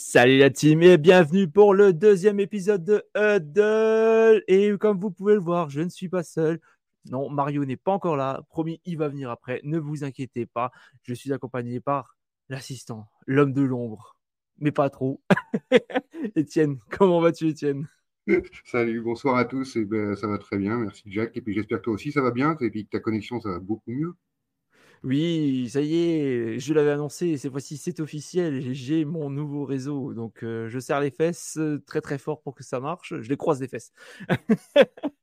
Salut la team et bienvenue pour le deuxième épisode de Huddle. Et comme vous pouvez le voir, je ne suis pas seul. Non, Mario n'est pas encore là. Promis, il va venir après. Ne vous inquiétez pas. Je suis accompagné par l'assistant, l'homme de l'ombre, mais pas trop. Étienne, comment vas-tu, Étienne? Salut, bonsoir à tous. Et ben, ça va très bien, merci Jack. Et puis j'espère que toi aussi ça va bien. Et puis que ta connexion ça va beaucoup mieux. Oui, ça y est, je l'avais annoncé, cette fois-ci c'est officiel, j'ai mon nouveau réseau, donc euh, je serre les fesses euh, très très fort pour que ça marche, je les croise les fesses.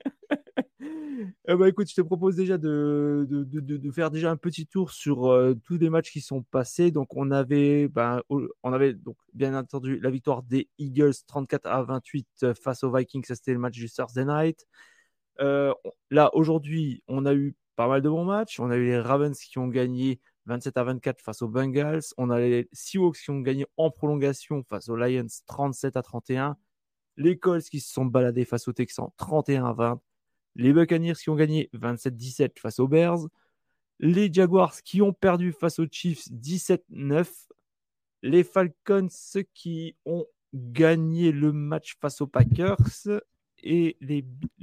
Ben, écoute, je te propose déjà de, de, de, de, faire déjà un petit tour sur euh, tous les matchs qui sont passés. Donc, on avait, ben, on avait donc, bien entendu la victoire des Eagles 34 à 28 face aux Vikings. Ça, c'était le match du Thursday night. là, aujourd'hui, on a eu pas mal de bons matchs. On a eu les Ravens qui ont gagné 27 à 24 face aux Bengals. On a les Seahawks qui ont gagné en prolongation face aux Lions 37 à 31. Les Colts qui se sont baladés face aux Texans 31 à 20. Les Buccaneers qui ont gagné 27-17 face aux Bears. Les Jaguars qui ont perdu face aux Chiefs 17-9. Les Falcons qui ont gagné le match face aux Packers et les,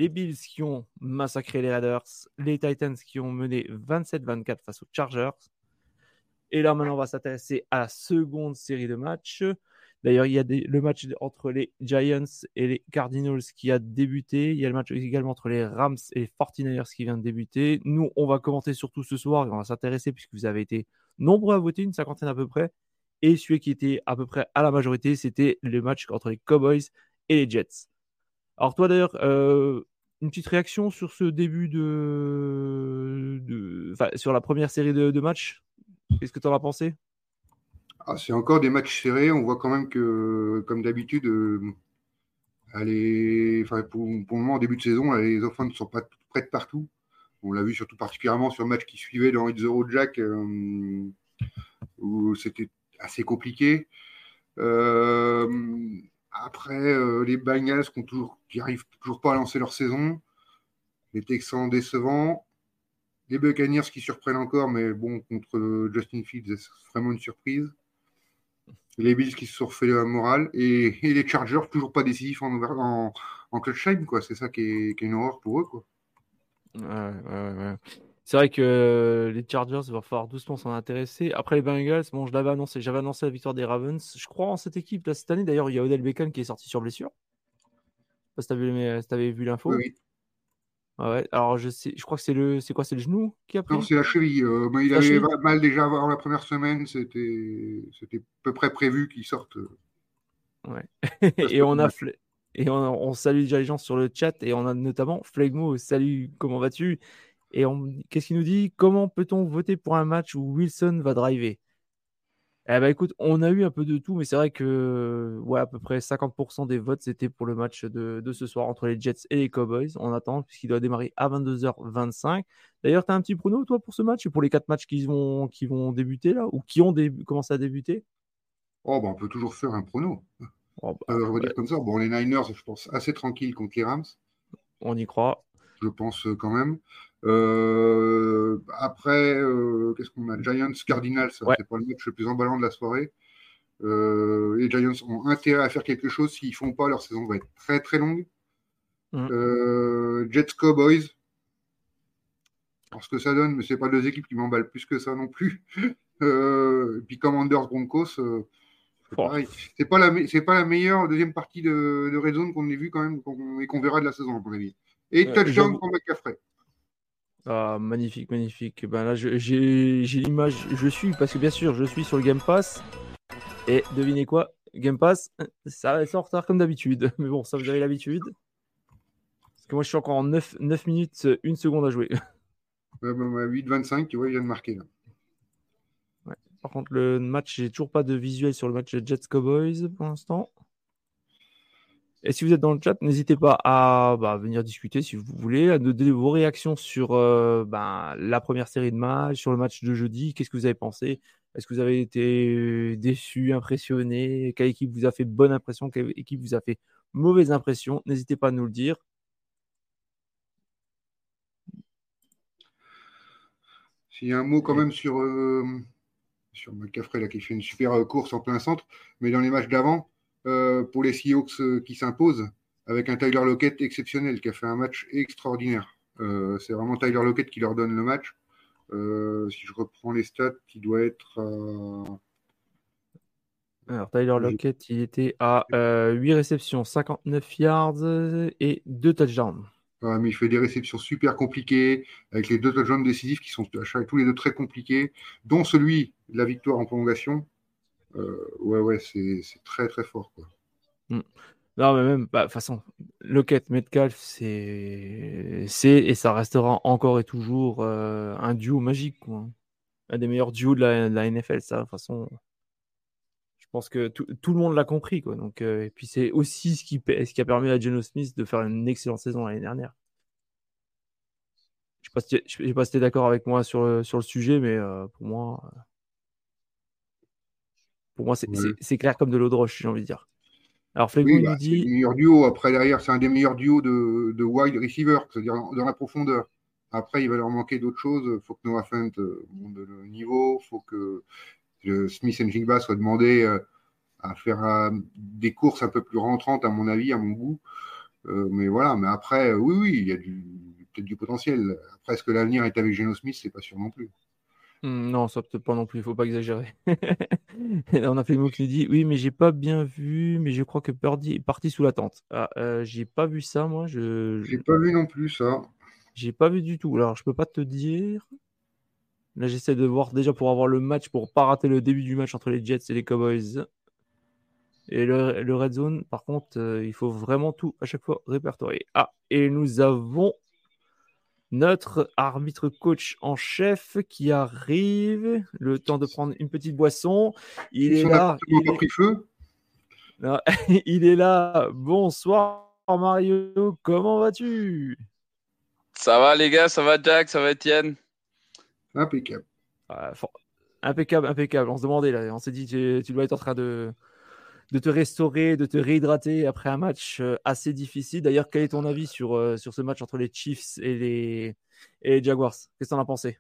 Bills qui ont massacré les Raiders, les Titans qui ont mené 27-24 face aux Chargers. Et là, maintenant, on va s'intéresser à la seconde série de matchs. D'ailleurs, il y a le match entre les Giants et les Cardinals qui a débuté. Il y a le match également entre les Rams et les 49ers qui vient de débuter. Nous, on va commenter surtout ce soir et on va s'intéresser puisque vous avez été nombreux à voter, une cinquantaine à peu près. Et celui qui était à peu près à la majorité, c'était le match entre les Cowboys et les Jets. Alors toi d'ailleurs, euh, une petite réaction sur ce début de, Enfin, sur la première série de, matchs? Qu'est-ce que tu en as pensé? Ah, C'est encore des matchs serrés. On voit quand même que, comme d'habitude, euh, enfin, pour, le moment, en début de saison, les offenses ne sont pas prêtes partout. On l'a vu surtout particulièrement sur le match qui suivait dans It's the Jack, euh, où c'était assez compliqué. Euh, après, euh, les Bengals qui, toujours, qui arrivent toujours pas à lancer leur saison. Les Texans décevants. Les Buccaneers qui surprennent encore, mais bon, contre Justin Fields, c'est vraiment une surprise. Les Bills qui se sont refait la morale. Et, les Chargers, toujours pas décisifs en, clutch time. C'est ça qui est, qui est, une horreur pour eux, quoi. Ouais, ouais, ouais. C'est vrai que les Chargers, il va falloir doucement s'en intéresser. Après les Bengals, bon, je l'avais annoncé, j'avais annoncé la victoire des Ravens. Je crois en cette équipe là cette année. D'ailleurs, il y a Odell Beckham qui est sorti sur blessure. Je sais pas si tu avais vu l'info. Oui. ouais. Alors je sais, je crois que c'est le, c'est quoi, c'est le genou qui a pris? Non, c'est la cheville. Euh, il avait mal déjà avant la première semaine. C'était, c'était à peu près prévu qu'il sorte. Ouais. et on a et on, salue déjà les gens sur le chat et on a notamment Flegmo. Salut, comment vas-tu? Et qu'est-ce qu'il nous dit? Comment peut-on voter pour un match où Wilson va driver? Eh ben écoute, on a eu un peu de tout, mais c'est vrai que ouais, à peu près 50% des votes, c'était pour le match de, ce soir entre les Jets et les Cowboys. On attend, puisqu'il doit démarrer à 22h25. D'ailleurs, tu as un petit prono, toi, pour ce match, pour les quatre matchs qui vont, qui vont débuter, là, ou qui ont commencé à débuter? Oh, ben, on peut toujours faire un prono. Oh, bah, euh, on va dire comme ça. Bon, les Niners, je pense, assez tranquilles contre les Rams. On y croit. Je pense euh, quand même. Euh, après, euh, qu'est-ce qu'on a? Giants, Cardinals, c'est pas le match le plus emballant de la soirée. Euh, les Giants ont intérêt à faire quelque chose. S'ils font pas, leur saison va être très très longue. Mm. Jets Cowboys. parce que ça donne, mais c'est pas deux équipes qui m'emballent plus que ça non plus. et puis Commanders Broncos, c'est pas la c'est pas la meilleure deuxième partie de, de Red Zone qu'on ait vu quand même et qu'on verra de la saison à mon avis. Et touchdown pour McCaffrey. Ah, magnifique, magnifique. Ben là, j'ai l'image, je suis, parce que bien sûr, je suis sur le Game Pass. Et devinez quoi? Game Pass, ça va en retard comme d'habitude. Mais bon, ça, vous avez l'habitude. Parce que moi, je suis encore en 9, 9 minutes, 1 seconde à jouer. Ouais, 8-25, tu vois, il vient de marquer là. Par contre, le match, j'ai toujours pas de visuel sur le match Jets Cowboys pour l'instant. Et si vous êtes dans le chat, n'hésitez pas à bah, venir discuter si vous voulez, à nous donner vos réactions sur euh, bah, la première série de matchs, sur le match de jeudi. Qu'est-ce que vous avez pensé? Est-ce que vous avez été déçu, impressionné? Quelle équipe vous a fait bonne impression? Quelle équipe vous a fait mauvaise impression? N'hésitez pas à nous le dire. S'il y a un mot quand même sur, euh, sur McCaffrey là, qui fait une super euh, course en plein centre, mais dans les matchs d'avant, euh, pour les Seahawks euh, qui s'imposent, avec un Tyler Lockett exceptionnel qui a fait un match extraordinaire. Euh, c'est vraiment Tyler Lockett qui leur donne le match. si je reprends les stats, il doit être. Alors, Tyler Lockett, il était à 8 réceptions, 59 yards et 2 touchdowns. mais il fait des réceptions super compliquées, avec les deux touchdowns décisifs qui sont tous les deux très compliqués, dont celui de la victoire en prolongation. Euh, ouais, ouais, c'est très, très fort. Quoi. Mm. Non, mais même, bah, de toute façon, Lockett, Metcalf, c'est et ça restera encore et toujours euh, un duo magique. Quoi. Un des meilleurs duos de la, NFL, ça. De toute façon, je pense que tout, le monde l'a compris. Quoi. Donc, euh, et puis, c'est aussi ce qui, ce qui a permis à Geno Smith de faire une excellente saison l'année dernière. Je ne sais pas si tu es, d'accord avec moi sur, sur le sujet, mais pour moi. Pour moi, c'est clair comme de l'eau de roche, j'ai envie de dire. Alors, Flegou bah, dit. le meilleur duo. Après, derrière, c'est un des meilleurs duos de, de wide receiver, c'est-à-dire dans, la profondeur. Après, il va leur manquer d'autres choses. Il faut que Noah Fent euh, monte le niveau. Il faut que Smith et Jigba soient demandés euh, à faire euh, des courses un peu plus rentrantes, à mon avis, à mon goût. mais voilà, mais après, oui, oui, il y a peut-être du potentiel. Après, est-ce que l'avenir est avec Geno Smith? C'est pas sûr non plus. Hmm, non, ça peut-être pas non plus, il faut pas exagérer. on a fait mot qui nous dit Oui, mais j'ai pas bien vu, mais je crois que Purdy est parti sous la tente. Ah, euh, j'ai pas vu ça, moi. Je J'ai pas vu non plus ça. J'ai pas vu du tout. Alors, je peux pas te dire. Là, j'essaie de voir déjà pour avoir le match, pour pas rater le début du match entre les Jets et les Cowboys. Et le, Red Zone, par contre, euh, il faut vraiment tout à chaque fois répertorier. Ah, et nous avons notre arbitre coach en chef qui arrive. Le temps de prendre une petite boisson. Il est là. Il... est là. Bonsoir Mario, comment vas-tu? Ça va les gars, ça va Jack, ça va Étienne? Impeccable. impeccable, impeccable. On se demandait là, on s'est dit tu, tu dois être en train de, de te restaurer, de te réhydrater après un match euh, assez difficile. D'ailleurs, quel est ton avis sur, euh, sur ce match entre les Chiefs et les, Jaguars? Qu'est-ce que tu en as pensé?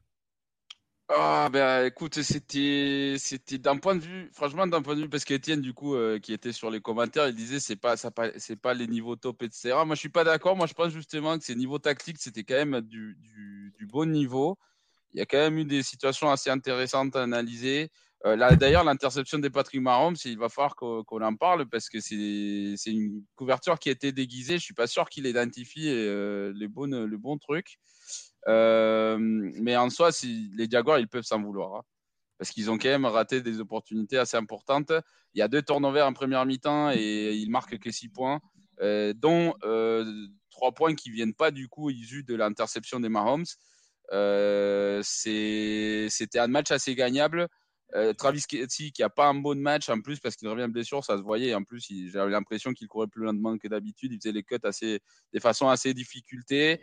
Ah ben écoute, c'était c'était d'un point de vue, franchement d'un point de vue parce qu'Étienne du coup euh, qui était sur les commentaires, il disait c'est pas ça c'est pas les niveaux top etc. Moi je suis pas d'accord. Moi je pense justement que ces niveaux tactiques c'était quand même du, du, du, bon niveau. Il y a quand même eu des situations assez intéressantes à analyser. Euh, D'ailleurs, l'interception des Patrick Mahomes, il va falloir qu'on en parle parce que c'est une couverture qui a été déguisée. Je suis pas sûr qu'il identifie euh, le bon truc. Euh, mais en soi, si, les Jaguars, ils peuvent s'en vouloir. Hein, parce qu'ils ont quand même raté des opportunités assez importantes. Il y a deux tournovers en première mi-temps et ils marquent que six points, dont trois points qui viennent pas du coup issus de l'interception des Mahomes. C'était un match assez gagnable. Euh, Travis Kelsey qui a pas un bon match en plus parce qu'il revient de blessure, ça se voyait. En plus, j'avais l'impression qu'il courait plus lentement que d'habitude. Il faisait les cuts assez, des façons assez difficultés.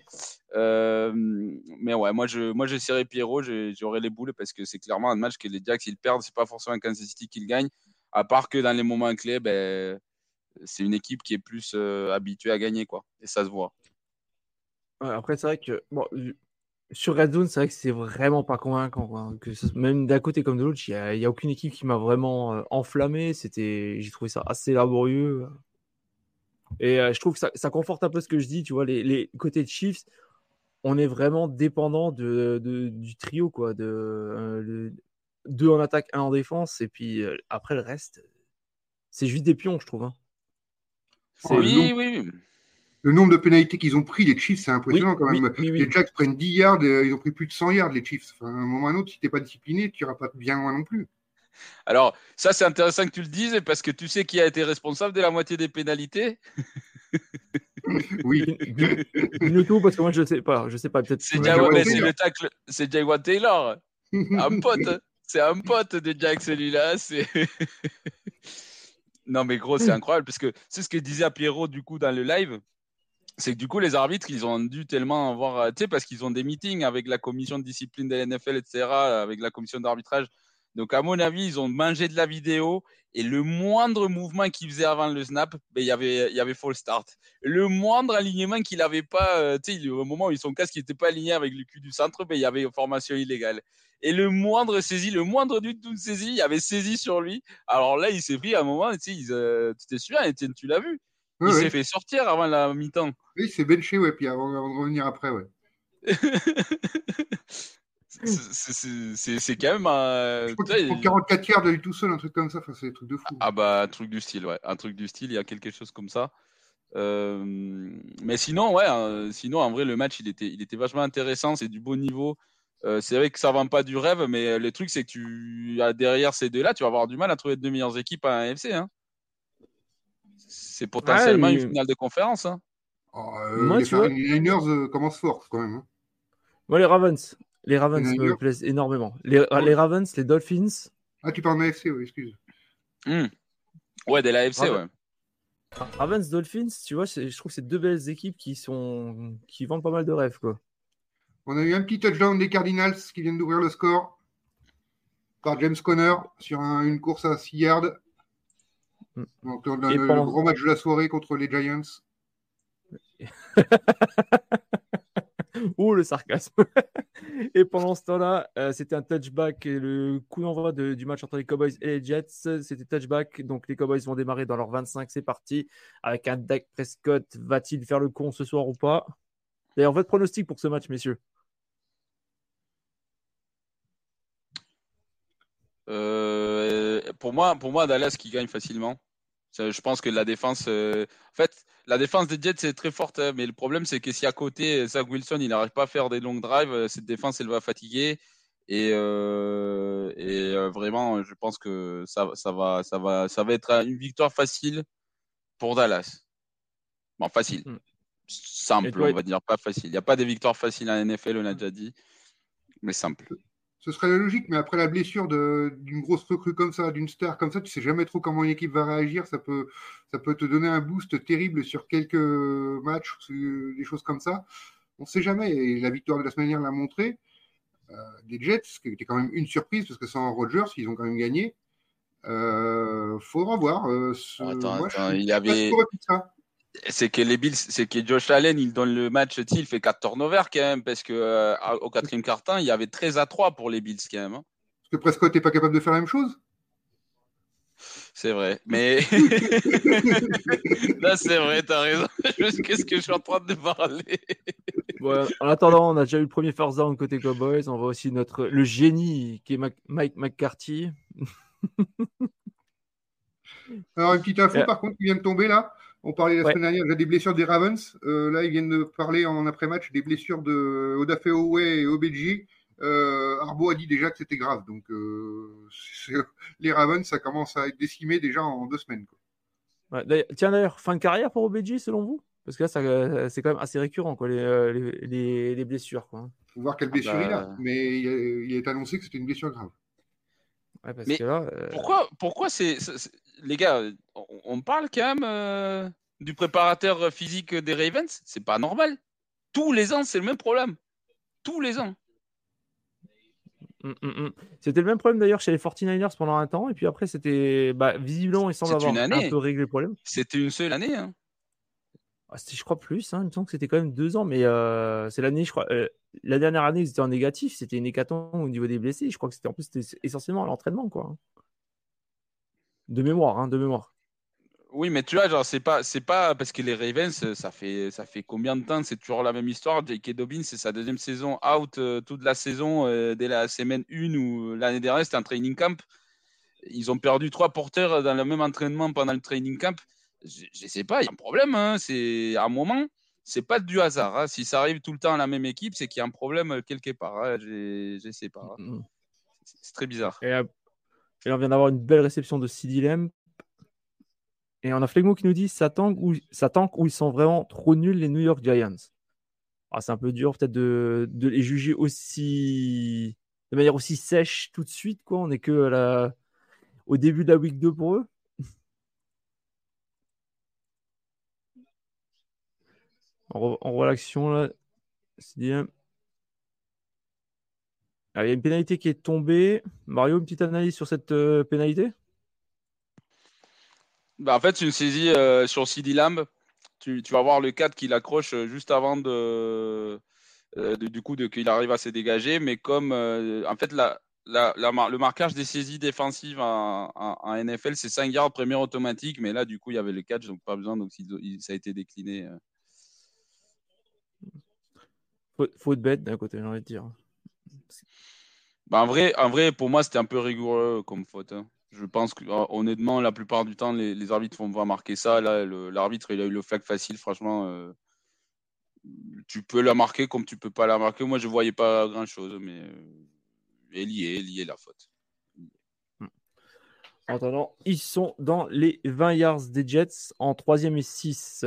Euh, mais ouais, moi je, moi j'essaierai Pierrot, j'aurai les boules parce que c'est clairement un match que les Jacks ils perdent, c'est pas forcément Kansas City qu'ils gagnent. À part que dans les moments clés, ben, c'est une équipe qui est plus euh, habituée à gagner quoi, et ça se voit. après, c'est vrai que sur Red Zone, c'est vrai que c'est vraiment pas convaincant. Que même d'un côté comme de l'autre, il n'y a, aucune équipe qui m'a vraiment euh, enflammé. C'était, j'ai trouvé ça assez laborieux. Et euh, je trouve que ça, conforte un peu ce que je dis. Tu vois, les, les côtés de Chiefs, on est vraiment dépendant de, du trio, quoi. De, euh, deux en attaque, un en défense. Et puis après, le reste, c'est juste des pions, je trouve. Hein. Oui, oui, oui le nombre de pénalités qu'ils ont pris, les Chiefs, c'est impressionnant quand même. les Jacks prennent 10 yards, euh, ils ont pris plus de 100 yards, les Chiefs. Enfin, à un moment ou à un autre, si tu n'es pas discipliné, tu n'iras pas bien loin non plus. Alors, ça, c'est intéressant que tu le dises, parce que tu sais qui a été responsable de la moitié des pénalités? Oui. Dis-le tout, parce que moi, je ne sais pas. Je sais pas. C'est Jaywan Taylor, un pote. c'est un pote de Jack, celui-là. C'est. non, mais gros, c'est incroyable parce que c'est ce que disait Pierrot du coup dans le live. C'est que du coup, les arbitres, ils ont dû tellement avoir. Tu sais, parce qu'ils ont des meetings avec la commission de discipline de la NFL, etc., avec la commission d'arbitrage. Donc, à mon avis, ils ont mangé de la vidéo et le moindre mouvement qu'il faisait avant le snap, ben, il, y avait, il y avait full start. Le moindre alignement qu'il n'avait pas, euh, tu sais, au moment où son casque n'était pas aligné avec le cul du centre, ben, il y avait formation illégale. Et le moindre saisi, le moindre du tout saisi, il y avait saisi sur lui. Alors là, il s'est pris à un moment, tu sais, euh, t'es tu l'as vu? Il s'est fait sortir avant la mi-temps. Oui, c'est benché, ouais, puis avant, avant de revenir après, ouais. c'est quand même un. Je crois qu'il 44 tiers de lui tout seul, un truc comme ça. Enfin, c'est des trucs de fou. Ah bah, un truc du style, ouais. Un truc du style, il y a quelque chose comme ça. Euh, mais sinon, ouais, hein, sinon, en vrai, le match, il était, il était vachement intéressant. C'est du beau niveau. Euh, c'est vrai que ça vend pas du rêve, mais le truc, c'est que tu derrière ces deux-là, tu vas avoir du mal à trouver deux meilleures équipes à un FC. Hein. C'est potentiellement une finale de conférence. Hein. Oh, euh, Moi, les, Niners commencent fort quand même. Hein. Moi, les Ravens. Les Ravens me plaisent énormément. Les, les, Ravens, les Dolphins. Ah, tu parles de l'AFC, oui, excuse. Hmm. Ouais, de l'AFC, ouais. Ravens, Dolphins, tu vois, je trouve que c'est deux belles équipes qui, sont... qui vendent pas mal de rêves, quoi. On a eu un petit touchdown des Cardinals qui viennent d'ouvrir le score par James Conner sur une course à 6 yards. Hmm. Donc, le, le, gros match de la soirée contre les Giants. Ouh, le sarcasme. et pendant ce temps-là, euh, c'était un touchback. Et le coup d'envoi du match entre les Cowboys et les Jets, c'était touchback. Donc les Cowboys vont démarrer dans leur 25. C'est parti. Avec un Dak Prescott. Va-t-il faire le con ce soir ou pas? D'ailleurs, votre pronostic pour ce match, messieurs? Euh, pour, moi, pour moi, Dallas qui gagne facilement. Je pense que la défense. Euh, en fait, la défense des Jets c'est très forte, hein, mais le problème c'est que si à côté Zach Wilson il n'arrive pas à faire des longs drives, euh, cette défense elle va fatiguer et, euh, et vraiment je pense que ça, ça va ça va ça va être une victoire facile pour Dallas. Bon facile, hmm. simple on va dire pas facile. Il n'y a pas de victoire facile en NFL on a déjà dit, mais simple ce serait la logique, mais après la blessure d'une grosse recrue comme ça, d'une star comme ça, tu sais jamais trop comment une équipe va réagir. Ça peut, ça peut te donner un boost terrible sur quelques matchs, des choses comme ça. On ne sait jamais. Et la victoire de la semaine dernière l'a montré. Euh, des Jets, ce qui était quand même une surprise, parce que sans Rodgers, ils ont quand même gagné. Euh, faudra voir. Euh, attends, attends, il y avait c'est que les Bills, c'est que Josh Allen, il donne le match, il fait 4 turnovers quand même, parce que euh, au quatrième quart-temps, il y avait 13 à 3 pour les Bills quand même. Hein. Parce que Prescott n'est pas capable de faire la même chose? C'est vrai, mais là c'est vrai, t'as raison. Qu'est-ce que je suis en train de parler En attendant, on a déjà eu le premier first down côté Cowboys. On voit aussi notre le génie qui est Mike McCarthy. Alors une petite info par contre qui vient de tomber là. On parlait la semaine dernière des blessures des Ravens. Euh, là, ils viennent de parler en après-match des blessures de Odafe et Obedji. Euh, Arbo a dit déjà que c'était grave. Donc, euh, les Ravens, ça commence à être décimé déjà en deux semaines. tiens, d'ailleurs, fin de carrière pour Obedji, selon vous? Parce que là, c'est quand même assez récurrent, quoi, les, les, blessures. Quoi. faut voir quelle blessure il a. Bah. Mais il, est annoncé que c'était une blessure grave. Mais pourquoi, pourquoi c'est les gars, on, parle quand même euh, du préparateur physique des Ravens? C'est pas normal. Tous les ans, c'est le même problème. Tous les ans. Mm, mm, mm. C'était le même problème d'ailleurs chez les 49ers pendant un temps. Et puis après, c'était bah, visiblement, il semble avoir un peu réglé le problème. C'était une seule année. Hein. Ah, je crois plus. Hein. Il me semble que c'était quand même deux ans. Mais euh, c'est l'année, je crois. Euh, la dernière année, ils étaient en négatif. C'était une hécatombe au niveau des blessés. Je crois que c'était en plus essentiellement à l'entraînement. quoi. De mémoire, hein, de mémoire. Oui, mais tu vois, genre, c'est pas, c'est pas parce que les Ravens, ça fait, ça fait combien de temps? C'est toujours la même histoire. J.K. Dobbins, c'est sa deuxième saison out euh, toute la saison euh, dès la semaine 1 ou l'année dernière, c'était un training camp. Ils ont perdu trois porteurs dans le même entraînement pendant le training camp. Je, ne sais pas, il y a un problème. Hein. C'est à un moment, c'est pas du hasard. Hein. Si ça arrive tout le temps à la même équipe, c'est qu'il y a un problème quelque part. Hein. Je, ne sais pas. Mm, mm. C'est très bizarre. Et et on vient d'avoir une belle réception de Lamb. Et on a Flegmo qui nous dit ça tank, ou, ça tank où ils sont vraiment trop nuls, les New York Giants? Ah, c'est un peu dur peut-être de, les juger aussi, de manière aussi sèche tout de suite. Quoi. On est que la... au début de la week 2 pour eux. On, voit l'action là. Ah, il y a une pénalité qui est tombée. Mario, une petite analyse sur cette euh, pénalité? Bah, En fait, c'est une saisie euh, sur CD Lamb. Tu, vas voir le 4 qui l'accroche euh, juste avant de, du coup qu'il arrive à se dégager. Mais comme en fait, le marquage des saisies défensives en, NFL, c'est 5 yards première automatique. Mais là, du coup, il y avait le catch, donc pas besoin. Donc ça a été décliné. Faute bête d'un côté, j'ai envie de dire. Bah, en, vrai, en vrai, pour moi, c'était un peu rigoureux comme faute. Hein. Je pense que ah, honnêtement, la plupart du temps, les, arbitres vont voir marquer ça. Là, l'arbitre, il a eu le flag facile. Franchement, euh, tu peux la marquer comme tu peux pas la marquer. Moi, je voyais pas grand chose, mais euh, elle y est, lié la faute. En attendant, ils sont dans les 20 yards des Jets en 3 et 6.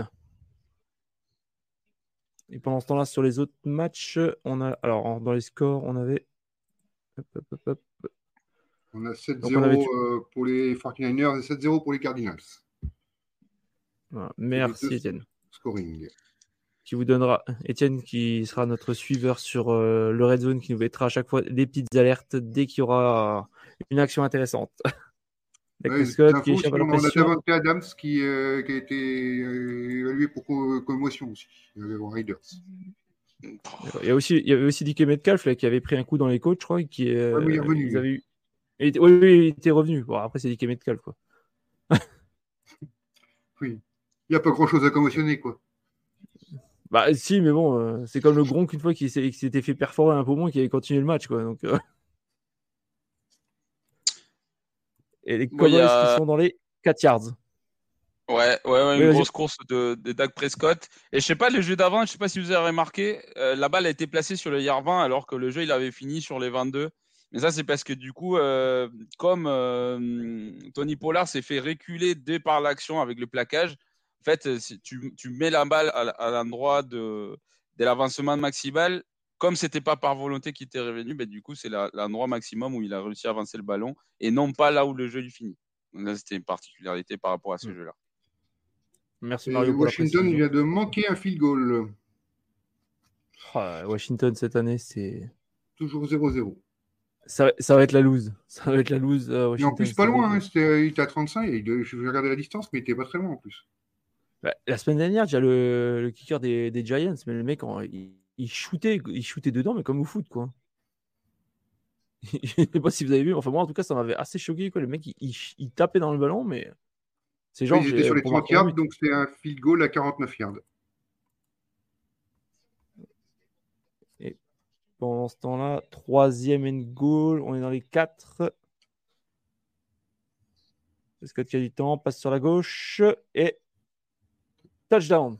Et pendant ce temps-là, sur les autres matchs, on a. Alors, dans les scores, on avait. On a 7-0 euh, pour les 49ers et 7-0 pour les Cardinals. Merci, Étienne. Scoring. Qui vous donnera, Étienne, qui sera notre suiveur sur euh, le Red Zone, qui nous mettra à chaque fois des petites alertes dès qu'il y aura une action intéressante. Ouais, Scott, qui échappe à la On a Davante Adams qui, euh, qui, a été euh, évalué pour commotion aussi, aux Raiders. Il y, a aussi, il y avait aussi Dick Metcalf là, qui avait pris un coup dans les côtes, je crois, qui est, ouais, il est revenu. Il eu... il était... Oui, oui, il était revenu. Bon, après, c'est Dick Metcalf, quoi. oui. Il n'y a pas grand-chose à commotionner, quoi. Bah, si, mais bon, euh, c'est comme le Gronk une fois qui s'était fait perforer un poumon et qui avait continué le match, quoi. Donc, euh... Et les Cowboys qui sont dans les 4 yards. Ouais, ouais, ouais une grosse course de, de Doug Prescott. Et je sais pas, le jeu d'avant, je sais pas si vous avez remarqué, euh, la balle a été placée sur le yard 20 alors que le jeu il avait fini sur les 22. Mais ça, c'est parce que du coup, euh, comme euh, Tony Pollard s'est fait reculer dès par l'action avec le plaquage, en fait, tu, tu mets la balle à, l'endroit de, de l'avancement maximal comme c'était pas par volonté qu'il était revenu, ben, du coup, c'est l'endroit maximum où il a réussi à avancer le ballon et non pas là où le jeu lui finit. Donc là, c'était une particularité par rapport à ce mm. jeu-là. Merci Mario. Washington vient de manquer un field goal. Ah, Washington cette année, c'est. Toujours 0-0. Ça, ça, va être la loose. Ça va être la loose. Euh, en plus, pas loin. Hein, il était à 35. je vais regarder la distance, mais il était pas très loin en plus. Bah, la semaine dernière, déjà le, le kicker des, des, Giants, mais le mec, il, il shootait, il shootait dedans, mais comme au foot, quoi. Je ne sais pas si vous avez vu, enfin moi en tout cas ça m'avait assez choqué quoi. Le mec il, tapait dans le ballon, mais c'est genre. il était sur les 30 yards, donc c'est un field goal à 49 yards. Et pendant ce temps-là, troisième and goal, on est dans les 4. Scott qui a du temps, passe sur la gauche et touchdown.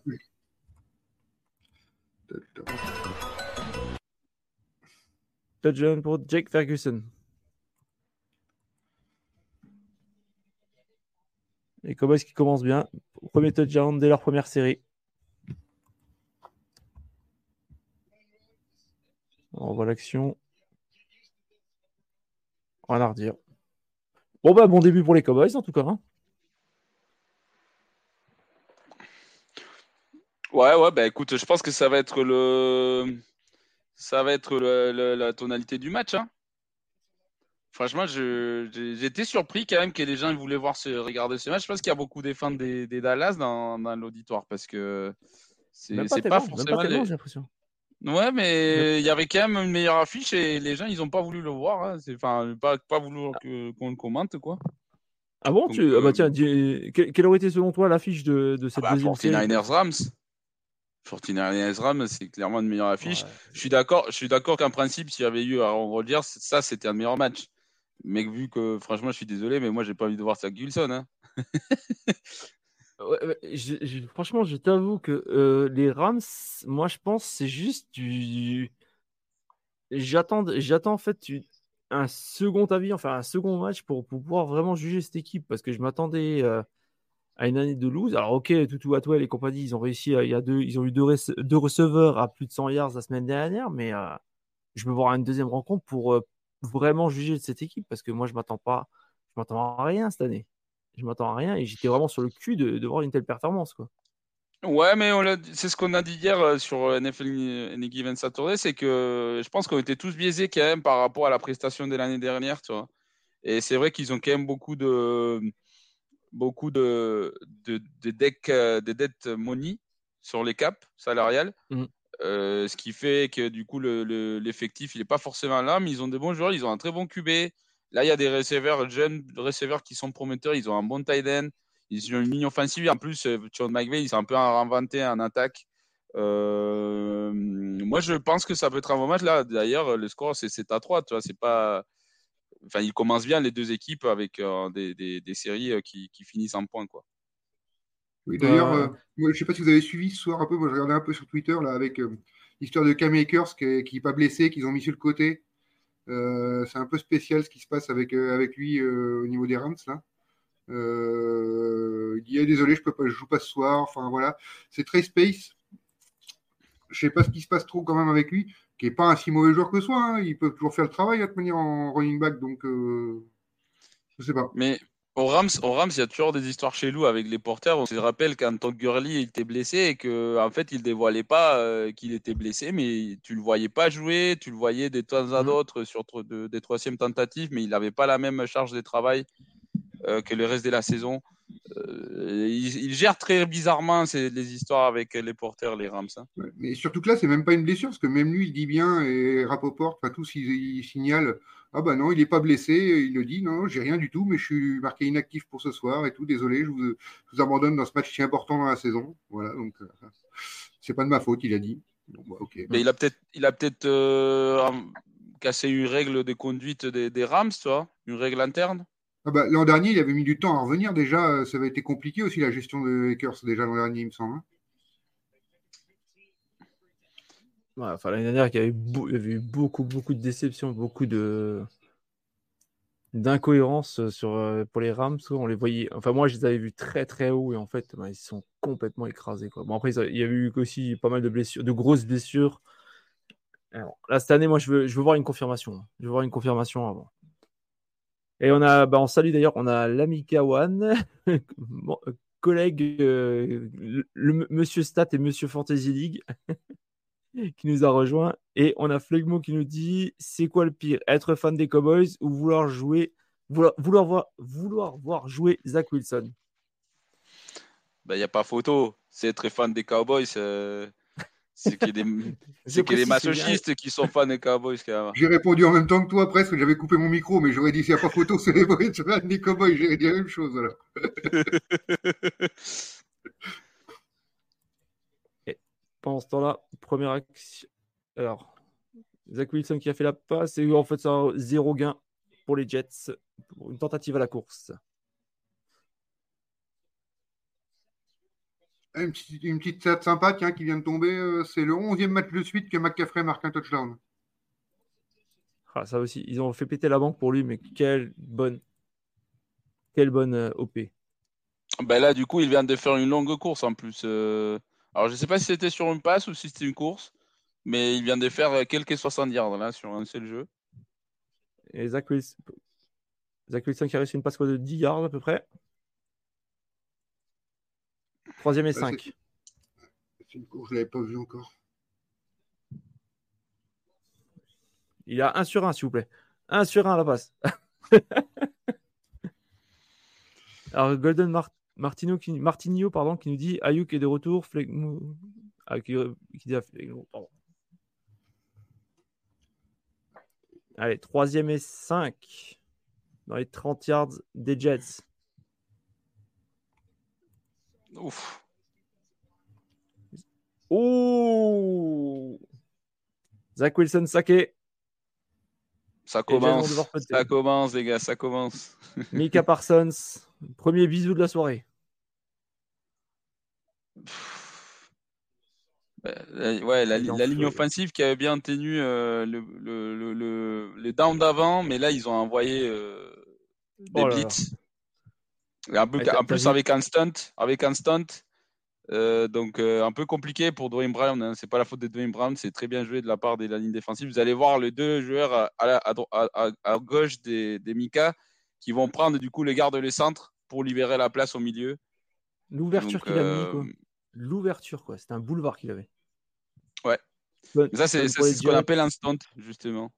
Touchdown pour Jake Ferguson. Les Cowboys qui commencent bien. Premier touchdown dès leur première série. On voit l'action. Rien à redire. Bon bah bon début pour les Cowboys en tout cas. Hein. Ouais, ouais, bah écoute, je pense que ça va être le, ça va être la tonalité du match. Hein. Franchement, j'étais surpris quand même que les gens voulaient voir ce, regarder ce match. Je pense qu'il y a beaucoup de fans des, Dallas dans, l'auditoire parce que c'est pas, forcément. j'ai l'impression. Ouais, mais il y avait quand même une meilleure affiche et les gens, ils n'ont pas voulu le voir. Hein. Enfin, pas, pas voulu qu'on le commente, quoi. Ah bon tu... ah bah tiens, quelle aurait été selon toi l'affiche de, de cette ah bah, deuxième 49ers Rams. 49ers Rams, c'est clairement une meilleure affiche. Je suis d'accord, je suis d'accord qu'en principe, s'il y avait eu Aaron Rodgers, ça c'était un meilleur match. Mais vu que, franchement, je suis désolé, mais moi, j'ai pas envie de voir Zach Wilson. Hein. franchement, je t'avoue que euh, les Rams, moi, je pense, c'est juste du. J'attends, j'attends en fait un second avis, enfin un second match pour, pouvoir vraiment juger cette équipe parce que je m'attendais. Euh, à une année de lose. Alors, ok, Toutou Atwell et compagnie, ils ont réussi, deux, ils ont eu deux, receveurs à plus de 100 yards la semaine dernière, mais euh, je veux voir une deuxième rencontre pour, euh, vraiment juger de cette équipe parce que moi, je m'attends pas, je m'attends à rien cette année. Je m'attends à rien et j'étais vraiment sur le cul de, voir une telle performance. Ouais, mais c'est ce qu'on a dit hier euh, sur euh, NFL Any Given Saturday, c'est que je pense qu'on était tous biaisés quand même par rapport à la prestation de l'année dernière, tu vois. Et c'est vrai qu'ils ont quand même beaucoup de beaucoup de, de, de deck, euh, de dettes money sur les caps salariales. Mm. Euh, ce qui fait que du coup l'effectif le, il n'est pas forcément là, mais ils ont des bons joueurs, ils ont un très bon QB. Là, il y a des receveurs, jeunes receveurs qui sont prometteurs, ils ont un bon tight end, ils ont une ligne offensive. En plus, John euh, McVeigh, il s'est un peu inventé en attaque. Euh, moi, je pense que ça peut être un bon match. Là, d'ailleurs, le score, c'est à 3. Tu vois, c'est pas. Enfin, ils commencent bien les deux équipes avec des, des, des, séries qui, qui, finissent en point. Quoi. Oui, d'ailleurs, euh, je ne sais pas si vous avez suivi ce soir un peu, moi je regardais un peu sur Twitter là, avec euh, l'histoire de Cam Akers qui n'est pas blessé, qu'ils ont mis sur le côté. Euh, c'est un peu spécial ce qui se passe avec, avec lui au niveau des Rams. Là. il dit ah, désolé, je peux pas, je joue pas ce soir. Enfin voilà, c'est très space. Je sais pas ce qui se passe trop quand même avec lui, qui est pas un si mauvais joueur que soi. Hein. Il peut toujours faire le travail à te manière en running back, donc je sais pas. Mais au Rams, au Rams, il y a toujours des histoires chez nous avec les porteurs. On se rappelle quand Todd Gurley était blessé et que en fait, il dévoilait pas euh, qu'il était blessé, mais tu le voyais pas jouer, tu le voyais de temps à mhm. autre sur des troisièmes tentatives, mais il n'avait pas la même charge de travail euh, que le reste de la saison. Euh, il, gère très bizarrement ces, les histoires avec les porteurs, les Rams. Hein. mais surtout que là, c'est même pas une blessure, parce que même lui, il dit bien, et Rapoport, enfin tous, ils, ils signalent ah bah non, il n'est pas blessé, il le dit, non, j'ai rien du tout, mais je suis marqué inactif pour ce soir et tout, désolé, je vous, abandonne dans ce match si important dans la saison. Voilà, donc euh, c'est pas de ma faute, il a dit. Bah, mais il a peut-être il a peut-être euh, cassé une règle de conduite des, Rams, tu vois, une règle interne? Ah bah, l'an dernier, il avait mis du temps à revenir déjà, ça avait été compliqué aussi la gestion de Lakers déjà l'an dernier, il me semble. Hein. enfin, l'année dernière, il y, avait eu beaucoup, beaucoup de déceptions, beaucoup d'incohérences sur euh, pour les Rams. On les voyait. Enfin, moi, je les avais vus très, très haut et en fait, bah, ils sont complètement écrasés. Bon, après, il y a eu aussi pas mal de blessures, de grosses blessures. là, cette année, moi, je veux, je veux voir une confirmation. Je veux voir une confirmation avant. Et on a, bah, on salue d'ailleurs, on a l'ami Kawan, collègue, euh, le, Monsieur Stat et Monsieur Fantasy League. qui nous a rejoint. Et on a Flegmo qui nous dit c'est quoi le pire Être fan des Cowboys ou vouloir jouer, vouloir, vouloir, voir, vouloir voir jouer Zach Wilson? Il ben, n'y a pas photo. C'est être fan des Cowboys. Euh, c'est qu'il y a des, des masochistes qui sont fans des Cowboys. J'ai répondu en même temps que toi presque. J'avais coupé mon micro, mais j'aurais dit s'il n'y a pas photo, c'est les fans des Cowboys. J'aurais dit la même chose. Alors. Pendant ce temps-là, première action. Alors, Zach Wilson qui a fait la passe et en fait, ça zéro gain pour les Jets pour une tentative à la course. Une petite, une petite sympa qui vient de tomber. Euh, c'est le 11e match de suite que McCaffrey marque un touchdown. Ah, ça aussi, ils ont fait péter la banque pour lui, mais quelle bonne, quelle bonne euh, OP. Ben là, du coup, il vient de faire une longue course en plus. Euh, alors, je ne sais pas si c'était sur une passe ou si c'était une course, mais il vient de faire quelques 60 yards là sur un seul jeu. Et Zach Wilson, Zach Wilson qui a réussi une passe de 10 yards à peu près. Troisième et 5. C'est une course, je ne l'avais pas vu encore. Il a 1 sur 1, s'il vous plaît. 1 sur 1 à la passe. Alors, Golden Mart Martino qui, pardon, qui nous dit Ayuk est de retour. Ah, qui, dit pardon. Allez, troisième et 5 dans les 30 yards des Jets. Ouf. Oh Zach Wilson saqué. Ça commence. Ça commence, les gars, ça commence. Mika Parsons, premier bisou de la soirée. Euh, ouais, la, ligne offensive qui avait bien tenu euh, le, le, le, les downs d'avant, mais là ils ont envoyé euh, des oh blitz. En, plus, avec un stunt, avec un stunt Euh, donc un peu compliqué pour Dwayne Brown. Hein. C'est pas la faute de Dwayne Brown, c'est très bien joué de la part de la ligne défensive. Vous allez voir les deux joueurs à, gauche des, des, Mika qui vont prendre du coup les gardes les centres pour libérer la place au milieu. L'ouverture qu'il a mis, quoi. L'ouverture, quoi. C'est un boulevard qu'il avait. Ouais. ça, c'est ce qu'on appelle un stunt, justement.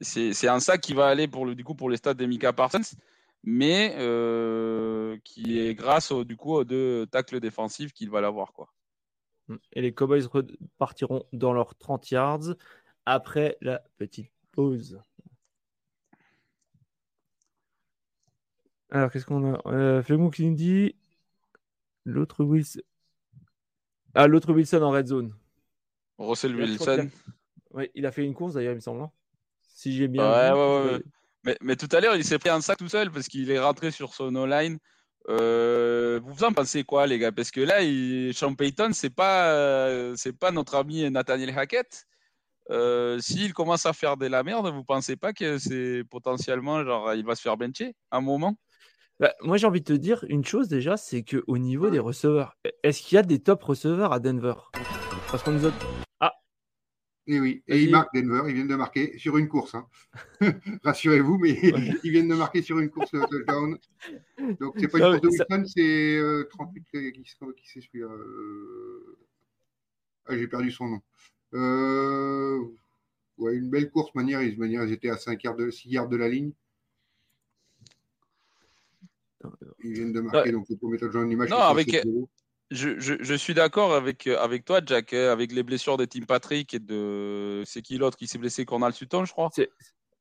C'est un sac qui va aller pour le, du coup pour les stades des Mika Parsons, mais euh, qui est grâce au, du coup aux deux tacles défensifs qu'il va l'avoir. Quoi. Et les Cowboys repartiront dans leurs 30 yards après la petite pause. Alors, qu'est-ce qu'on a? Euh, qui dit l'autre Wilson. Ah, l'autre Wilson en red zone. Russell Wilson. Oui, il a fait une course d'ailleurs, il me semble. Hein. Si j'ai bien. Ouais, ouais, ouais. Mais, tout à l'heure, il s'est pris un sac tout seul parce qu'il est rentré sur son O-line. Euh, vous en pensez quoi, les gars? Parce que là, il... Sean Payton, c'est pas, euh, c'est pas notre ami Nathaniel Hackett. Euh, S'il commence à faire de la merde, vous pensez pas que c'est potentiellement genre il va se faire bencher un moment? Bah, Moi, j'ai envie de te dire une chose déjà, c'est qu'au niveau des receveurs, est-ce qu'il y a des top receveurs à Denver? Parce qu'on nous a et oui, et il marque Denver, ils viennent de marquer sur une course. Hein. Rassurez-vous, mais ils viennent de marquer sur une course touchdown. Donc c'est pas une course de Wilson, c'est 38 euh, qui, qui c'est euh... ah, J'ai perdu son nom. Euh... Ouais, une belle course, manière, ils, manière, ils étaient à 5 yards de, 6 yards de la ligne. Ils viennent de marquer, donc le premier touchdown, l'image. Non, avec, je, suis d'accord avec, euh, avec toi, Jack, hein, avec les blessures de Tim Patrick et de. C'est qui l'autre qui s'est blessé Cornal Sutton, je crois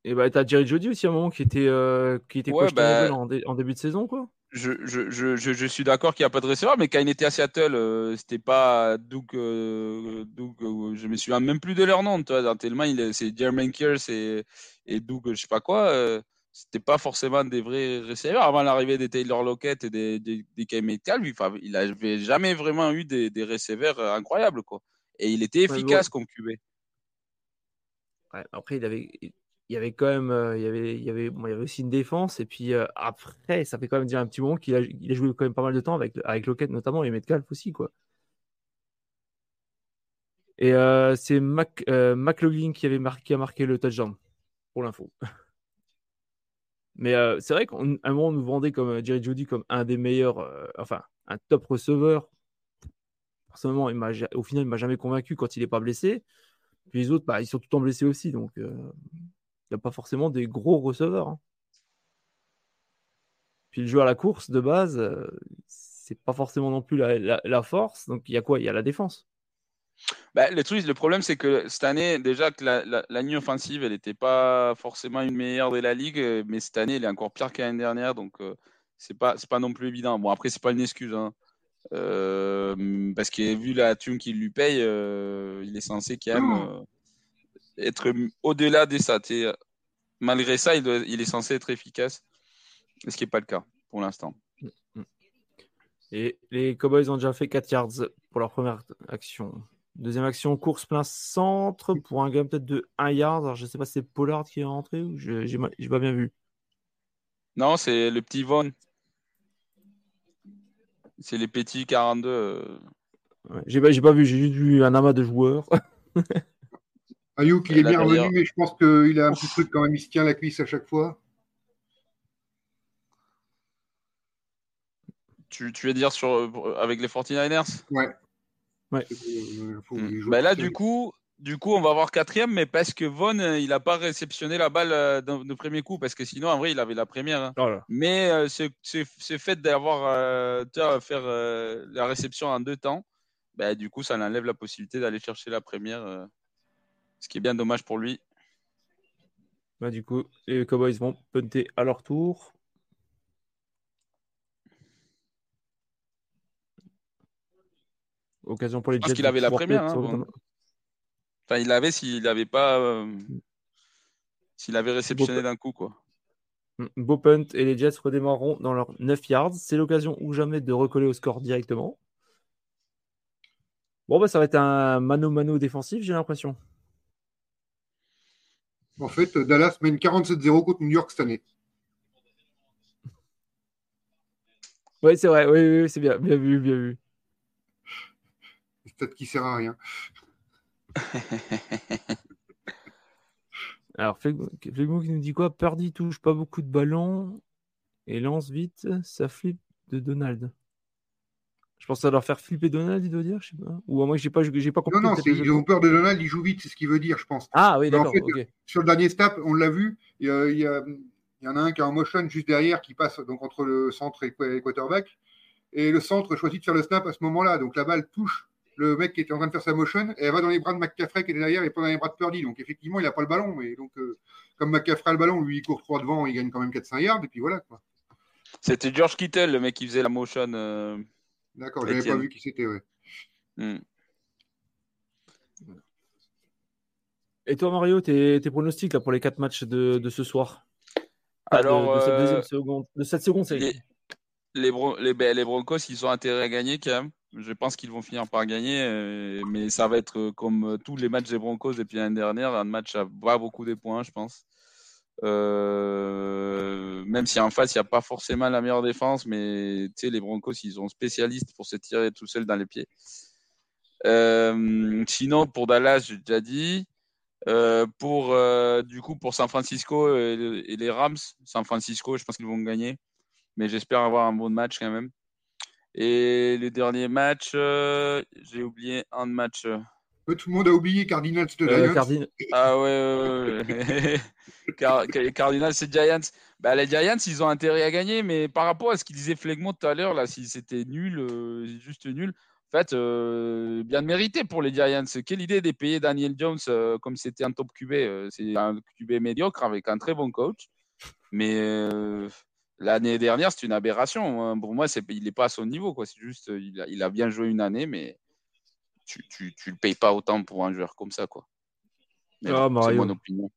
Et bah, t'as Jerry Jody aussi à un moment qui était, euh, qui était bah, en, début de saison, quoi. Je, je, je, je suis d'accord qu'il n'y a pas de receveur, mais quand il était à Seattle, euh, c'était pas Doug. Doug je me souviens même plus de leur nom, toi, tellement c'est Jermaine Kears et, et Doug, je sais pas quoi c'était pas forcément des vrais receveurs. Avant l'arrivée des Taylor Lockett et des, des, des il n'avait jamais vraiment eu des, des receveurs euh, incroyables. Quoi. Et il était efficace comme QB. après, il avait, il y avait quand même euh, il, y avait, il, y avait, il y avait aussi une défense. Et puis euh, après, ça fait quand même déjà un petit moment qu'il a, il a joué quand même pas mal de temps avec, avec Lockett notamment et Metcalf aussi. Quoi. Et c'est Mac, McLaughlin qui, avait marqué, qui a marqué le touchdown, pour l'info. Mais euh, c'est vrai qu'à un moment, on nous vendait comme euh, Jerry Judy comme un des meilleurs, euh, enfin, un top receveur. Personnellement, au final, il m'a jamais convaincu quand il n'est pas blessé. Puis les autres, bah, ils sont tout le temps blessés aussi. Donc, il n'y a pas forcément des gros receveurs. Hein. Puis le jeu à la course, de base, c'est pas forcément non plus la force. Donc, il y a quoi? Il y a la défense. Bah, le, truc, le problème, c'est que cette année, déjà que la, la, ligne offensive, elle n'était pas forcément une meilleure de la ligue, euh, mais cette année, elle est encore pire que l'année dernière, donc euh, c'est pas, c'est pas non plus évident. Bon, après, c'est pas une excuse, hein. euh, parce que vu la thune qu'il lui paye, il est censé quand même être au-delà des ça. Malgré ça, il, il, est censé être efficace, ce qui n'est pas le cas pour l'instant. Et les Cowboys ont déjà fait 4 yards pour leur première action. Deuxième action, course plein centre pour un gain peut-être de 1 yard. Alors, je ne sais pas si c'est Pollard qui est rentré ou je n'ai pas bien vu. Non, c'est le petit Von. C'est les petits 42. j'ai pas, pas vu, j'ai juste vu un amas de joueurs. Ayuk, il est bien revenu, mais je pense qu'il a un petit truc quand même, il se tient la cuisse à chaque fois. Tu, tu veux dire sur, avec les 49ers Ouais. Ouais. Hmm. Bah là, du coup, du coup, on va avoir quatrième, mais parce que Von, euh, il n'a pas réceptionné la balle euh, de premier coup, parce que sinon, en vrai, il avait la première. Hein. Oh mais euh, ce fait d'avoir euh, faire la réception en deux temps, bah, du coup, ça enlève la possibilité d'aller chercher la première, ce qui est bien dommage pour lui. Bah, du coup, les Cowboys vont punter à leur tour. Occasion pour les Parce qu'il avait la première. Hein, enfin, il l'avait s'il n'avait pas. Euh, s'il avait réceptionné d'un coup, quoi. Mm, beau punt et les Jets redémarreront dans leurs 9 yards. C'est l'occasion ou jamais de recoller au score directement. Bon, bah, ça va être un mano-mano défensif, j'ai l'impression. En fait, Dallas mène 47-0 contre New York cette année. Oui, c'est vrai. Oui, oui, c'est bien. Bien vu, bien vu. Stade qui sert à rien. Alors, Flegmo qui nous dit quoi? Purdy touche pas beaucoup de ballons et lance vite, ça flippe de Donald. Je pense doit leur faire flipper Donald, il doit dire, je sais pas. Ou moi, j'ai pas, j'ai pas compris. Non, non, ils ont peur de Donald, il joue vite, c'est ce qu'il veut dire, je pense. Ah oui, d'accord. En fait, Sur le dernier snap, on l'a vu, il y, a, il, y en a un qui est en motion juste derrière, qui passe donc entre le centre et le quarterback. Et le centre choisit de faire le snap à ce moment-là. Donc la balle touche le mec qui était en train de faire sa motion et elle va dans les bras de McCaffrey qui est derrière et pas dans les bras de Purdy. Donc effectivement, il n'a pas le ballon. Mais donc, euh, comme McCaffrey a le ballon, lui, il court trois devant, il gagne quand même 400 yards. Et puis voilà. quoi. C'était George Kittle, le mec qui faisait la motion. Euh, D'accord, je n'avais pas vu qui c'était. Ouais. Hmm. Et toi, Mario, tes, pronostics là, pour les quatre matchs de, de ce soir? Alors, de, cette euh, deuxième seconde, de cette seconde série. Les, les, ben, les, Broncos, ils ont intérêt à gagner quand même. Je pense qu'ils vont finir par gagner, euh, mais ça va être comme tous les matchs des Broncos depuis l'année dernière, un match à pas beaucoup de points, je pense. Euh, même si en face, il n'y a pas forcément la meilleure défense, mais les Broncos, ils sont spécialistes pour se tirer tout seul dans les pieds. Euh, sinon, pour Dallas, j'ai déjà dit. Euh, pour du coup pour San Francisco et, les Rams, San Francisco, je pense qu'ils vont gagner, mais j'espère avoir un bon match quand même. Et le dernier match, j'ai oublié un match. Tout le monde a oublié Cardinals de Giants. Ah ouais, ouais, ouais. Cardinals et Giants. Bah, les Giants, ils ont intérêt à gagner, mais par rapport à ce qu'il disait Flegmont tout à l'heure, là, si c'était nul, euh, juste nul, en fait, euh, bien mérité pour les Giants. Quelle idée de payer Daniel Jones euh, comme c'était un top QB C'est un QB médiocre avec un très bon coach. Mais l'année dernière, c'est une aberration. Hein. Pour moi, il n'est pas à son niveau. C'est juste, il a, il a bien joué une année, mais tu, tu, le payes pas autant pour un joueur comme ça, quoi. Ah, c'est mon opinion.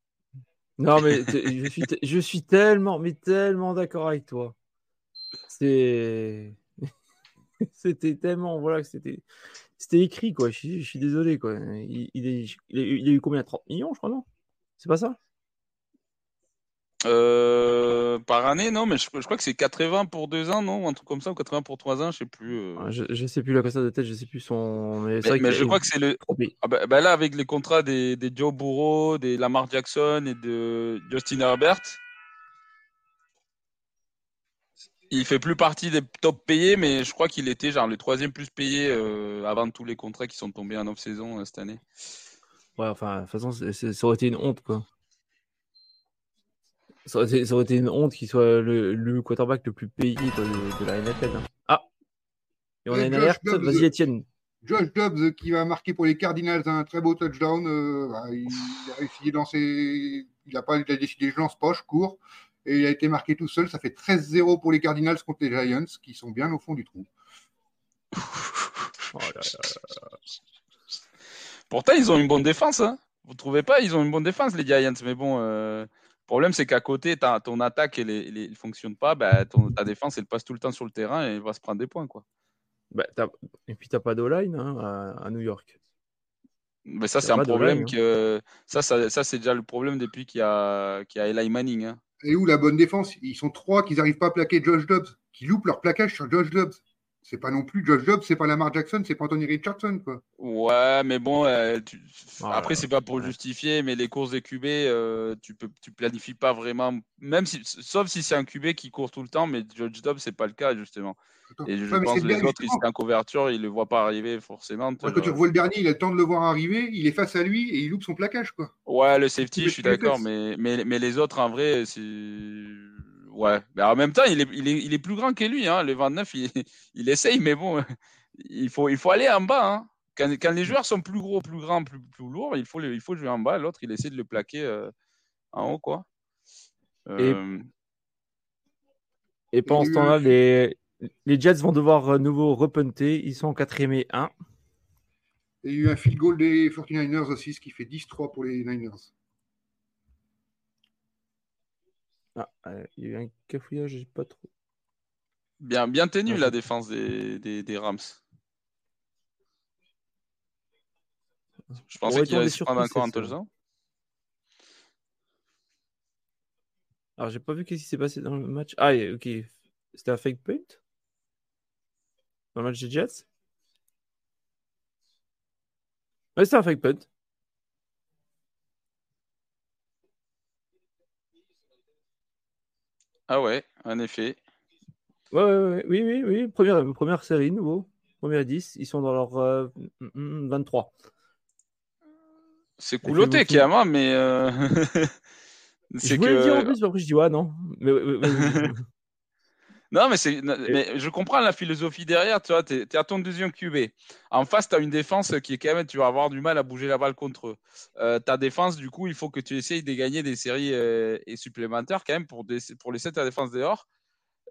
Non, mais je, suis je suis tellement, mais tellement d'accord avec toi. C'est. c'était tellement. Voilà, c'était. C'était écrit, quoi. Je, suis désolé, quoi. Il, il, est, il, a eu combien? 30 millions, je crois, non? C'est pas ça? Euh, par année, non, mais je, crois que c'est 80 pour deux ans, non Un truc comme ça, ou 80 pour trois ans, je sais plus. Euh. Je, je, sais plus la ça de tête, je sais plus son. Mais, je crois que c'est le. Ah bah, bah, là, avec les contrats des, des, Joe Burrow, des Lamar Jackson et de Justin Herbert, il fait plus partie des top payés, mais je crois qu'il était genre le troisième plus payé euh, avant tous les contrats qui sont tombés en off-saison cette année. Ouais, enfin, de toute façon, ça aurait été une honte, quoi. Ça aurait, été, une honte qu'il soit le, quarterback le plus payé de, la NFL. Hein. Ah Et on a une alerte. Vas-y, Étienne. Josh Dobbs qui va marquer pour les Cardinals un très beau touchdown. Euh, bah, il, a réussi lancer. Il a, pas, il a décidé je lance poche, court. Et il a été marqué tout seul. Ça fait 13-0 pour les Cardinals contre les Giants qui sont bien au fond du trou. Oh Pourtant, ils ont une bonne défense. Hein. Vous trouvez pas Ils ont une bonne défense, les Giants. Mais bon, euh, problème, c'est qu'à côté, ton attaque ne fonctionne pas, bah, ta défense, elle passe tout le temps sur le terrain et elle va se prendre des points. Quoi. Bah, et puis, tu n'as pas d'O-line hein, à, New York. Mais ça, c'est un problème hein. que. Ça, ça, c'est déjà le problème depuis qu'il y a, qu'il y a Eli Manning. Hein. Et où la bonne défense? Ils sont trois qui n'arrivent pas à plaquer Josh Dobbs, qui loupent leur plaquage sur Josh Dobbs c'est pas non plus Josh Jobs, c'est pas Lamar Jackson, c'est pas Anthony Richardson, quoi. Ouais, mais bon, euh, après, c'est pas pour justifier, mais les courses des QB, euh, tu peux, tu planifies pas vraiment, même si, sauf si c'est un QB qui court tout le temps, mais Josh Dobbs, c'est pas le cas, justement. Et je pense que les autres, ils sont en couverture, ils le voient pas arriver forcément. quand tu revois le dernier, il a le temps de le voir arriver, il est face à lui et il loupe son plaquage, quoi. Ouais, le safety, je suis d'accord, mais, mais, mais les autres, en vrai, c'est Ouais, mais en même temps, il est, il est, il est plus grand que lui. Hein. Le 29, il, il essaye, mais bon, il faut, il faut aller en bas. Hein. Quand, quand, les joueurs sont plus gros, plus grands, plus, plus lourds, il faut, il faut jouer en bas. L'autre, il essaie de le plaquer euh, en haut. Quoi. Euh... Et, et pendant ce temps-là, les, les Jets vont devoir à nouveau repunter. Ils sont en 4 et 1. il y a eu un field goal des 49ers aussi, ce qui fait 10-3 pour les Niners. Ah, euh, il y a eu un cafouillage, j'ai pas trop. Bien, bien tenu la défense des, des, des Rams. Je pensais qu'il allait se prendre encore un touchdown. Alors, j'ai pas vu qu'est-ce qui s'est passé dans le match. Ah, ok. C'était un fake point Dans le match des Jets? Ouais, c'est un fake punt. Ah ouais, en effet. Ouais, ouais, ouais, oui, oui, oui. Première, première série, nouveau. Première 10. Ils sont dans leur euh, mm, mm, 23. C'est vous- Kiyama, mais. euh, Je c'est voulais le dire en que. plus, mais après je dis ouais, non. Mais, ouais, ouais. Non, mais, c'est... mais je comprends la philosophie derrière. Tu vois, tu es à ton deuxième QB. En face, tu as une défense qui est quand même. Tu vas avoir du mal à bouger la balle contre eux. Euh, ta défense, du coup, il faut que tu essayes de gagner des séries euh, et supplémentaires quand même pour, des... pour laisser ta défense dehors.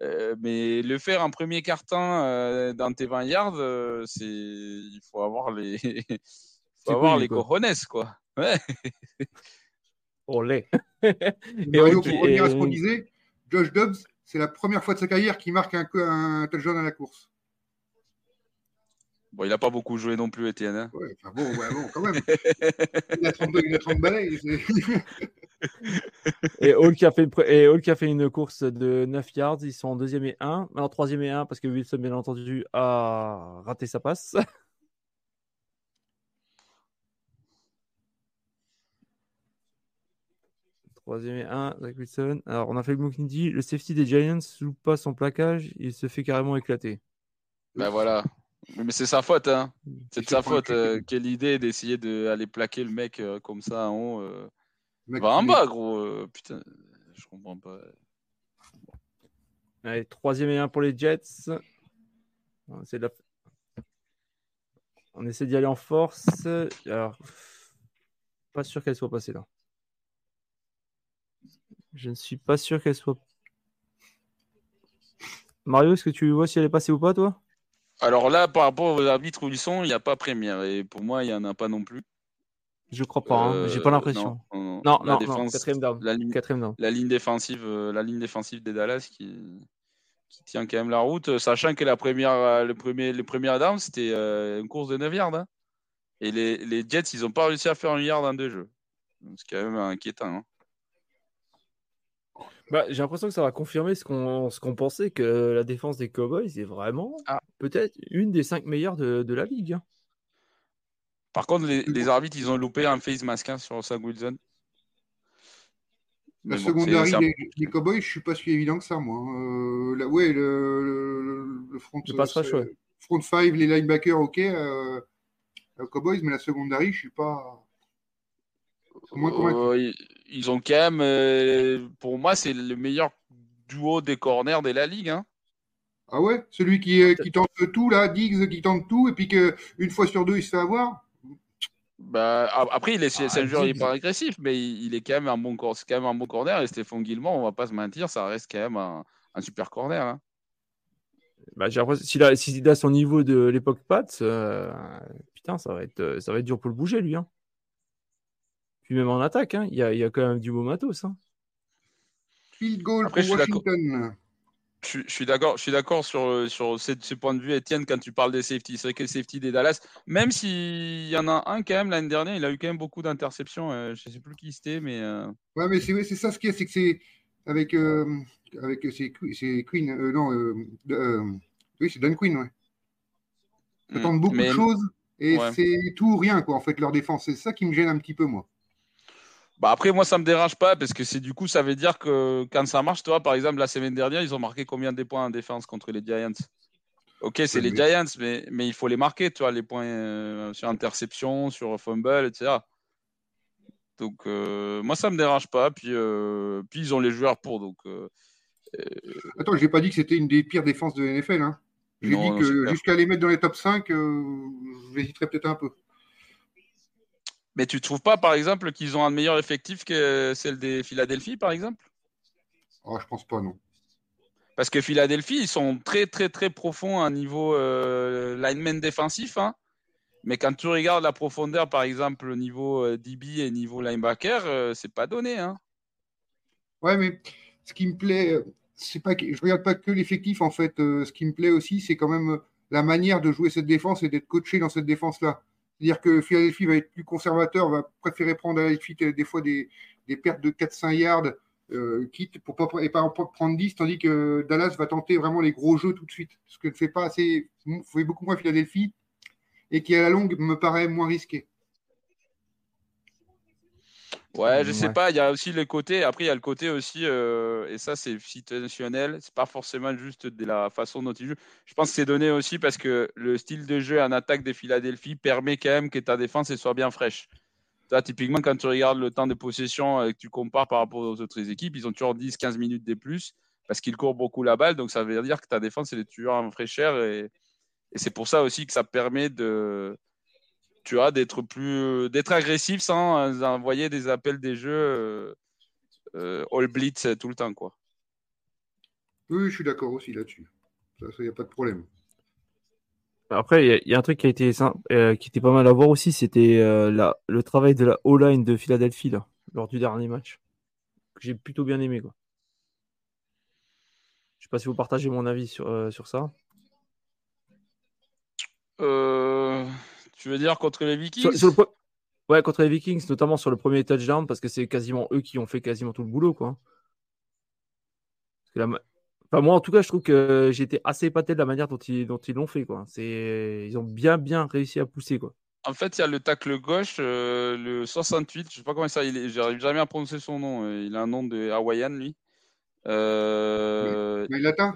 Euh, mais le faire en premier carton euh, dans tes 20 yards, euh, c'est il faut avoir les faut avoir couillu, les quoi. cojones quoi. Ouais. Olé. Mario, ok, pour revenir à ce qu'on et- disait, Josh Dobbs, c'est la première fois de sa carrière qu'il marque un, un touchdown à la course. Bon, il a pas beaucoup joué non plus, Étienne. hein. Ouais, enfin bon, ouais, bon, quand même. Il a 32, il a 30 balais. c'est- Et Hall qui a fait une, pre- et Hall qui a fait une course de 9 yards. Ils sont en deuxième et 1. Alors troisième et 1 parce que Wilson, bien entendu, a raté sa passe. Troisième et 1, Zach Wilson. Alors, on a fait le mot qui dit le safety des Giants loupe pas son plaquage, il se fait carrément éclater. Ben voilà. Mais c'est sa faute, hein. C'est de sa faute. euh, quelle idée d'essayer d'aller plaquer le mec euh, comme ça en haut. euh. Va en bas, gros. euh, putain, je comprends pas. Allez, troisième et 1 pour les Jets. On essaie, de la- on essaie d'y aller en force. Alors, pas sûr qu'elle soit passée là. Je ne suis pas sûr qu'elle soit. Mario, est-ce que tu vois si elle est passée ou pas, toi? Alors là, par rapport aux arbitres où ils sont, il n'y a pas première. Et pour moi, il n'y en a pas non plus. Je crois pas. hein. J'ai pas Euh, l'impression. Non, non, Non, La non, non, défense- quatrième down. la ligne, Quatrième down. la ligne défensive, euh, la ligne défensive des Dallas qui, qui tient quand même la route, euh, sachant que la première, le premier, les premières c'était une course de 9 yards. hein. Et les, les Jets, ils n'ont pas réussi à faire un yard en deux jeux. C'est quand même inquiétant. hein. Bah, j'ai l'impression que ça va confirmer ce qu'on ce qu'on pensait que la défense des Cowboys est vraiment Ah. peut-être une des cinq meilleures de, de la ligue. hein. Par contre, les, les arbitres, ils ont loupé un face mask hein, sur Sam Wilson. La bon, secondaire des, des Cowboys, je suis pas si évident que ça, moi. Euh, là, ouais, le, le, le front, Le euh, ouais. front five, les linebackers, ok, euh, euh, Cowboys, mais la secondary, je suis pas. Euh, ils- ont quand même, euh, pour moi, c'est le meilleur duo des corners de la ligue. hein. Ah ouais, celui qui, euh, qui tente tout là, Diggs qui tente tout, et puis que une fois sur deux il se fait avoir? Bah, après, il est, c'est Ah, c'est un joueur hyper agressif, mais il, il est quand même un bon, cor- c'est quand même un bon corner. Et Stéphane Guillemont, on va pas se mentir, ça reste quand même un, un super corner. hein. Bah, s'il a, a son niveau de l'époque euh, putain, ça va être ça va être dur pour le bouger lui. hein. Puis même en attaque, hein, il y, a, il y a quand même du beau matos. hein. Field goal Après, pour je suis d'accord. Washington. Je, suis- je suis d'accord, je suis d'accord sur, sur ce, ce point de vue, Étienne, quand tu parles des safety. C'est vrai que le safety des Dallas, même s'il y en a un quand même l'année dernière, il a eu quand même beaucoup d'interceptions. euh, je sais plus qui c'était, mais euh, Ouais, mais c'est c'est ça ce qu'il y a, c'est que c'est avec euh, avec c'est Que- c'est Queen, euh, non, euh, euh, oui c'est Dan Quinn, ouais. Ils tentent beaucoup mais- de choses et ouais. c'est tout ou rien quoi en fait leur défense. C'est ça qui me gêne un petit peu moi. Bah après, moi, ça me dérange pas parce que c'est du coup, ça veut dire que quand ça marche, toi, par exemple, la semaine dernière, ils ont marqué combien de points en défense contre les Giants? Ok, c'est les Giants, mais, mais il faut les marquer, tu vois, les points euh, sur interception, sur fumble, etc. Donc, euh, moi, ça me dérange pas. Puis, euh, puis ils ont les joueurs pour. Donc, Attends, j'ai pas dit que c'était une des pires défenses de NFL. Hein. J'ai dit que jusqu'à les mettre dans les top 5, euh, j'hésiterais peut-être un peu. Mais tu trouves pas, par exemple, qu'ils ont un meilleur effectif que celle des Philadelphie, par exemple? Oh, je pense pas non. Parce que Philadelphie, ils sont très, très, très profonds à un niveau euh, lineman défensif. hein. Mais quand tu regardes la profondeur, par exemple, au niveau euh, DB et niveau linebacker, euh, c'est pas donné. Hein. Ouais, mais ce qui me plaît, euh, c'est pas que je regarde pas que l'effectif en fait. Ce qui me plaît aussi, c'est quand même la manière de jouer cette défense et d'être coaché dans cette défense-là. C'est-à-dire que Philadelphie va être plus conservateur, va préférer prendre à la suite euh, des fois des, pertes de 4-5 yards, euh, quitte pour pas et pas en prendre 10, tandis que Dallas va tenter vraiment les gros jeux tout de suite. Ce que ne fait pas assez, fait beaucoup moins Philadelphie et qui à la longue me paraît moins risqué. Ouais, je sais Ouais. pas. Il y a aussi le côté. Après, il y a le côté aussi, euh, et ça, c'est situationnel. C'est pas forcément juste de la façon dont il joue. Je pense que c'est donné aussi parce que le style de jeu en attaque des Philadelphie permet quand même que ta défense elle soit bien fraîche. Toi, typiquement, quand tu regardes le temps de possession et que tu compares par rapport aux autres équipes, ils ont toujours 10-15 minutes de plus parce qu'ils courent beaucoup la balle. Donc, ça veut dire que ta défense, elle est toujours en fraîcheur. Et, et c'est pour ça aussi que ça permet de, tu vois, d'être plus, d'être agressif sans euh, envoyer des appels des jeux euh, euh, all blitz tout le temps, quoi. Oui, je suis d'accord aussi là-dessus. Ça, il n'y a pas de problème. Après, il y, a- il y a un truc qui a été euh, qui était pas mal à voir aussi, c'était euh, la- le travail de la O-line de Philadelphie là, lors du dernier match. Que j'ai plutôt bien aimé quoi. Je sais pas si vous partagez mon avis sur, euh, sur ça. Euh, tu veux dire contre les Vikings Sur- sur le pre- Ouais, contre les Vikings, notamment sur le premier touchdown, parce que c'est quasiment eux qui ont fait quasiment tout le boulot quoi. Parce que la ma- Enfin, moi en tout cas, je trouve que j'ai été assez épaté de la manière dont ils dont ils l'ont fait quoi. C'est ils ont bien bien réussi à pousser quoi. En fait, il y a le tacle gauche, euh, le 68, je sais pas comment ça, il est, j'arrive jamais à prononcer son nom. euh, Il a un nom de hawaïen, lui. Euh, Mais il atteint.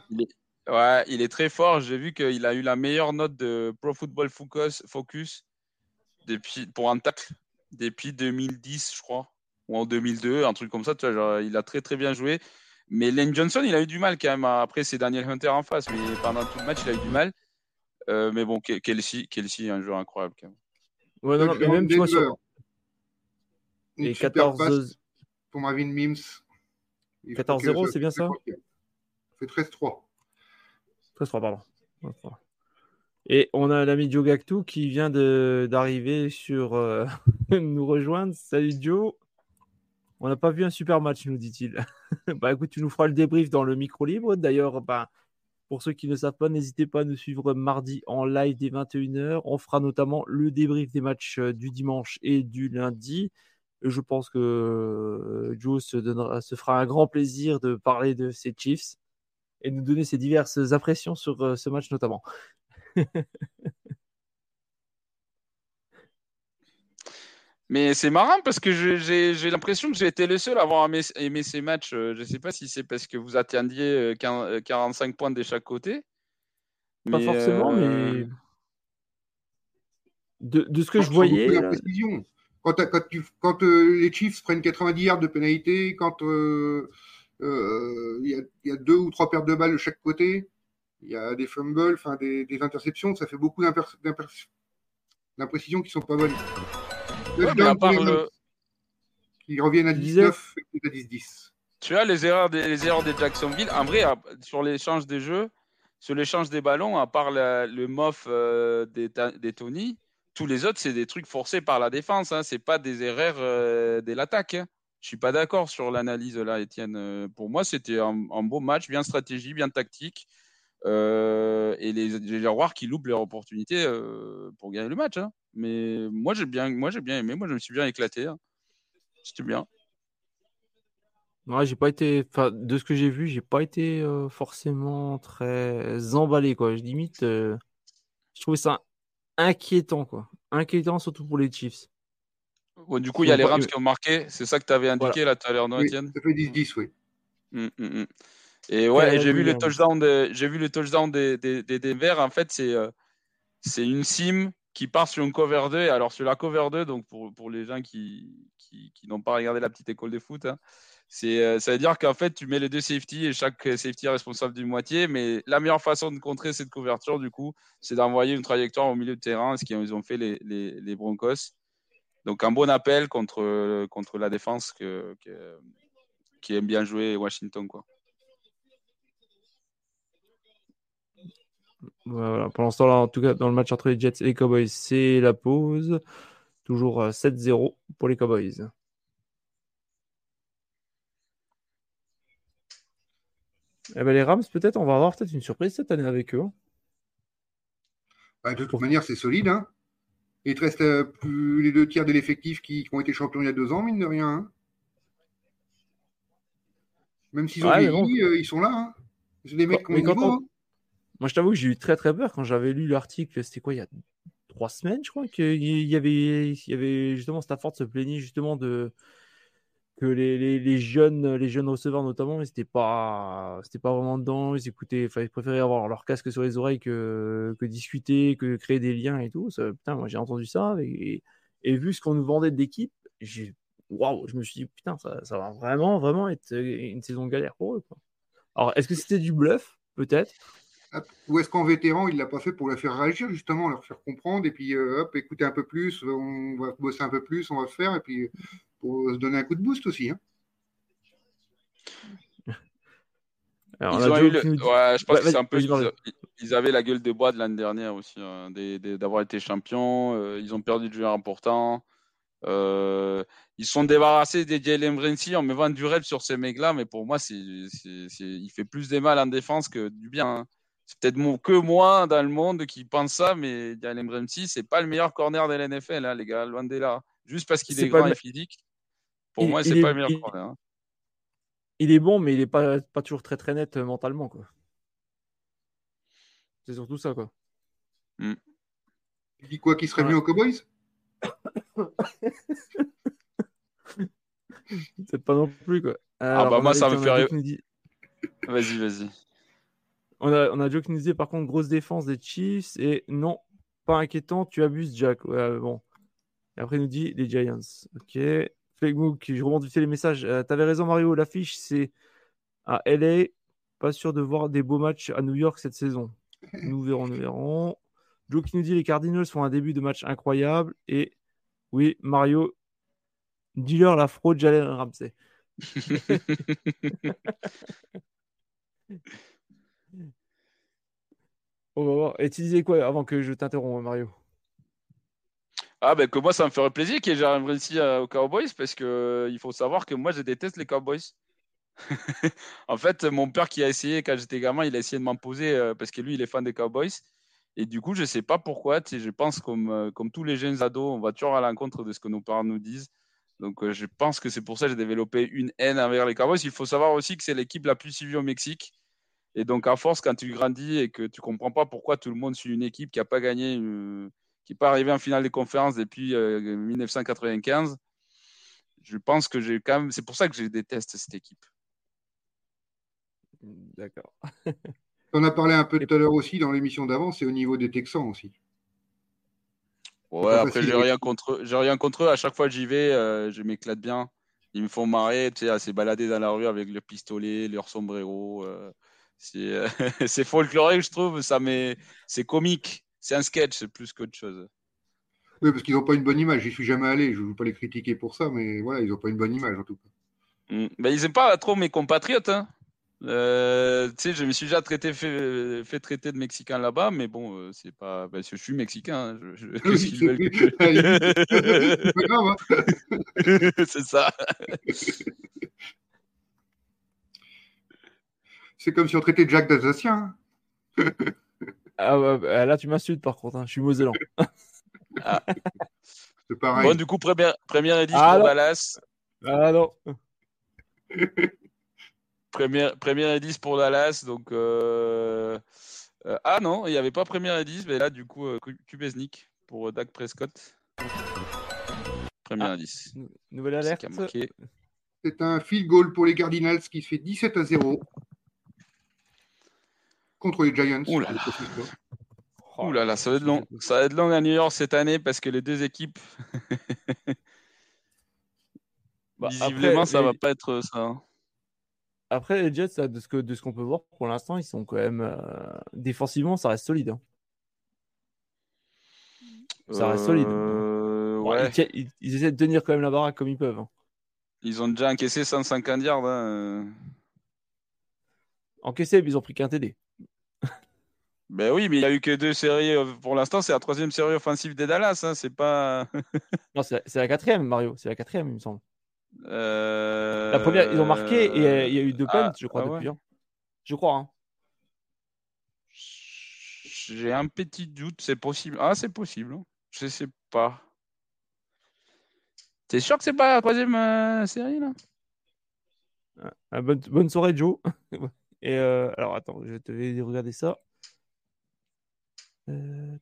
Ouais, il est très fort. J'ai vu qu'il a eu la meilleure note de Pro Football Focus, Focus depuis, pour un tacle depuis 2010, je crois, ou en 2002, un truc comme ça. Tu vois, genre, il a très très bien joué. Mais Lane Johnson, il a eu du mal quand même. Après, c'est Daniel Hunter en face, mais pendant tout le match, il a eu du mal. Euh, mais bon, Ke- Kelsey, Kelsey, un joueur incroyable quand même. Ouais, non, non, mais même tu vois, sur- et super 14 passe pour Marvin Mims. Il faut 14-0, que- c'est bien ça? Ça fait 13-3. 13-3, pardon. 13-3. Et on a l'ami Joe Gactou qui vient d'arriver sur euh, nous rejoindre. Salut Joe. On n'a pas vu un super match, nous dit-il. bah écoute, tu nous feras le débrief dans le micro libre. D'ailleurs, bah, pour ceux qui ne savent pas, n'hésitez pas à nous suivre mardi en live dès 21h. On fera notamment le débrief des matchs euh, du dimanche et du lundi. Je pense que euh, Joe se, se fera un grand plaisir de parler de ses Chiefs et nous donner ses diverses impressions sur euh, ce match notamment. Mais c'est marrant parce que j'ai l'impression que j'ai été le seul à avoir aimé, aimé ces matchs. Euh, Je ne sais pas si c'est parce que vous attendiez euh, quin- euh, 45 points de chaque côté. Pas Mais, forcément, euh, mais de, de ce que je voyais. Quand, t'as- quand, tu- quand, euh, les Chiefs prennent 90 yards de pénalité, quand euh, il y, a, il y a deux ou trois pertes de balles de chaque côté, il y a des fumbles, enfin des, des interceptions, ça fait beaucoup d'impr- d'impr- d'imprécisions qui sont pas bonnes. ouais, mais à part le, qui reviennent à Tu disais 19 et à 10-10. tu as les erreurs des, les erreurs des Jacksonville. En vrai, sur l'échange des jeux, sur l'échange des ballons, à part la- le mof euh, des, des Tony, tous les autres, c'est des trucs forcés par la défense. Hein. C'est pas des erreurs euh, de l'attaque. Hein. Je suis pas d'accord sur l'analyse là, Étienne. Euh, Pour moi, c'était un, beau match, bien stratégie, bien tactique. Euh, et les, les qui loupent leur opportunité euh, pour gagner le match. hein. Mais moi, j'ai bien, moi, j'ai bien aimé. Moi, je me suis bien éclaté. hein. C'était bien. j'ai pas été, de ce que j'ai vu, j'ai pas été forcément très emballé, quoi. Je limite, je trouvais ça inquiétant, quoi. Inquiétant, surtout pour les Chiefs. Bon, du coup, il y a les Rams qui ont marqué. C'est ça que tu avais indiqué là tout à l'heure, non, Étienne ça fait 10-10, oui. Mm, mm, mm. Et ouais, j'ai vu le Williams. touchdown de, j'ai vu le touchdown des, des, des Denver. En fait, c'est euh, c'est une sim qui part sur une cover 2. Et alors sur la cover 2, donc pour, pour les gens qui, qui, qui n'ont pas regardé la petite école de foot, hein, c'est euh, ça veut dire qu'en fait tu mets les deux safety et chaque safety est responsable d'une moitié. Mais la meilleure façon de contrer cette couverture, du coup, c'est d'envoyer une trajectoire au milieu de terrain, ce qu'ils ont fait les, les, les Broncos. Donc un bon appel contre, contre la défense que, que- qui aime bien jouer Washington, quoi. Voilà, pour l'instant, là, en tout cas, dans le match entre les Jets et les Cowboys, c'est la pause. Toujours euh, 7-0 pour les Cowboys. Eh ben, les Rams, peut-être, on va avoir peut-être une surprise cette année avec eux. hein. Bah, de toute manière, c'est solide. Hein. Il te reste euh, plus les deux tiers de l'effectif qui, qui ont été champions il y a deux ans, mine de rien. hein. Même s'ils ont Ouais, vieilli, euh, ils sont là. Hein. Des mecs qui ont niveau. on- hein. Moi, je t'avoue que j'ai eu très très peur quand j'avais lu l'article. C'était quoi, il y a trois semaines, je crois, qu'il y avait, il y avait justement Stafford se plaignait justement de, les, jeunes, les jeunes receveurs notamment, ils n'étaient pas, c'était pas vraiment dedans. Ils écoutaient, enfin, ils préféraient avoir leur casque sur les oreilles que, discuter, que créer des liens et tout. Ça, putain, moi j'ai entendu ça et, vu ce qu'on nous vendait d'équipe, j'ai, waouh, je me suis dit putain, ça, va vraiment, vraiment être une saison galère pour eux. Alors, est-ce que c'était du bluff? Peut-être. Ou est-ce qu'en vétéran, il l'a pas fait pour la faire réagir, justement, leur faire comprendre, et puis euh, hop, écouter un peu plus, on va bosser un peu plus, on va faire, et puis pour se donner un coup de boost aussi. Hein. Alors, ils ont eu le... ouais, je pense que c'est un peu. Ils, ils, avaient la gueule de bois de l'année dernière aussi, hein, d'avoir été champions. Euh, ils ont perdu du joueur important. Euh, ils sont débarrassés des Jalen Bruncy en me vendant du rêve sur ces mecs-là, mais pour moi, c'est, il fait plus des mal en défense que du bien. Hein. C'est peut-être que moi dans le monde qui pense ça, mais Jalen Bruncy, c'est pas le meilleur corner de l'NFL, hein, les gars, loin de là. Juste parce qu'il est, grand et physique. Pour moi, c'est pas le meilleur corner. Hein. Il est bon, mais il est pas, pas toujours très très net euh, mentalement, quoi. C'est surtout ça, quoi. Mm. Il dit quoi, qu'il serait mieux aux Cowboys? C'est pas non plus, quoi. ah bah moi, ça me fait Vas-y, vas-y. On a, on a Joe qui nous disait par contre grosse défense des Chiefs et non, pas inquiétant, tu abuses Jack. Ouais, bon. Et après il nous dit les Giants. Ok. Flegmook, je remonte vite les messages. Euh, T'avais raison Mario, l'affiche c'est à LA. Pas sûr de voir des beaux matchs à New York cette saison. Nous verrons, nous verrons. Joe qui nous dit les Cardinals font un début de match incroyable et oui, Mario, dis-leur la fraude Jalen Ramsey. Et tu disais quoi avant que je t'interrompe, Mario? Ah, ben que moi, ça me ferait plaisir qu'il Jalen Ramsey euh, aux Cowboys parce qu'il euh, il faut savoir que moi, je déteste les Cowboys. en fait, mon père qui a essayé quand j'étais gamin, il a essayé de m'imposer euh, parce que lui, il est fan des Cowboys. Et du coup, je ne sais pas pourquoi. Je pense comme, comme tous les jeunes ados, on va toujours à l'encontre de ce que nos parents nous disent. Donc, je pense que c'est pour ça que j'ai développé une haine envers les Cowboys. Il faut savoir aussi que c'est l'équipe la plus suivie au Mexique. Et donc, à force, quand tu grandis et que tu ne comprends pas pourquoi tout le monde suit une équipe qui n'a pas gagné, euh, qui n'est pas arrivée en finale des conférences depuis 1995, je pense que j'ai quand même. C'est pour ça que je déteste cette équipe. D'accord. On a parlé un peu tout à l'heure aussi dans l'émission d'avant, c'est au niveau des Texans aussi. Ouais, après, j'ai rien, contre, rien contre eux. À chaque fois que j'y vais, euh, je m'éclate bien. Ils me font marrer, tu sais, à se balader dans la rue avec le pistolet, leur sombrero. Euh, euh, c'est folklorique, je trouve. Ça c'est comique. C'est un sketch, c'est plus qu'autre chose. Oui, parce qu'ils n'ont pas une bonne image. J'y suis jamais allé. Je ne veux pas les critiquer pour ça, mais voilà, ils n'ont pas une bonne image en tout cas. Mm. Ben, ils n'aiment pas trop mes compatriotes. Hein. Euh, tu sais, je me suis déjà traité, fait, fait traiter de Mexicain là-bas, mais bon, euh, c'est pas. Que je suis Mexicain. Hein, je, c'est ça. C'est comme si on traitait Jack d'Alsacien. Hein. ah bah, là, tu m'insultes par contre. Hein. Je suis Mosellan. ah. C'est pareil. Bon, du coup, première, première édition ah, pour Dallas. Ah non. Première, première 10 pour Dallas. Donc, euh, euh, ah non, il n'y avait pas première et 10, mais là, du coup, euh, Kubesnik pour Dak Prescott. Première ah, 10. Nouvelle alerte. C'est un field goal pour les Cardinals qui se fait 17 à 0 contre les Giants. Ouh là là. là, là ça va être long. Ça va être long à New York cette année parce que les deux équipes. bah, Visiblement, ça ne va pas être ça. Hein. Après, les Jets, de ce, que, de ce qu'on peut voir pour l'instant, ils sont quand même. Euh, défensivement, ça reste solide. Hein. Ça reste solide. Euh, ouais. ils, essaient de tenir quand même la baraque comme ils peuvent. Hein. Ils ont déjà encaissé 150 yards. Hein. Encaissé, mais ils ont pris qu'un TD. Ben oui, mais il n'y a eu que deux séries. Euh, pour l'instant, c'est la troisième série offensive des Dallas. C'est pas. non, c'est la quatrième, Mario. C'est la quatrième, il me semble. La première, ils ont marqué et euh, il y a eu deux punts, ah, je crois, ah depuis. Hein. Je crois. Hein. J'ai un petit doute, c'est possible. Ah, c'est possible. Hein. Je sais pas. T'es sûr que c'est pas la troisième euh, série là? Ah, bonne, bonne, soirée, Joe. et euh, alors, attends, je vais te regarder ça. Euh,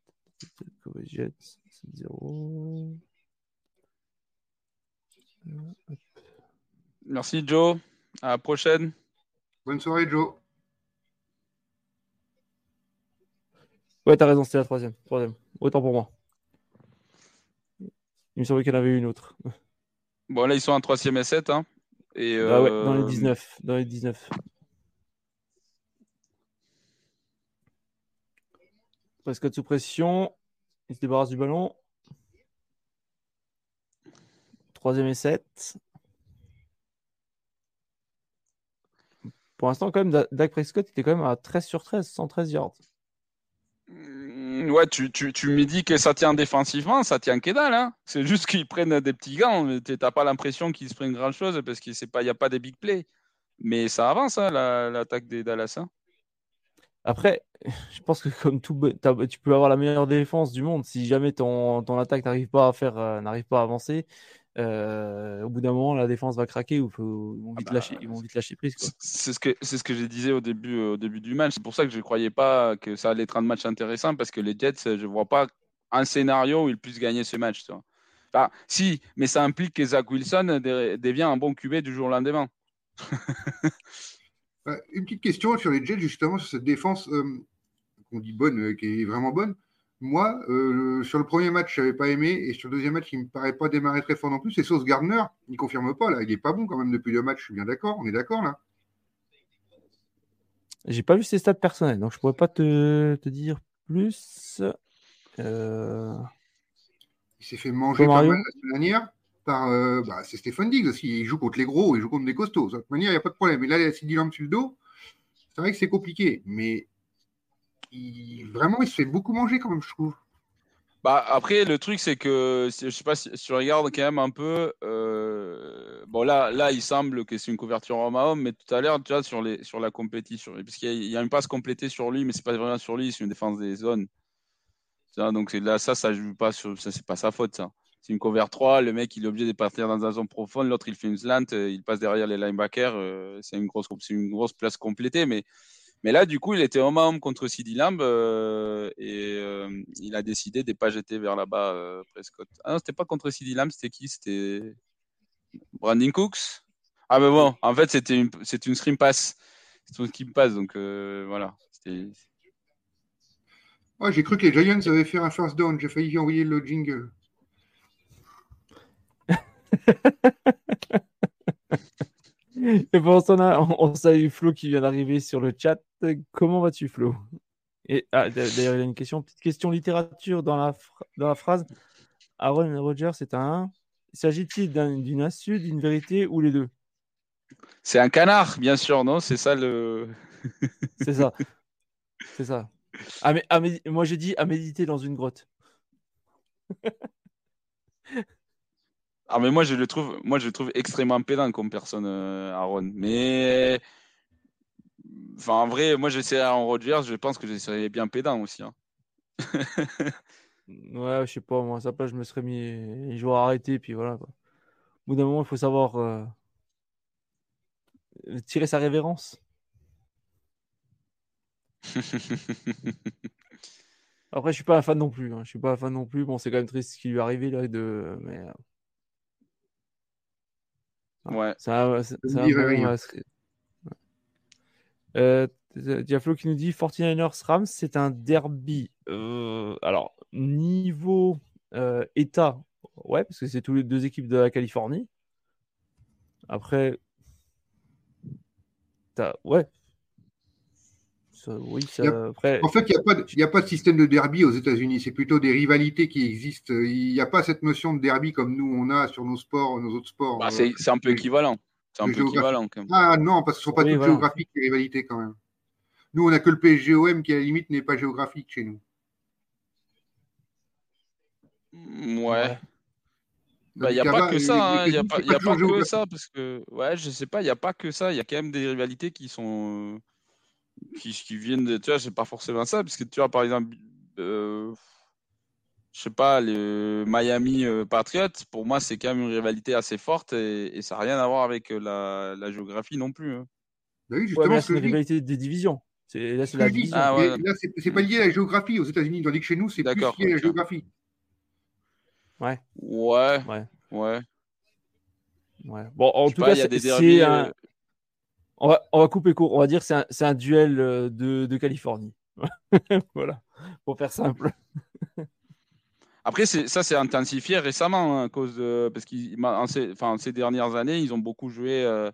0. Merci Joe. À la prochaine. Bonne soirée, Joe. Ouais, t'as raison, c'était la troisième. troisième. Autant pour moi. Il me semblait qu'il y en avait une autre. Bon, là, ils sont en troisième et 7. Hein. Et, Bah ouais, dans les euh, 19. Dans les 19. Prescott sous pression. Il se débarrasse du ballon. Troisième et 7. Pour l'instant, quand même, Da- Dak Prescott était quand même à 13 sur 13, 113 yards. Mm, Ouais, tu, tu, tu me dis que ça tient défensivement, ça tient que dalle. Hein. C'est juste qu'ils prennent des petits gants. T'as pas l'impression qu'ils se prennent grand chose parce qu'il n'y a pas des big plays. Mais ça avance, hein, la- l'attaque des Dallas. hein. Après, je pense que comme tout, tu peux avoir la meilleure défense du monde. Si jamais ton, ton attaque n'arrive pas à faire, euh, n'arrive pas à avancer, euh, au bout d'un moment, la défense va craquer ou faut- ils, vont vite bah, lâcher, ils vont vite lâcher prise. C'est ce que c'est ce que j'ai disais au début au début du match. C'est pour ça que je ne croyais pas que ça allait être un match intéressant parce que les Jets, je vois pas un scénario où ils puissent gagner ce match. tu vois. Enfin, si, mais ça implique que Zach Wilson dé- devient un bon QB du jour au lendemain. Euh, Une petite question sur les Jets, justement, sur cette défense euh, qu'on dit bonne, euh, qui est vraiment bonne. Moi, euh, sur le premier match, je n'avais pas aimé, et sur le deuxième match, il ne me paraît pas démarrer très fort non plus. C'est Sauce Gardner, il ne confirme pas, là. Il n'est pas bon quand même depuis deux matchs, je suis bien d'accord, on est d'accord là. J'ai pas vu ses stats personnels, donc je pourrais pas te, te dire plus. Euh, Il s'est fait manger pas mal la semaine dernière par. euh, bah, c'est Stéphane Diggs aussi. Il joue contre les gros, il joue contre des costauds. De toute manière, il n'y a pas de problème. Et là, il a Sidi Lamb sur le dos. C'est vrai que c'est compliqué, mais il- vraiment, il se fait beaucoup manger quand même, je trouve. Bah, après, le truc, c'est que je sais pas si, tu regardes quand même un peu. euh, bon, là, là, il semble que c'est une couverture homme à homme, mais tout à l'heure, tu vois, sur, les, sur la compétition, parce qu'il y, a- une passe complétée sur lui, mais c'est pas vraiment sur lui, c'est une défense des zones. Vois, donc là, ça, ça joue pas sur, ça, c'est pas sa faute, ça. C'est une cover 3, le mec, il est obligé de partir dans une zone profonde, l'autre, il fait une slant, euh, il passe derrière les linebackers, euh, c'est une c'est une grosse place complétée, mais mais là, du coup, il était homme à homme contre CD Lamb euh, et euh, il a décidé de ne pas jeter vers là-bas euh, Prescott. Ah non, c'était pas contre CD Lamb, c'était qui? C'était Brandon Cooks? Ah, mais bon, en fait, c'était une, c'était une screen pass. C'est une screen pass, donc euh, voilà. C'était- Ouais, j'ai cru que les Giants avaient fait un first down. J'ai failli envoyer le jingle. Et pendant ce temps-là, on, salue Flo qui vient d'arriver sur le chat. Comment vas-tu, Flo? Et ah, d'a- d'ailleurs, il y a une question, petite question littérature dans la, dans la phrase. Aaron Rodgers, c'est un. S'agit-il d'un- d'une insulte, d'une vérité ou les deux? C'est un canard, bien sûr, non? C'est ça le. C'est ça. C'est ça. À à moi, j'ai dit à méditer dans une grotte. Ah, mais moi, je le trouve, moi, je le trouve extrêmement pédant comme personne, euh, Aaron. Mais. Enfin, en vrai, moi, j'essaierais en Rodgers, je pense que j'essaierais bien pédant aussi. hein. Ouais, je sais pas, moi, à sa place, je me serais mis. Vais arrêter, puis voilà. Quoi. Au bout d'un moment, il faut savoir euh, tirer sa révérence. Après, je suis pas un fan non plus. hein. Je suis pas un fan non plus. Bon, c'est quand même triste ce qui lui est arrivé là. De... Mais euh, ouais. ça, un dirai bon. euh, Euh, Diaflo qui nous dit 49ers Rams, c'est un derby. Euh, alors, niveau euh, état, ouais, parce que c'est tous les deux équipes de la Californie. Après, t'as- ouais. Oui, ça- après, En fait, il n'y a, pas de- il y a pas de système de derby aux États-Unis. C'est plutôt des rivalités qui existent. Il n'y a pas cette notion de derby comme nous, on a sur nos sports, nos autres sports. Bah, Euh, c'est un peu équivalent. C'est un le peu géographique. équivalent quand même. Ah non, parce que ce ne sont pas Oui, toutes voilà. géographiques, les rivalités quand même. Nous, on n'a que le PSGOM qui, à la limite, n'est pas géographique chez nous. Ouais. Bah, il n'y a pas que ça, hein. Il n'y a pas, a que ça, parce que, ouais, je sais pas, il n'y a pas que ça. Il y a quand même des rivalités qui sont, qui, qui viennent de, tu vois, c'est pas forcément ça, parce que tu vois, par exemple, euh, je sais pas, le Miami euh, Patriots, pour moi, c'est quand même une rivalité assez forte et, et ça n'a rien à voir avec euh, la, la géographie non plus. hein. Bah oui, ouais, justement, là, c'est une rivalité des divisions. C'est- Là, la division. Ah, ouais. là, c'est c'est pas lié à la géographie aux États-Unis, tandis que chez nous, c'est plus lié à la géographie. Ouais, Ouais. ouais. Ouais. Bon, en tout pas, cas, il y a c'est des c'est derbies, un- euh, on, va, on va couper court. On va dire c'est un, un duel euh, de, de Californie. voilà, pour faire simple. Après, ça s'est intensifié récemment hein, à cause de parce qu'en ces, enfin, ces dernières années, ils ont beaucoup joué euh,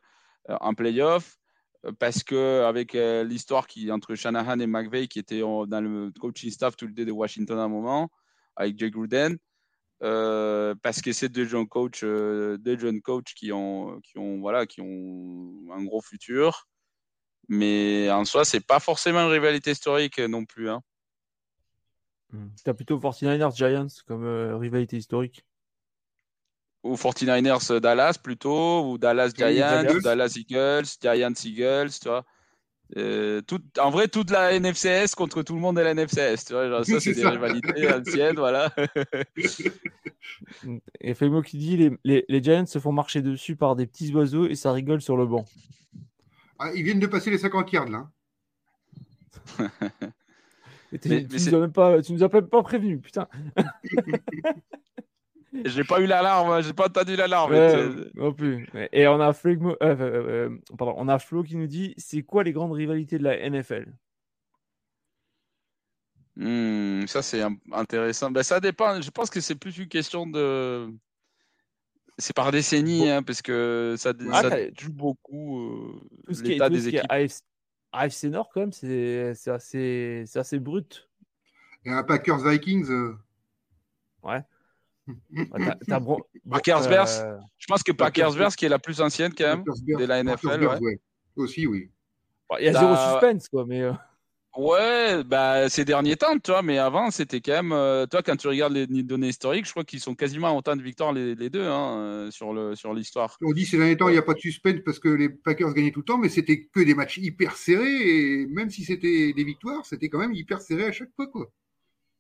en playoff euh, parce que avec l'histoire qui entre Shanahan et McVay qui étaient en- dans le coaching staff tout le day de Washington à un moment avec Jay Gruden euh, parce que c'est deux jeunes coachs, euh, deux jeunes coachs qui ont qui ont voilà qui ont un gros futur. Mais en soi, c'est pas forcément une rivalité historique non plus. Hein. T'as plutôt 49ers Giants comme euh, rivalité historique? ou 49ers euh, Dallas plutôt, ou Dallas Giants, Dallas. Dallas Eagles, Giants Eagles, tu vois. Euh, tout, en vrai, toute la NFCS contre tout le monde de la NFCS, tu vois. Genre, ça, c'est des ça. rivalités anciennes, voilà. Et Femo qui dit les, les, les Giants se font marcher dessus par des petits oiseaux et ça rigole sur le banc. Ah, ils viennent de passer les 50 yards là. Et Mais- tu, mais nous as même pas, tu nous as même pas prévenu, putain. J'ai pas eu l'alarme, j'ai pas entendu l'alarme. Ouais, tu- non plus. Et on a, Flegmo- euh, euh, euh, pardon, on a Flo qui nous dit c'est quoi les grandes rivalités de la NFL Hmm, ça, c'est intéressant. Ben, ça dépend. Je pense que c'est plus une question de. C'est par décennie, hein, parce que ça, Ah, ça joue beaucoup euh, Tout ce qui est, l'état des équipes. AFC, AFC Nord, quand même, c'est assez, c'est assez brut. Et un Packers Vikings. euh, Ouais. Euh, Je pense que Packers- Packers Bears, qui est la plus ancienne quand même, de la NFL. Bears, ouais. ouais. Aussi, oui. bon, Il y a zéro T'as- suspense, quoi, mais. euh, Ouais, bah, ces derniers temps, tu vois, mais avant, c'était quand même. euh, toi, quand tu regardes les données historiques, je crois qu'ils sont quasiment à autant de victoires les, les deux hein, sur le sur l'histoire. On dit ces derniers temps, il n'y a pas de suspense parce que les Packers gagnaient tout le temps, mais c'était que des matchs hyper serrés. Et même si c'était des victoires, c'était quand même hyper serré à chaque fois. Quoi.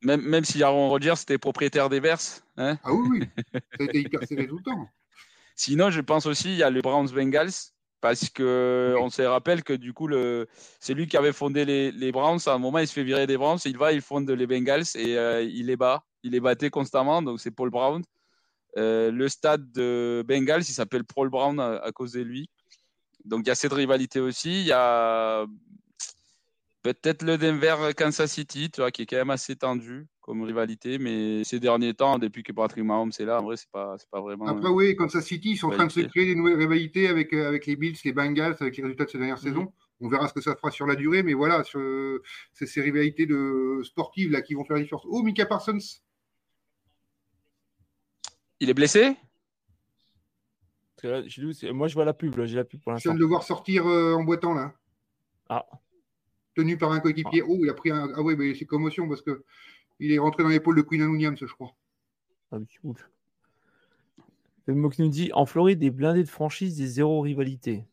Même, même si Aaron Rodgers était propriétaire des Bears. Hein Ah oui, oui. Ça a été hyper serré tout le temps. Sinon, je pense aussi, il y a les Browns Bengals. Parce que on se rappelle que du coup, le, c'est lui qui avait fondé les, les Browns. À un moment, il se fait virer des Browns. Il va, il fonde les Bengals et euh, il les bat. Il les battait constamment. Donc, c'est Paul Brown. Euh, le stade de Bengals, il s'appelle Paul Brown à, à cause de lui. Donc, il y a cette rivalité aussi. Il y a peut-être le Denver Kansas City, tu vois, qui est quand même assez tendu comme rivalité. Mais ces derniers temps, depuis que Patrick Mahomes est là, en vrai, c'est pas, c'est pas vraiment. Après, oui, Kansas City, ils sont en train de se créer des nouvelles rivalités avec, euh, avec les Bills, les Bengals, avec les résultats de ces dernières Mhm. saisons. On verra ce que ça fera sur la durée, mais voilà, sur- c'est ces rivalités de sportives là qui vont faire la différence. Oh, Mika Parsons, Il est blessé? Parce que là, moi, je vois la pub, là, j'ai la pub pour je l'instant. viens de le voir sortir euh, en boitant là, Ah, tenu par un coéquipier. Oh, il a pris un. Ah oui, mais c'est commotion parce que il est rentré dans l'épaule de Queen Williams, je crois. ah oui, ouf. Le mot qui nous dit en Floride, des blindés de franchise, des zéro rivalité.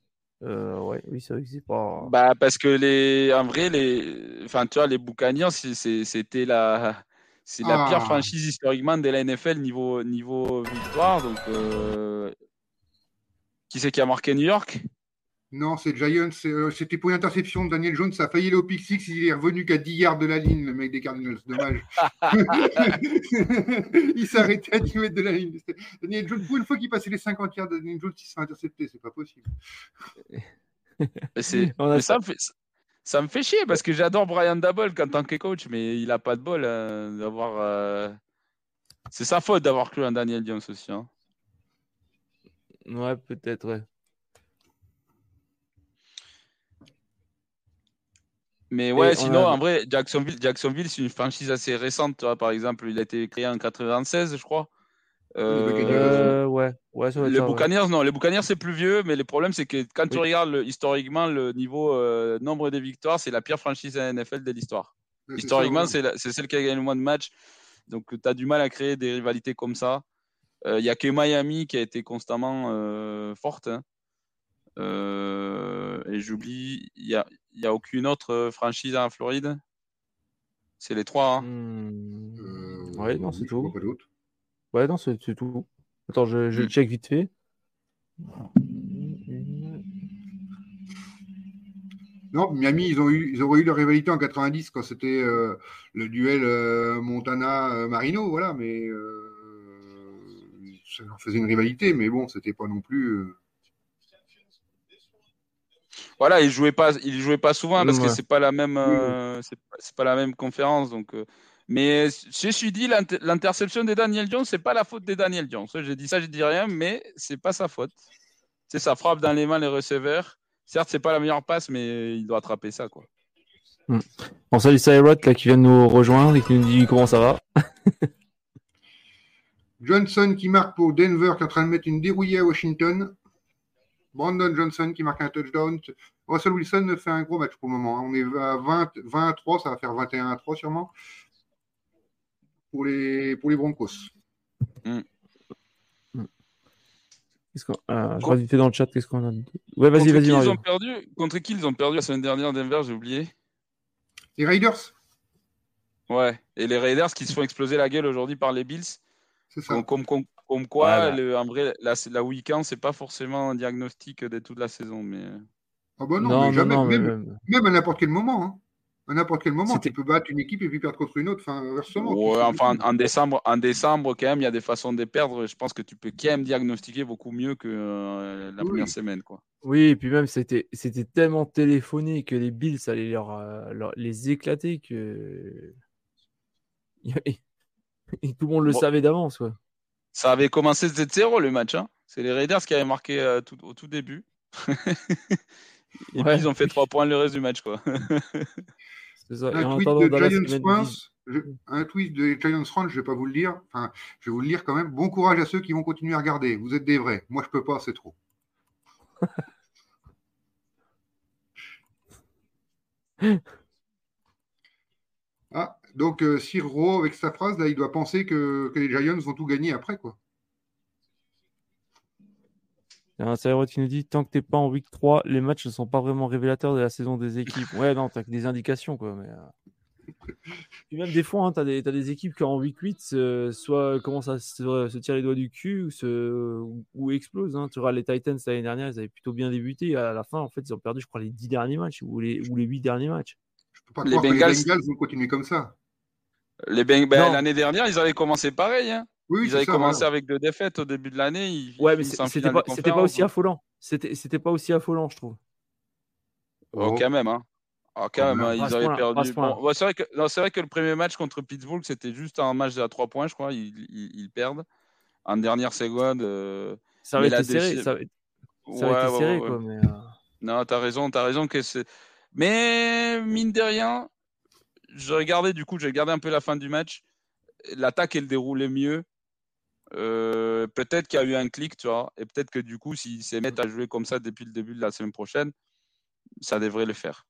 Euh, ouais, oui, c'est vrai que c'est pas. Bah parce que les, en vrai les, enfin tu vois les Buccaneers c'était la, c'est la Ah. pire franchise historiquement de la NFL niveau niveau victoire donc euh, qui c'est qui a marqué New York? Non, c'est Giants. euh, C'était pour une interception de Daniel Jones. Ça a failli aller au pick six. Il est revenu qu'à 10 yards de la ligne, le mec des Cardinals. Dommage. il s'est arrêté à 10 mètres de la ligne. Daniel Jones, pour une fois qu'il passait les 50 yards de Daniel Jones, il s'est intercepté. C'est pas possible. C'est, ça me fait, ça me fait chier parce que j'adore Brian Dabble en tant que coach mais il a pas de bol hein, d'avoir, euh, c'est sa faute d'avoir cru en Daniel Jones aussi hein. Ouais, peut-être, ouais. Mais ouais, on sinon, a- en vrai, Jacksonville, Jacksonville c'est une franchise assez récente. Tu vois, par exemple, il a été créé en 96, je crois. Euh, Buccaneers. Euh, ouais, ouais, ça les ça, ouais. Buccaneers, non, les Buccaneers, c'est plus vieux, mais le problème, c'est que quand tu regardes le- historiquement le niveau euh, nombre de victoires, c'est la pire franchise NFL de l'histoire. Ouais, c'est Historiquement, ça, ouais. c'est la- c'est celle qui a gagné le moins de matchs. Donc, tu as du mal à créer des rivalités comme ça. Il n'y a que Miami qui a été constamment euh, forte. hein. Euh, et j'oublie, il n'y a, il y a aucune autre euh, franchise en Floride? C'est les trois. hein. Euh, Ouais, non, c'est tout. Ouais, non, c'est c'est tout. Attends, je, je Mm. check vite fait. Non, Miami, ils ont eu, ils auraient eu leur rivalité en 90 quand c'était euh, le duel euh, Montana-Marino, voilà, mais euh, ça leur faisait une rivalité, mais bon, c'était pas non plus. Voilà, il jouait pas, il jouait pas souvent parce que c'est pas la même, euh, c'est pas- la même conférence. Donc, euh, mais je suis dit l'inter- l'interception de Daniel Jones, c'est pas la faute de Daniel Jones. J'ai dit ça, je dis rien, mais c'est pas sa faute. C'est sa frappe dans les mains les receveurs. Certes, c'est pas la meilleure passe, mais il doit attraper ça quoi. On salue Cyrot là qui vient de nous rejoindre et qui nous dit comment ça va. Johnson qui marque pour Denver, qui est en train de mettre une dérouillée à Washington. Brandon Johnson qui marque un touchdown. Russell Wilson fait un gros match pour le moment. hein. On est à 20, 20 à 3, ça va faire 21 à 3 sûrement. Pour les, pour les Broncos. Qu'est-ce qu'on- euh, je vois vite fait dans le chat qu'est-ce qu'on a. dit? Ouais, vas-y, Contre vas-y, qui ils Mario. ont perdu Contre qui ils ont perdu la semaine dernière Denver J'ai oublié. Les Raiders, Ouais. Et les Raiders qui se font exploser la gueule aujourd'hui par les Bills. c'est ça. Comme, comme, comme, quoi, le, en vrai, la, la week-end, c'est pas forcément un diagnostic de toute la saison. Mais... Ah bah non, Non, mais jamais, non, mais même, à n'importe quel moment. hein. À n'importe quel moment, tu peux battre une équipe et puis perdre contre une autre. Enfin, inversement. Ouais, enfin, en décembre, en décembre, quand même, il y a des façons de perdre. Je pense que tu peux quand même diagnostiquer beaucoup mieux que euh, la Oui. première semaine. Quoi. Oui, et puis même c'était c'était tellement téléphoné que les Bills allaient leur, euh, leur- les éclater que et tout le monde le Bon. savait d'avance. quoi. Ça avait commencé 0 le match. Hein. C'est les Raiders qui avaient marqué euh, tout- au tout début. Et Ouais. puis ils ont fait 3 points le reste du match. Quoi. Ça. Un tweet de Giants France, dire- je- un tweet de Giants France, je vais pas vous le lire. Enfin, je vais vous le lire quand même. Bon courage à ceux qui vont continuer à regarder. Vous êtes des vrais. Moi, je peux pas, c'est trop. donc euh, avec sa phrase, là, il doit penser que, que les Giants vont tout gagner après, quoi. Il y a un Cyrus qui nous dit tant que t'es pas en week 3, les matchs ne sont pas vraiment révélateurs de la saison des équipes. Ouais, non, t'as que des indications, quoi. Mais, euh, Puis même des fois, hein, t'as des, équipes qui en week 8 euh, soit commencent à se, se tirer les doigts du cul ou, se, ou explosent. Hein. Tu vois, les Titans l'année dernière, ils avaient plutôt bien débuté. À la fin, en fait, ils ont perdu, je crois, les 10 derniers matchs ou les, ou les 8 derniers matchs. Je peux pas Les croire que Bengals- les Bengals vont continuer comme ça. Les Beng- ben, Non. L'année dernière, ils avaient commencé pareil. Hein. Oui, Ils avaient ça, commencé voilà. avec deux défaites au début de l'année. Ils, Ouais, mais c'était pas, pas aussi affolant. C'était c'était pas aussi affolant, je trouve. Oh, Oh. quand même, hein. Oh, quand Ah, même, hein, ils avaient perdu. Bon, ouais, c'est vrai que non, c'est vrai que le premier match contre Pittsburgh, c'était juste un match à 3 points, je crois. Ils, ils- ils perdent en dernière seconde. euh, Ça avait été serré. déchi- Ça avait, ça ouais, avait été ouais, serré, ouais, quoi. Mais, euh, Non, t'as raison, t'as raison que c'est. Mais mine de rien, je regardais du coup, j'ai regardé un peu la fin du match. L'attaque elle déroulait mieux. Euh, peut-être qu'il y a eu un clic, tu vois, et peut-être que du coup, s'ils se mettent à jouer comme ça depuis le début de la semaine prochaine, ça devrait le faire.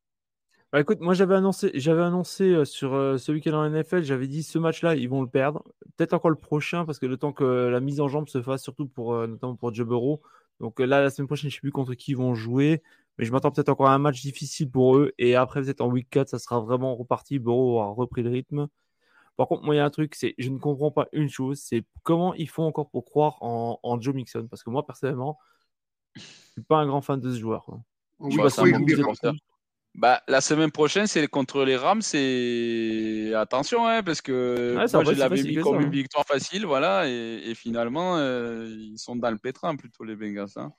Bah écoute, moi j'avais annoncé, j'avais annoncé euh, sur euh, ce week-end en NFL, j'avais dit ce match-là, ils vont le perdre. Peut-être encore le prochain, parce que le temps que la mise en jambe se fasse, surtout pour notamment pour Joe Burrow. Donc là, la semaine prochaine, je ne sais plus contre qui ils vont jouer, mais je m'attends peut-être encore à un match difficile pour eux. Et après, peut-être en week 4, ça sera vraiment reparti. Burrow aura repris le rythme. Par contre, moi, il y a un truc, c'est je ne comprends pas une chose, c'est comment ils font encore pour croire en, en Joe Mixon? Parce que moi, personnellement, je suis pas un grand fan de ce joueur. quoi. Je pas Bah, la semaine prochaine, c'est contre les Rams. Et attention, hein, parce que Ouais, ça moi, va je être l'avais mis comme ça, une hein. victoire facile, voilà. Et, et finalement, euh, ils sont dans le pétrin plutôt, les Bengals. hein.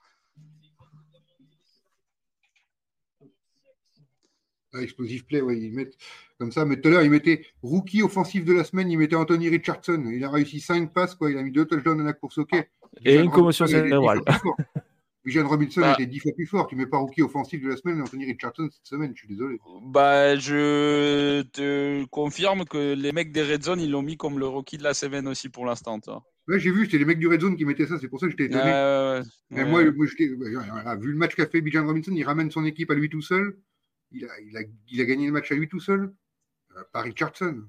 Ah, Explosive play, ouais, ils mettent comme ça. Mais tout à l'heure, ils mettaient rookie offensif de la semaine, ils mettaient Anthony Richardson. Il a réussi 5 passes, quoi. Il a mis deux touchdowns à la course, ok. Et Bijan une commotion dix cérébrale. Bijan Robinson Bah. était 10 fois plus fort. Tu mets pas rookie offensif de la semaine, Anthony Richardson cette semaine, je suis désolé. Bah, je te confirme que les mecs des Red Zone, ils l'ont mis comme le rookie de la semaine aussi pour l'instant. Ouais, j'ai vu, c'était les mecs du Red Zone qui mettaient ça, c'est pour ça que j'étais étonné. Ouais, ouais, ouais. Et Ouais. moi, voilà, vu le match qu'a fait Bijan Robinson, il ramène son équipe à lui tout seul. Il a, il a, il a gagné le match à lui tout seul. Euh, pas Richardson.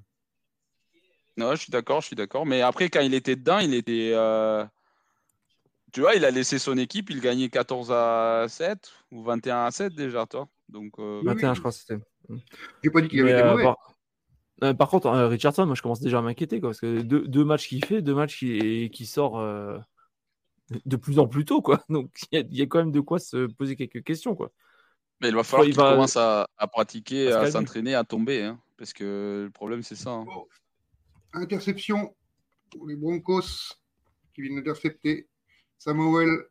Non, je suis d'accord, je suis d'accord. Mais après, quand il était dedans, il était. euh, Tu vois, il a laissé son équipe, il gagnait 14 à 7 ou 21 à 7 déjà, toi. Donc, euh, Oui, 21, je crois que c'était. J'ai pas dit qu'il avait été euh, mauvais. par... euh, par contre, euh, Richardson, moi je commence déjà à m'inquiéter quoi, parce que deux, deux matchs qu'il fait, deux matchs qui, qui sort euh, de plus en plus tôt quoi. Donc il y, y a quand même de quoi se poser quelques questions quoi. Mais il va falloir il qu'il va- commence à, à pratiquer, à s'entraîner, à tomber. hein, parce que le problème, c'est ça. hein. Interception pour les Broncos qui vient d'intercepter Samuel.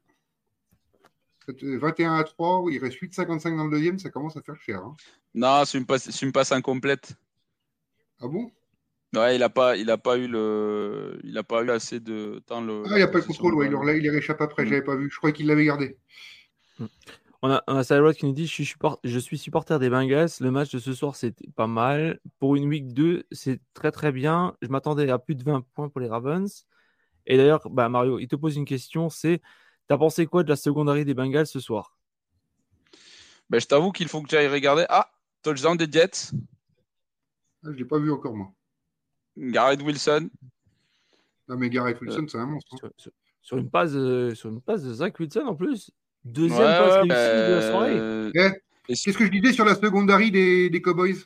21 à 3, il reste 8,55 dans le deuxième, ça commence à faire cher. Hein. Non, c'est une, passe, une passe incomplète. Ah bon? Ouais, il n'a pas, il a pas eu le, il a pas eu assez de temps. Le, ah, il n'a pas le contrôle, ouais, il, il, il réchappe après, mm. j'avais pas vu. Je croyais qu'il l'avait gardé. On a, on a qui nous dit je suis, support, je suis supporter des Bengals. Le match de ce soir, c'était pas mal. Pour une week 2, c'est très très bien. Je m'attendais à plus de 20 points pour les Ravens. Et d'ailleurs, bah, Mario, il te pose une question c'est T'as pensé quoi de la secondaire des Bengals ce soir? Ben, Je t'avoue qu'il faut que j'aille regarder. Ah, touchdown des Jets. Ah, je ne l'ai pas vu encore, moi. Garrett Wilson. Non, mais Garrett Wilson, c'est un monstre. Hein. Sur, une passe, sur une passe de Zach Wilson en plus. Deuxième passe réussie de la soirée. Euh, eh, qu'est-ce que je disais sur la secondary des, des Cowboys?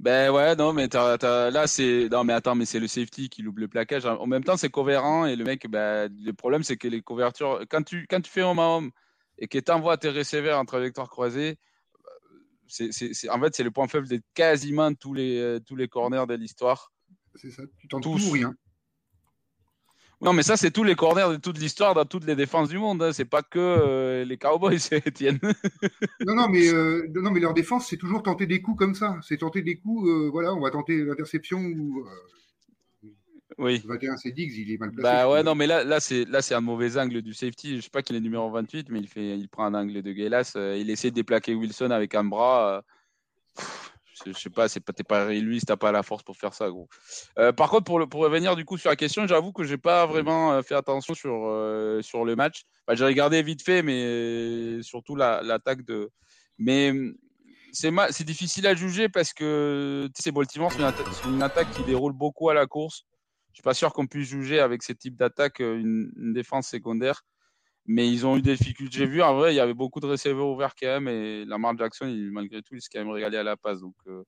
Ben ouais, non, mais là, c'est. Non, mais attends, mais c'est le safety qui loupe le plaquage. En même temps, c'est cohérent et le mec, ben, le problème, c'est que les couvertures. Quand tu, quand tu fais homme à homme et que tu envoies tes receveurs en trajectoire croisée, c'est, c'est, en fait, c'est le point faible de quasiment tous les, tous les corners de l'histoire. C'est ça, tu t'en tout rien? Non, mais ça, c'est tous les corners de toute l'histoire dans toutes les défenses du monde. Hein. C'est pas que euh, les Cowboys, Étienne. non, non, mais, euh, non, mais leur défense, c'est toujours tenter des coups comme ça. C'est tenter des coups, euh, voilà, on va tenter l'interception ou. oui. 21, c'est Diggs, il est mal placé. Bah ouais, non, mais là, là c'est là, c'est un mauvais angle du safety. Je sais pas qu'il est numéro 28, mais il, fait, il prend un angle de Gelas. il essaie de déplaquer Wilson avec un bras je sais pas, c'est pas, pas t'as pas la force pour faire ça. Euh, par contre, pour, revenir du coup sur la question, j'avoue que j'ai pas vraiment euh, fait attention sur, euh, le match. J'ai regardé vite fait, mais surtout l'attaque de. Mais c'est, c'est difficile à juger parce que c'est Baltimore, c'est une, attaque qui déroule beaucoup à la course. Je suis pas sûr qu'on puisse juger avec ce type d'attaque une défense secondaire mais ils ont eu des difficultés. J'ai vu, en vrai, il y avait beaucoup de receveurs ouverts quand même, et Lamar Jackson, il, malgré tout, il s'est quand même régalé à la passe. Donc, euh,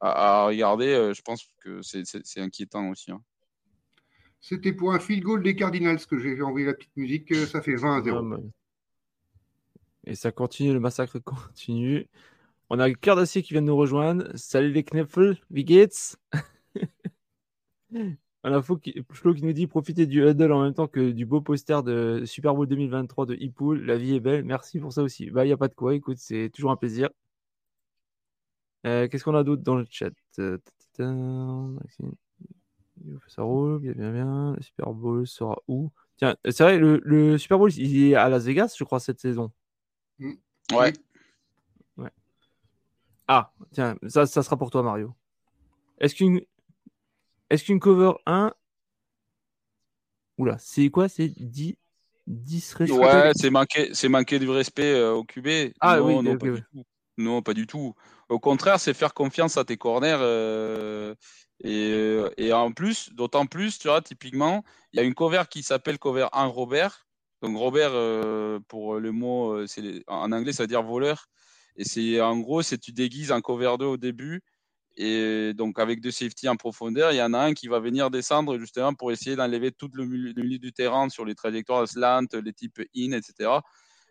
à, regarder, euh, je pense que c'est inquiétant aussi. Hein. C'était pour un field goal des Cardinals que j'ai envoyé la petite musique. Euh, ça fait 20 à 0. Et ça continue, le massacre continue. On a Cœur d'acier qui vient de nous rejoindre. Salut les Kneffel, wie geht's On a Flo qui, qui nous dit profitez du huddle en même temps que du beau poster de Super Bowl 2023 de Hipool. La vie est belle. Merci pour ça aussi. Bah, il n'y a pas de quoi. Écoute, c'est toujours un plaisir. Euh, qu'est-ce qu'on a d'autre dans le chat? Ça roule, bien, bien, bien. Le Super Bowl sera où? Tiens, c'est vrai, le, Super Bowl, il est à Las Vegas, je crois, cette saison. Mm. Ouais. ouais. Ah, tiens, ça, ça sera pour toi, Mario. Est-ce qu'une est-ce qu'une cover 1. Oula, c'est quoi C'est 10, 10 respect Ouais, c'est manquer, c'est manquer du respect euh, au QB. Ah non, oui, non, pas du tout. non, pas du tout. Au contraire, c'est faire confiance à tes corners. Euh, et, euh, et, en plus, d'autant plus, tu vois, typiquement, il y a une cover qui s'appelle cover 1 Robert. Donc Robert, pour le mot, c'est en anglais, ça veut dire voleur. Et c'est en gros, c'est tu déguises un cover 2 au début et donc, avec deux safety en profondeur, il y en a un qui va venir descendre justement pour essayer d'enlever tout le milieu, du terrain sur les trajectoires slant, les types in, etc.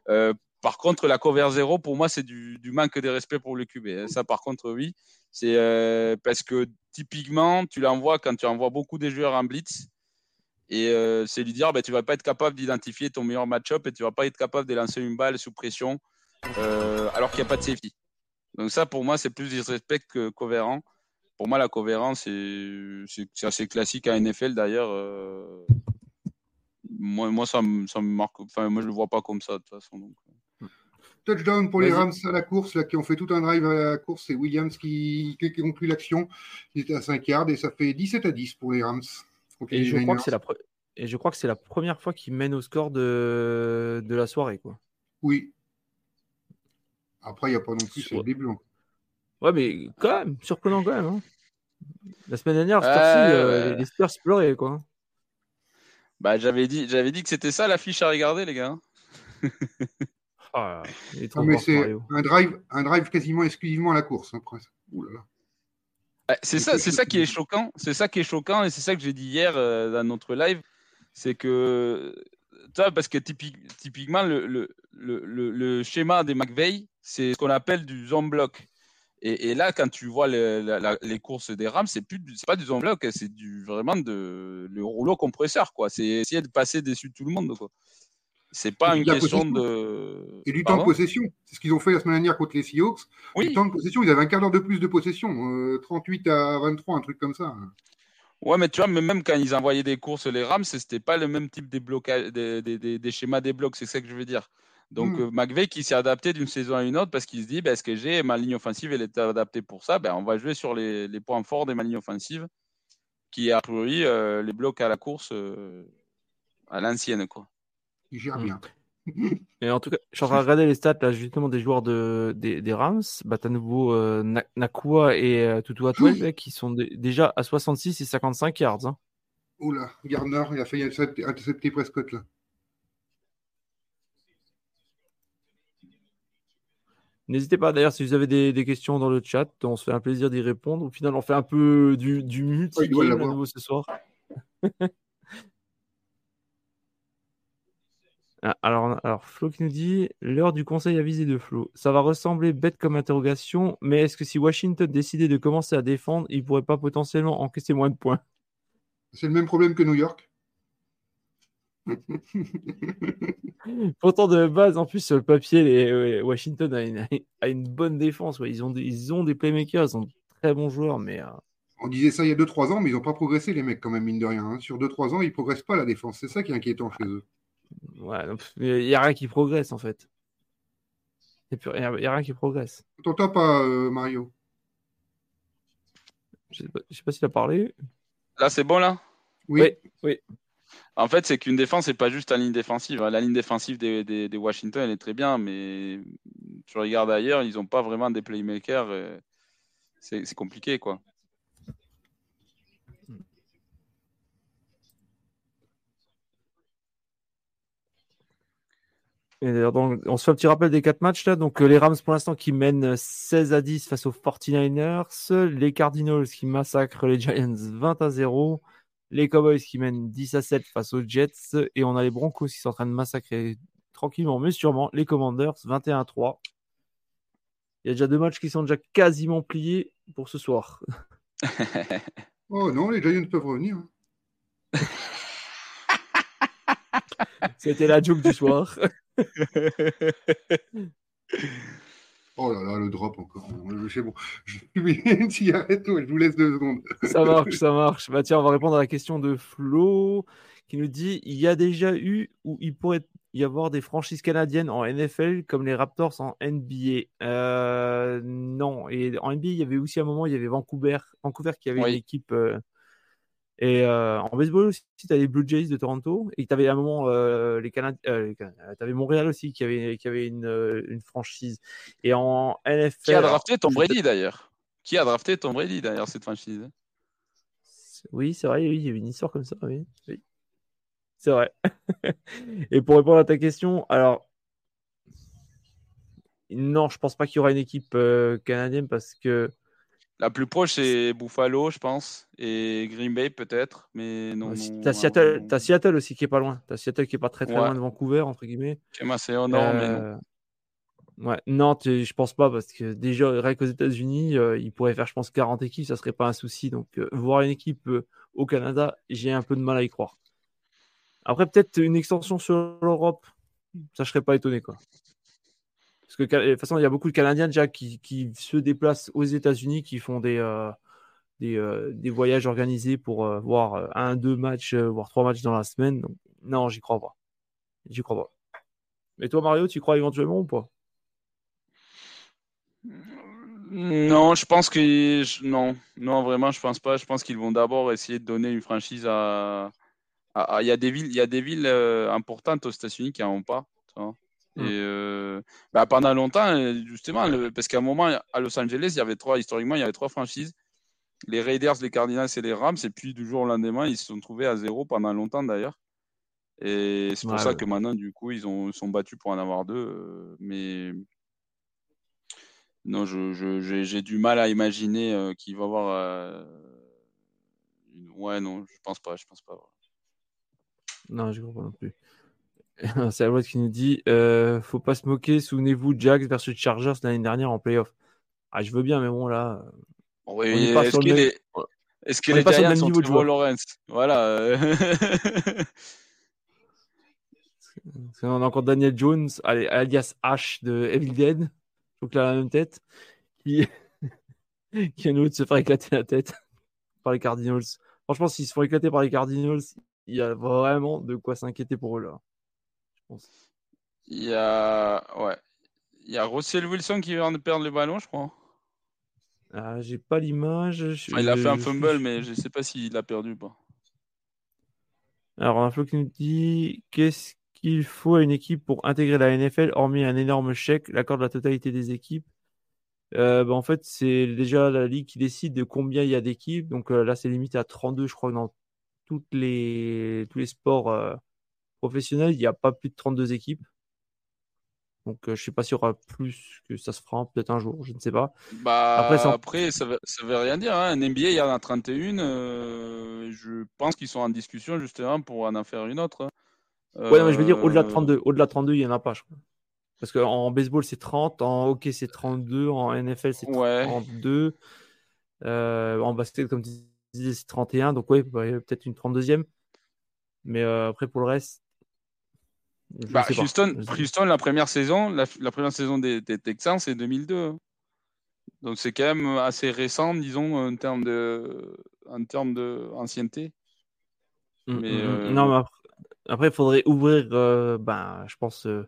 Euh, par contre, la cover 0, pour moi, c'est du, manque de respect pour le QB. Ça, par contre, oui. C'est euh, parce que typiquement, tu l'envoies quand tu envoies beaucoup des joueurs en blitz. Et euh, c'est lui dire, bah, tu vas pas être capable d'identifier ton meilleur match-up et tu vas pas être capable de lancer une balle sous pression alors qu'il n'y a pas de safety. Donc ça, pour moi, c'est plus disrespect que cohérent. Pour moi, la cohérence, c'est assez classique à NFL d'ailleurs. Euh. moi, moi, ça, me, ça me marque. Enfin, moi, je le vois pas comme ça de toute façon. Donc. Touchdown pour les Rams à la course, là, qui ont fait tout un drive à la course. C'est Williams qui, qui conclut l'action. Il était à 5 yards et ça fait 17 à 10 pour les Rams. Et je, crois que c'est la et je crois que c'est la première fois qu'ils mènent au score de, de la soirée. Quoi. Oui, après, il n'y a pas non plus, c'est le début. Hein. Ouais, mais quand même, surprenant quand même. Hein. La semaine dernière, euh, les Spurs pleuraient, quoi. Bah, j'avais dit, j'avais dit que c'était ça l'affiche à regarder, les gars. ah, mais c'est un drive, un drive quasiment exclusivement à la course. Hein, c'est ça, c'est ça qui est choquant. C'est ça qui est choquant et c'est ça que j'ai dit hier euh, dans notre live, c'est que parce que typiquement le, le, le, le, schéma des McVeigh, c'est ce qu'on appelle du zone block. Et, là, quand tu vois les courses des Rams, c'est plus, c'est pas du zone bloc, c'est du vraiment de le rouleau compresseur, quoi. C'est essayer de passer dessus de tout le monde, quoi. C'est pas une question de. Et du temps de possession. C'est ce qu'ils ont fait la semaine dernière contre les Seahawks. Oui. Du temps de possession, ils avaient un quart d'heure de plus de possession. 38 euh, à 23, un truc comme ça. Ouais, mais tu vois, même quand ils envoyaient des courses, les Rams, c'était pas le même type des, blocages, des, des, des, schémas des blocs, c'est ça que je veux dire. Donc, mmh. McVeigh qui s'est adapté d'une saison à une autre parce qu'il se dit ben, ce que j'ai, ma ligne offensive, elle est adaptée pour ça? Ben, on va jouer sur les, les points forts de ma ligne offensive qui est a priori euh, les blocs à la course euh, à l'ancienne. quoi. Il gère bien. Et en tout cas, je suis en train de regarder les stats là, justement des joueurs de, des, des Rams. Bah, tu as nouveau euh, Nakua et euh, Tutu Atwell qui sont déjà à 66 et 55 yards. Hein. Oula, Gardner, il a failli intercepter Prescott là. N'hésitez pas d'ailleurs si vous avez des, des, questions dans le chat, on se fait un plaisir d'y répondre. Au final, on fait un peu du, du multi à nouveau ce soir. Ah, alors, alors, Flo qui nous dit l'heure du conseil avisé de Flo. Ça va ressembler bête comme interrogation, mais est-ce que si Washington décidait de commencer à défendre, il pourrait pas potentiellement encaisser moins de points? C'est le même problème que New York. Pourtant, de base, en plus, sur le papier, les, Washington a une, bonne défense. Ils, ont des, ils ont des playmakers, ils ont de très bons joueurs, mais. Euh, On disait ça il y a 2-3 ans, mais ils n'ont pas progressé, les mecs, quand même, mine de rien. Hein. Sur 2-3 ans, ils ne progressent pas la défense. C'est ça qui est inquiétant chez eux. Ouais, il n'y a rien qui progresse en fait. Il n'y a, rien qui progresse. T'entends pas, euh, Mario Je sais pas, sais pas s'il a parlé. Là, c'est bon là? Oui. oui. En fait, c'est qu'une défense, c'est pas juste la ligne défensive. Hein. La ligne défensive des, des, Washington, elle est très bien, mais tu regardes ailleurs, ils n'ont pas vraiment des playmakers. C'est compliqué, quoi. On se fait un petit rappel des quatre matchs là. Donc, euh, les Rams pour l'instant qui mènent 16 à 10 face aux 49ers. Les Cardinals qui massacrent les Giants 20 à 0. Les Cowboys qui mènent 10 à 7 face aux Jets. Et on a les Broncos qui sont en train de massacrer tranquillement, mais sûrement les Commanders 21 à 3. Il y a déjà deux matchs qui sont déjà quasiment pliés pour ce soir. oh non, les Giants peuvent revenir. C'était la joke du soir. Oh là là, le drop encore. C'est bon. Je vais une cigarette, je vous laisse deux secondes. Ça marche, ça marche. Bah tiens, on va répondre à la question de Flo qui nous dit il y a déjà eu ou il pourrait y avoir des franchises canadiennes en NFL comme les Raptors en NBA. Euh, non, et en NBA, il y avait aussi un moment, il y avait Vancouver, Vancouver qui avait une équipe euh, et euh, en baseball aussi, tu as les Blue Jays de Toronto. Et tu avais à un moment euh, les Canadiens. Euh, tu avais Montréal aussi qui avait, qui avait une, une, franchise. Et en NFL. Qui a drafté Tom Brady d'ailleurs Qui a drafté Tom Brady d'ailleurs, cette franchise Oui, c'est vrai, oui, il y avait une histoire comme ça. Oui, oui. C'est vrai. Et pour répondre à ta question, alors. Non, je pense pas qu'il y aura une équipe canadienne parce que la plus proche, c'est Buffalo, je pense, et Green Bay peut-être, mais non. T'as Seattle, as Seattle aussi qui est pas loin. T'as Seattle qui est pas très très loin de Vancouver entre guillemets. C'est énorme. Euh... Ouais, non, je pense pas parce que déjà rien qu'aux États-Unis, euh, ils pourraient faire, je pense, 40 équipes, ça serait pas un souci. Donc euh, voir une équipe euh, au Canada, j'ai un peu de mal à y croire. Après, peut-être une extension sur l'Europe, ça je serais pas étonné quoi. Parce que de toute façon, il y a beaucoup de Canadiens qui, se déplacent aux États-Unis, qui font des, euh, euh, des, voyages organisés pour euh, voir un, deux matchs, voire trois matchs dans la semaine. non, j'y crois pas. J'y crois pas. Mais toi, Mario, tu crois éventuellement ou pas? Non, je pense que non, non, vraiment, je pense pas. Je pense qu'ils vont d'abord essayer de donner une franchise à. Il y a des villes, il y a des villes importantes aux États-Unis qui n'en ont pas. Et mmh. euh, bah, pendant longtemps, justement, parce qu'à un moment, à Los Angeles, il y avait trois, historiquement, il y avait trois franchises les Raiders, les Cardinals et les Rams. Et puis, du jour au lendemain, ils se sont trouvés à zéro pendant longtemps d'ailleurs. Et c'est pour ça que maintenant, du coup, ils ont, sont battus pour en avoir deux. Euh, mais non, j'ai je, du mal à imaginer euh, qu'il va y avoir. Ouais, non, je pense pas. Je pense pas. Non, je comprends non plus. C'est Alouette qui nous dit euh, Faut pas se moquer, souvenez-vous, Jags versus Chargers l'année dernière en playoff. Ah, je veux bien, mais bon, là. Oui, est-ce qu'il est... Est-ce que les Giants sont Trevor Lawrence? Voilà. on a encore Daniel Jones, alias H de Evil Dead, qu'il a la même tête, qui, qui a nous de se faire éclater la tête par les Cardinals? Franchement, s'ils se font éclater par les Cardinals, il y a vraiment de quoi s'inquiéter pour eux là. Pense. Il y a, ouais. Il y a Russell Wilson qui vient de perdre le ballon, je crois. Ah, j'ai pas l'image. il a fait un fumble, mais je sais pas s'il l'a perdu ou pas. Alors, un flot qui nous dit qu'est-ce qu'il faut à une équipe pour intégrer la NFL, hormis un énorme chèque, l'accord de la totalité des équipes? Euh, bah, En fait, c'est déjà la ligue qui décide de combien il y a d'équipes. Donc euh, là, c'est limité à 32, je crois, dans toutes les, tous les sports euh, Il n'y a pas plus de 32 équipes. Donc, je ne sais pas s'il y aura plus que ça se fera, peut-être un jour, je ne sais pas. Bah, après, ça, ça veut, veut rien dire. Hein. Un NBA, il y en a 31. je pense qu'ils sont en discussion justement pour en faire une autre. Ouais, mais je veux dire, au-delà de 32, au-delà de 32, il n'y en a pas, je crois. Parce qu'en baseball, c'est 30, en hockey, c'est 32, en NFL, c'est 32. Euh, en basket, comme tu disais, c'est 31. Donc, oui, peut-être une 32e. Mais euh, après, pour le reste. Bah, Houston, Houston, la première saison, la, première saison des, Texans, c'est 2002. Hein. Donc, c'est quand même assez récent, disons, en termes de, en termes d'ancienneté. Mm, mais, mm, mm. Non, mais après, il faudrait ouvrir, euh, ben, je pense, euh,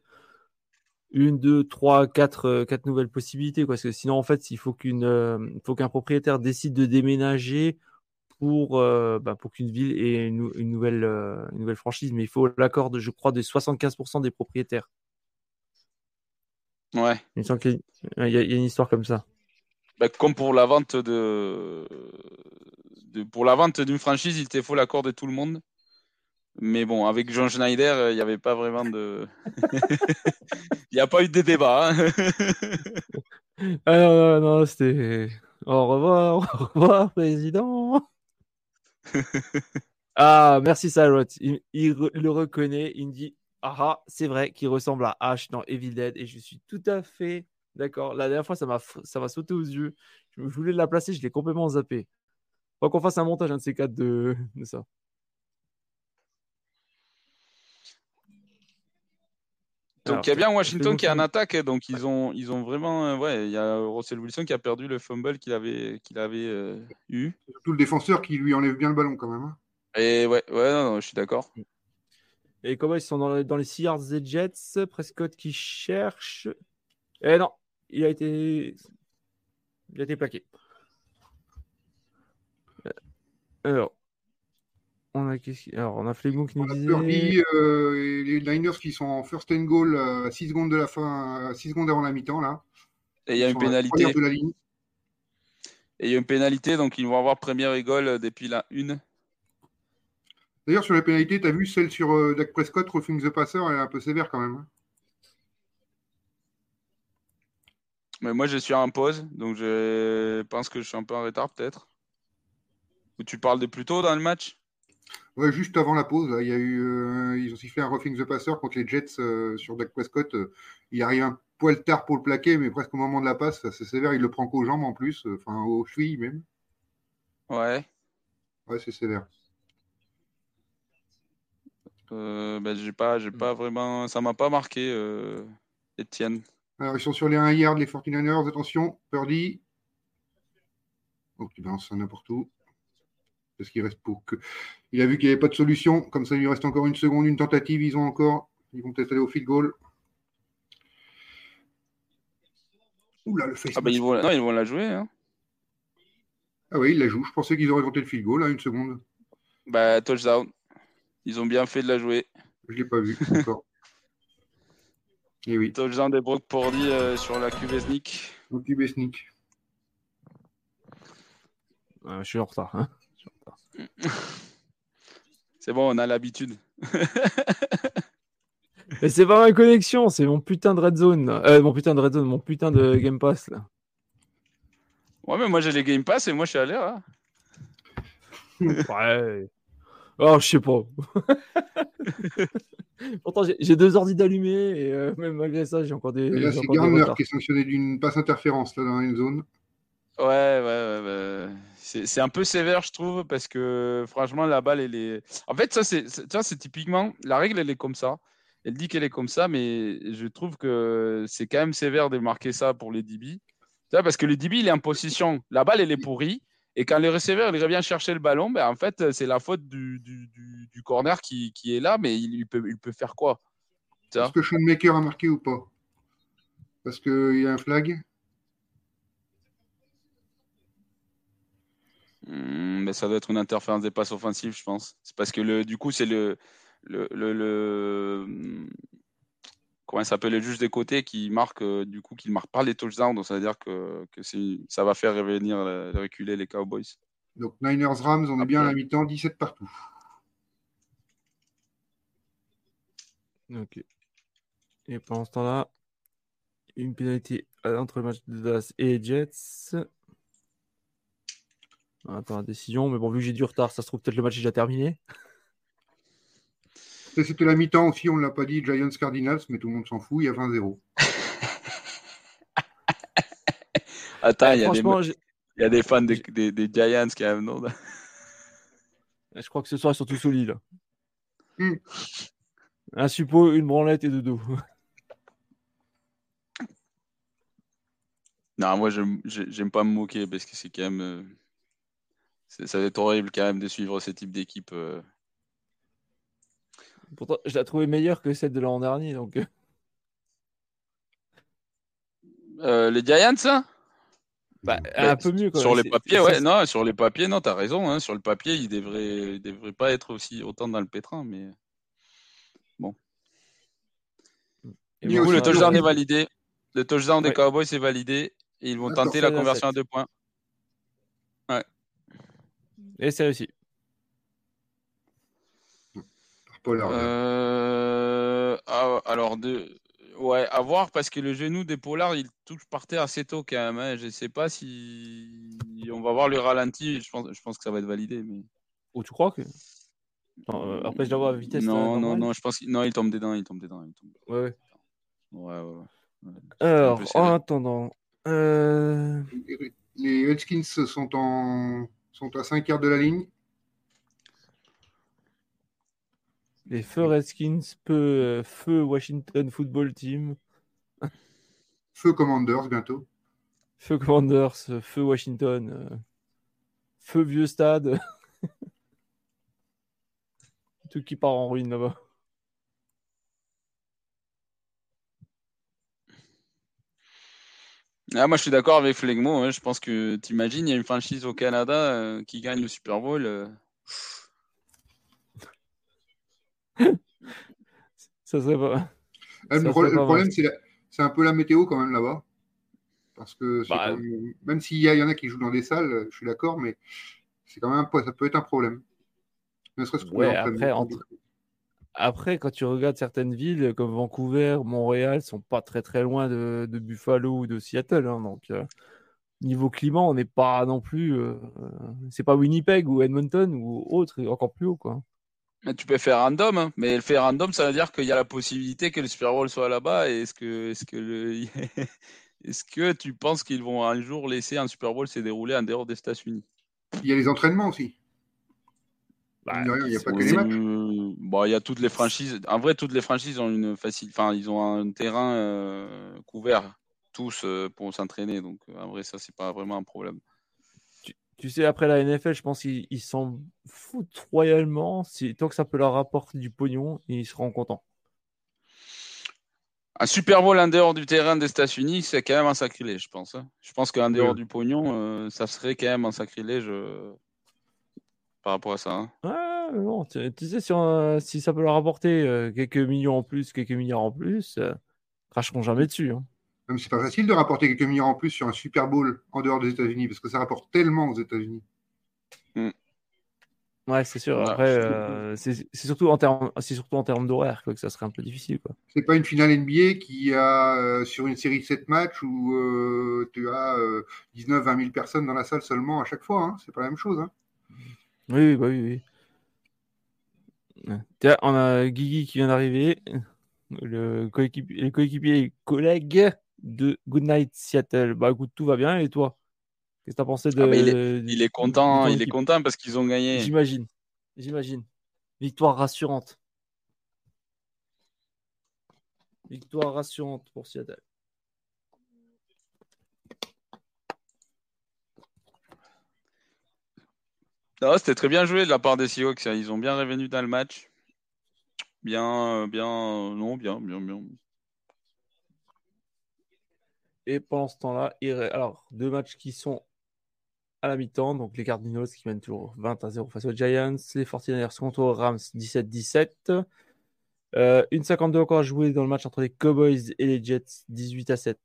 une, deux, trois, quatre, euh, quatre nouvelles possibilités. Parce que sinon, en fait, il faut qu'une, faut qu'un propriétaire décide de déménager pour, ben, pour qu'une ville ait une, nouvelle, une nouvelle franchise. Mais il faut l'accord, de, je crois, de 75% des propriétaires. Ouais. Il, y a, une histoire comme ça. Ben, comme pour la vente de, de pour la vente d'une franchise, il te faut l'accord de tout le monde. Mais bon, avec Jean Schneider, euh, il n'y avait pas vraiment de. Il n'y a pas eu de débat. Hein. ah non, non, non c'était. Au revoir, au revoir, président. ah, merci, Salot. Il, le reconnaît. Il me dit Ah, ah c'est vrai qu'il ressemble à Ash dans Evil Dead. Et je suis tout à fait d'accord. La dernière fois, ça m'a sauté aux yeux. Je voulais la placer, je l'ai complètement zappé. Faut qu'on fasse un montage, de ces quatre, de ça. Donc il y a bien Washington qui est en attaque, donc ils ont, ils ont vraiment, euh, ouais, il y a Russell Wilson qui a perdu le fumble qu'il avait, qu'il avait euh, eu. Surtout le défenseur qui lui enlève bien le ballon quand même. Hein. Et ouais, ouais, non, je suis d'accord. Et comment ils sont dans, dans les Seahawks des Jets, Prescott qui cherche. Eh non, il a été, il a été plaqué. Euh, alors, on a, Alors, on a Flegon qui nous disait. Euh, les Niners qui sont en first and goal à 6 secondes de la fin, 6 secondes avant la mi-temps là. Et il y a une pénalité. Et il y a une pénalité, donc ils vont avoir première et goal depuis la 1. D'ailleurs, sur les pénalités, tu as vu celle sur euh, Dak Prescott, Roughing the Passer, elle est un peu sévère quand même. Hein. Mais moi, je suis en pause, donc je pense que je suis un peu en retard peut-être. Ou tu parles de plus tôt dans le match? Ouais, juste avant la pause, il y a eu, euh, ils ont sifflé un roughing the passer contre les Jets euh, sur Dak Prescott. Euh, il arrive un poil tard pour le plaquer, mais presque au moment de la passe, c'est sévère. Il le prend qu'aux jambes en plus, enfin aux chevilles même. Ouais. Ouais, c'est sévère. ben, j'ai pas, j'ai pas vraiment, ça m'a pas marqué, Etienne. Alors ils sont sur les 1 yard, les 49ers. Attention, Purdy. Oh, tu balances ça n'importe où parce qu'il reste pour que. Il a vu qu'il n'y avait pas de solution. Comme ça, il lui reste encore une seconde, une tentative. Ils ont encore. Ils vont peut-être aller au field goal. Oula, le face. Ah, bah, ils vont, non, ils vont la jouer. Hein. Ah oui, ils la jouent. Je pensais qu'ils auraient tenté le field goal, là, une seconde. Bah, touchdown. Ils ont bien fait de la jouer. Je ne l'ai pas vu encore. Et oui. Touchdown des Brock Pordy euh, sur la QB Sneak. Au QB Sneak. je suis en retard. Hein c'est bon, on a l'habitude. Mais c'est pas ma connexion, c'est mon putain de red zone. Euh, mon putain de red zone, mon putain de Game Pass là. Ouais, mais moi j'ai les Game Pass et moi je suis à l'air. Hein. ouais. Oh, je sais pas. Pourtant, j'ai deux ordi d'allumés et euh, même malgré ça, j'ai encore des. c'est Garner qui est sanctionné d'une passe interférence là dans une zone. Ouais, ouais, ouais. ouais. C'est un peu sévère, je trouve, parce que franchement, la balle, elle est. En fait, ça, c'est typiquement. La règle, elle est comme ça. Elle dit qu'elle est comme ça, mais je trouve que c'est quand même sévère de marquer ça pour les DB. Parce que le DB, il est en position. La balle, elle est pourrie. Et quand le receveur, il revient chercher le ballon, ben, en fait, c'est la faute du, du, du, du corner qui, qui est là, mais il, il peut, il peut faire quoi? Est-ce que Schoenmaker a marqué ou pas? Parce qu'il y a un flag. Hmm, mais ça doit être une interférence des passes offensives, je pense. C'est parce que le, du coup, c'est le, le, le, le- comment il s'appelle le juge des côtés qui marque euh, du coup qu'il marque pas les touchdowns, donc ça veut dire que, que c'est, ça va faire revenir euh, reculer les Cowboys. Donc Niners Rams, on est bien à la mi-temps, 17 partout. Ok. Et pendant ce temps-là, une pénalité euh, entre le match de Dallas et les Jets. On attend la décision, mais bon, vu que j'ai du retard, ça se trouve peut-être le match est déjà terminé. C'était la mi-temps aussi, on ne l'a pas dit, Giants Cardinals, mais tout le monde s'en fout, il y a 20-0. Attends, il y, a des, Franchement, j'ai- il y a des fans des, des, des Giants qui ont non je crois que ce soir, ils sont tous au lit, là. Hmm. Un suppôt, une branlette et de dos. Non, moi, j'aime j'ai- j'aime pas me moquer parce que c'est quand même. C'est- ça va être horrible quand même de suivre ce type d'équipe. euh. Pourtant, je l'ai trouvé meilleure que celle de l'an dernier, donc. euh, Euh, les Giants, hein? Bah, Ben, un peu mieux quand Sur les papiers, ouais, non, sur les papiers, non, t'as raison. Hein, sur le papier, il devrait, il devrait pas être aussi autant dans le pétrin, mais Et du bon, coup, le touchdown est validé. Le touchdown des. Cowboys est validé et ils vont tenter la la conversion à deux points. Et c'est réussi. Euh, ah, alors, de... ouais, à voir parce que le genou des Pollards, il touche par terre assez tôt quand même. hein. Je sais pas si on va voir le ralenti. Je pense, je pense que ça va être validé, mais Ou tu crois que. Attends, euh, après, je l'avoir à vitesse. euh, non, non, normale. non, je pense qu'il non, il tombe dedans, il tombe dedans, il tombe. Ouais, ouais. Ouais, ouais, ouais. Alors, en attendant. euh, Les Redskins sont, en... sont à 5 quarts de la ligne. Les feux Redskins, peu euh, feu Washington Football Team, Feu Commanders bientôt. feu Commanders, feu Washington, euh, feu Vieux Stade. Tout qui part en ruine là-bas. Ah, moi, je suis d'accord avec Flegmo. hein. Je pense que t'imagines, il y a une franchise au Canada euh, qui gagne le Super Bowl. euh, Ça serait pas. Ah, Ça le, serait pro- le pas mal. problème, c'est la- c'est un peu la météo quand même là-bas. Parce que c'est Bah, quand même- même s'il y, a- il y en a qui jouent dans des salles, je suis d'accord, mais c'est quand même un ça peut être un problème. Ne serait-ce que pour Ouais, après, entre- Après, quand tu regardes certaines villes comme Vancouver, Montréal, sont pas très très loin de, de Buffalo ou de Seattle. hein. donc, euh, niveau climat, on n'est pas non plus. euh, euh, c'est pas Winnipeg ou Edmonton ou autre, encore plus haut. Quoi. mais tu peux faire random, hein. mais le faire random, ça veut dire qu'il y a la possibilité que le Super Bowl soit là-bas. Et Est-ce que, est-ce que, le... est-ce que tu penses qu'ils vont un jour laisser un Super Bowl se dérouler en dehors des États-Unis? Il y a les entraînements aussi. Bah, il n'y a pas que Oui, les matchs. euh, bon, il y a toutes les franchises. En vrai, toutes les franchises ont une facile, enfin, ils ont un terrain euh, couvert tous euh, pour s'entraîner. Donc, euh, en vrai, ça, c'est pas vraiment un problème. Tu sais, après la NFL, je pense qu'ils ils s'en foutent royalement. Si, tant que ça peut leur rapporter du pognon, ils seront contents. Un Super Bowl en dehors du terrain des États-Unis, c'est quand même un sacrilège, je pense. hein. Je pense qu'en dehors du pognon, euh, ça serait quand même un sacrilège euh, par rapport à ça. hein. Ouais, mais bon, tu, tu sais, si, on- si ça peut leur apporter euh, quelques millions en plus, quelques milliards en plus, euh, cracheront jamais dessus. hein. Même c'est pas facile de rapporter quelques millions en plus sur un Super Bowl en dehors des États-Unis, parce que ça rapporte tellement aux États-Unis. Ouais, c'est sûr. Ouais. Après, euh, c'est surtout en termes, c'est surtout en termes d'horaire quoi, que ça serait un peu difficile. Quoi. C'est pas une finale NBA qui a euh, sur une série de 7 matchs où euh, tu as 19-20 000 personnes dans la salle seulement à chaque fois. Hein. C'est pas la même chose. Hein. Oui, oui, bah oui, oui. Tiens, on a Guigui qui vient d'arriver, le coéquipier, les coéquipiers et collègues de Goodnight Seattle. Bah écoute, tout va bien et toi? Qu'est-ce que tu as pensé de. Ah, il, est, il, est, content, il est content parce qu'ils ont gagné. J'imagine. J'imagine. Victoire rassurante. Victoire rassurante pour Seattle. C'était très bien joué de la part des Seahawks. Ils ont bien revenu dans le match. Bien, euh, bien, non, bien, bien, bien. Et pendant ce temps-là, alors deux matchs qui sont à la mi-temps. Donc les Cardinals qui mènent toujours 20 à 0 face aux Giants. Les 49ers contre aux Rams 17-17. Euh, une 52 encore à jouer dans le match entre les Cowboys et les Jets, 18 à 7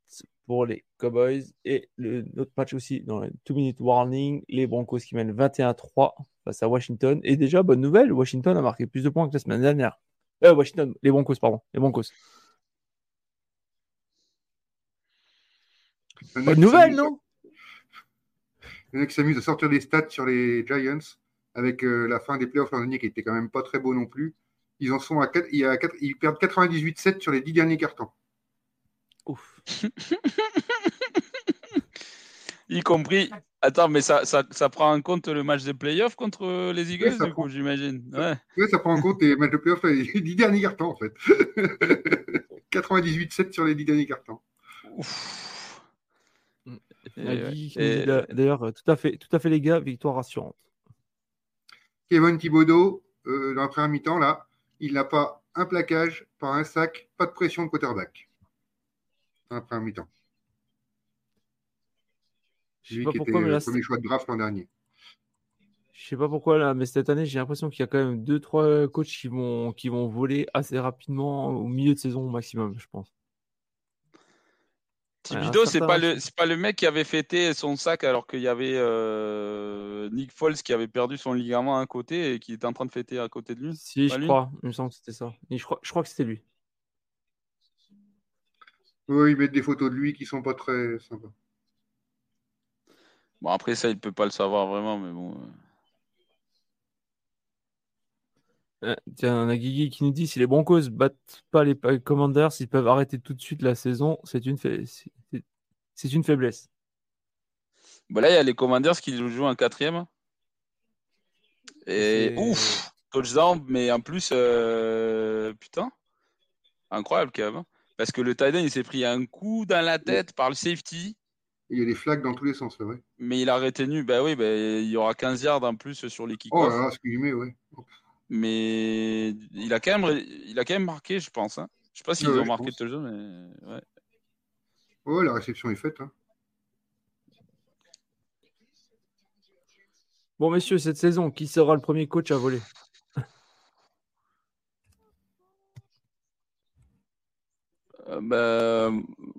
pour les Cowboys. Et le, notre match aussi dans le 2 minute warning, les Broncos qui mènent 21 à 3 face à Washington. Et déjà, bonne nouvelle, Washington a marqué plus de points que la semaine dernière. Euh, Washington, les Broncos, pardon, les Broncos. Bonne nouvelle, non? Il y en a qui s'amusent à sortir des stats sur les Giants avec euh, la fin des playoffs l'an dernier qui était quand même pas très beau non plus. Ils en sont à 4, il ils perdent 98-7 sur les 10 derniers cartons. Ouf. y compris. Attends, mais ça, ça, ça, prend en compte le match des playoffs contre les Eagles, du coup, j'imagine. Ouais. ouais. ça prend en compte les matchs de playoffs, les 10 derniers cartons, en fait. 98-7 sur les 10 derniers cartons. D'ailleurs, tout à fait, tout à fait les gars, victoire rassurante. Kevin Thibodeau, euh, dans la première mi-temps, là, il n'a pas un plaquage, pas un sac, pas de pression de quarterback. La première mi-temps. C'est lui qui était le premier choix de draft l'an dernier. Je sais pas pourquoi là, mais cette année, j'ai l'impression qu'il y a quand même deux, trois coachs qui vont, qui vont voler assez rapidement au milieu de saison au maximum, je pense. Thibodeau, c'est pas le c'est pas le mec qui avait fêté son sac alors qu'il y avait euh, Nick Foles qui avait perdu son ligament à un côté et qui était en train de fêter à côté de lui. Si, je crois. Il me semble que c'était ça. je crois, je crois que c'était lui. Oui, ils mettent des photos de lui qui sont pas très sympas. Bon, après ça, il peut pas le savoir vraiment, mais bon. Euh. Euh, tiens, on a Guigui qui nous dit si les Broncos battent pas les Commanders, ils peuvent arrêter tout de suite la saison. C'est une, c'est une faiblesse. Bah là, il y a les Commanders qui jouent un quatrième. Et ouf, touchdown, mais en plus, euh, putain, incroyable quand même. Parce que le Titan, il s'est pris un coup dans la tête par le safety. Il y a des flags dans tous les sens, c'est vrai. Mais il a retenu, bah oui, bah, il y aura 15 yards en plus sur les kickoffs. Oh là là, met, ouais mais il a quand même, il a quand même marqué, je pense. Hein. Je sais pas s'ils ont marqué tout le jeu, mais ouais. Ouais, la réception est faite. Hein. Bon, messieurs, cette saison, qui sera le premier coach à voler? Bah,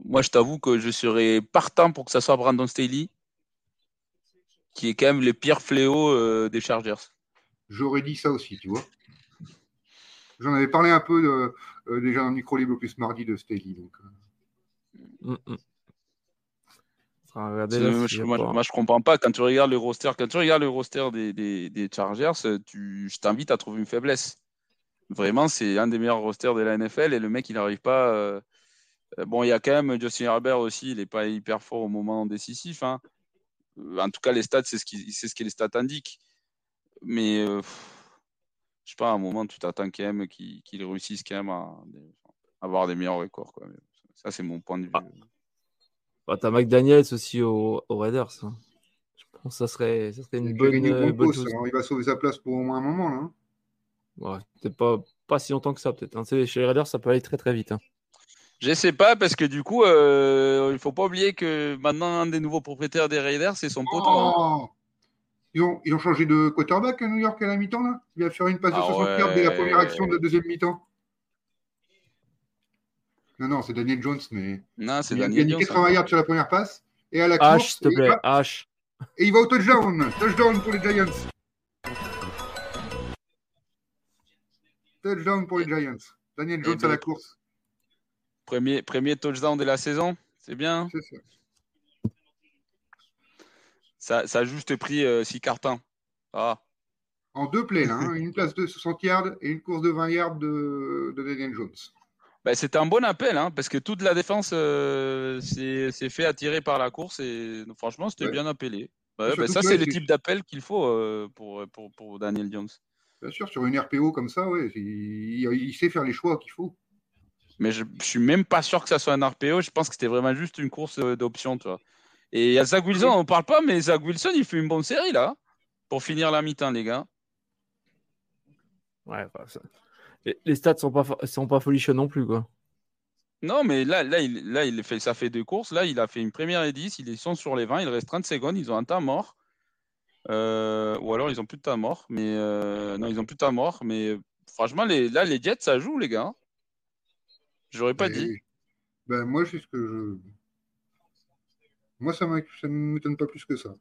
Moi, je t'avoue que je serais partant pour que ça soit Brandon Staley, qui est quand même le pire fléau euh, des Chargers j'aurais dit ça aussi, tu vois. J'en avais parlé un peu de, euh, déjà dans le micro libre plus mardi de Staley. Donc, euh. mm, mm. moi, je, comprends pas. Quand tu regardes le roster, quand tu regardes le roster des, des, Chargers, tu, je t'invite à trouver une faiblesse. Vraiment, c'est un des meilleurs rosters de la NFL et le mec, il n'arrive pas. Euh, bon, il y a quand même Justin Herbert aussi, il n'est pas hyper fort au moment décisif. Hein. En tout cas, les stats, c'est ce, qui, c'est ce que les stats indiquent. Mais euh, je sais pas, à un moment, tu t'attends quand même qu'ils réussissent quand même à, avoir des meilleurs records. Quoi. ça, c'est mon point de vue. Ah. Bah, t'as McDaniels aussi aux au Raiders. Hein. Je pense que ça serait, ça serait une bonne, euh, bonne chose. il va sauver sa place pour au moins un moment. Là. Hein. Ouais, peut-être pas, pas si longtemps que ça, peut-être. Hein. Chez les Raiders, ça peut aller très très vite. Hein. Je sais pas, parce que du coup, euh, il faut pas oublier que maintenant, un des nouveaux propriétaires des Raiders, c'est son pote. Oh ils ont, ils ont changé de quarterback à New York à la mi-temps, là? Il va faire une passe de 60 ah yards dès la première action de la deuxième mi-temps. Non, non, c'est Daniel Jones, mais. Non, c'est Daniel Jones. Il a 80 yards sur la première passe. Et à la H, s'il te plaît, H. Et il va au touchdown. Touchdown pour les Giants. Touchdown pour les Giants. Daniel Jones à la course. Premier, premier touchdown de la saison, c'est bien. C'est ça. Ça, a juste pris 6 euh, cartons. Ah. En deux plays, là, hein. une place de 60 yards et une course de 20 yards de, Daniel Jones. Bah, c'était un bon appel, hein, parce que toute la défense euh, s'est fait attirer par la course et franchement, c'était Ouais. bien appelé. Ouais, surtout ça, c'est le type d'appel qu'il faut euh, pour, pour, pour Daniel Jones. Bien sûr, sur une RPO comme ça, ouais, il, il sait faire les choix qu'il faut. Mais je, je suis même pas sûr que ça soit un RPO. Je pense que c'était vraiment juste une course euh, d'option, tu vois. Et il y a Zach Wilson, on parle pas, mais Zach Wilson, il fait une bonne série là, pour finir la mi-temps, les gars. Ouais, bah, ça- les, les stats sont pas, sont pas folichons non plus, quoi. Non, mais là, là, il, là il fait, ça fait deux courses. Là, il a fait une première et 10. Ils sont sur les 20. Il reste 30 secondes. Ils ont un temps mort. Euh, ou alors, ils ont plus de temps mort. Mais euh, non, ils ont plus de temps mort. Mais franchement, les, là, les Jets, ça joue, les gars. J'aurais pas Et- dit. Ben, moi, c'est ce que je. Moi, ça ne m'étonne pas plus que ça.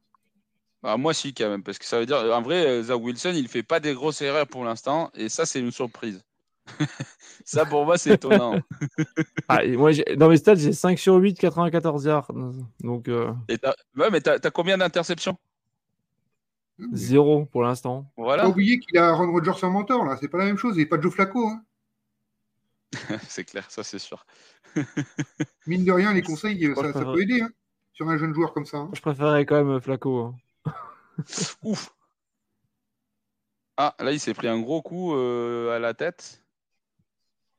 Ah, moi, si, quand même. Parce que ça veut dire, en vrai, euh, Zach Wilson, il fait pas des grosses erreurs pour l'instant. Et ça, c'est une surprise. ça, pour moi, c'est étonnant. Ah, moi, dans mes stats, j'ai 5 sur 8, 94 yards. Donc, euh, Et t'as- ouais, mais t'as as combien d'interceptions? Zéro pour l'instant. Voilà. oublier qu'il a Aaron Rodgers en mentor, là. C'est pas la même chose. Et pas Joe Flacco. Hein. c'est clair, ça, c'est sûr. Mine de rien, les conseils, ça, peut aider hein, sur un jeune joueur comme ça. hein. Je préférais quand même Flaco. hein. Ouf. Ah, là, il s'est pris un gros coup euh, à la tête.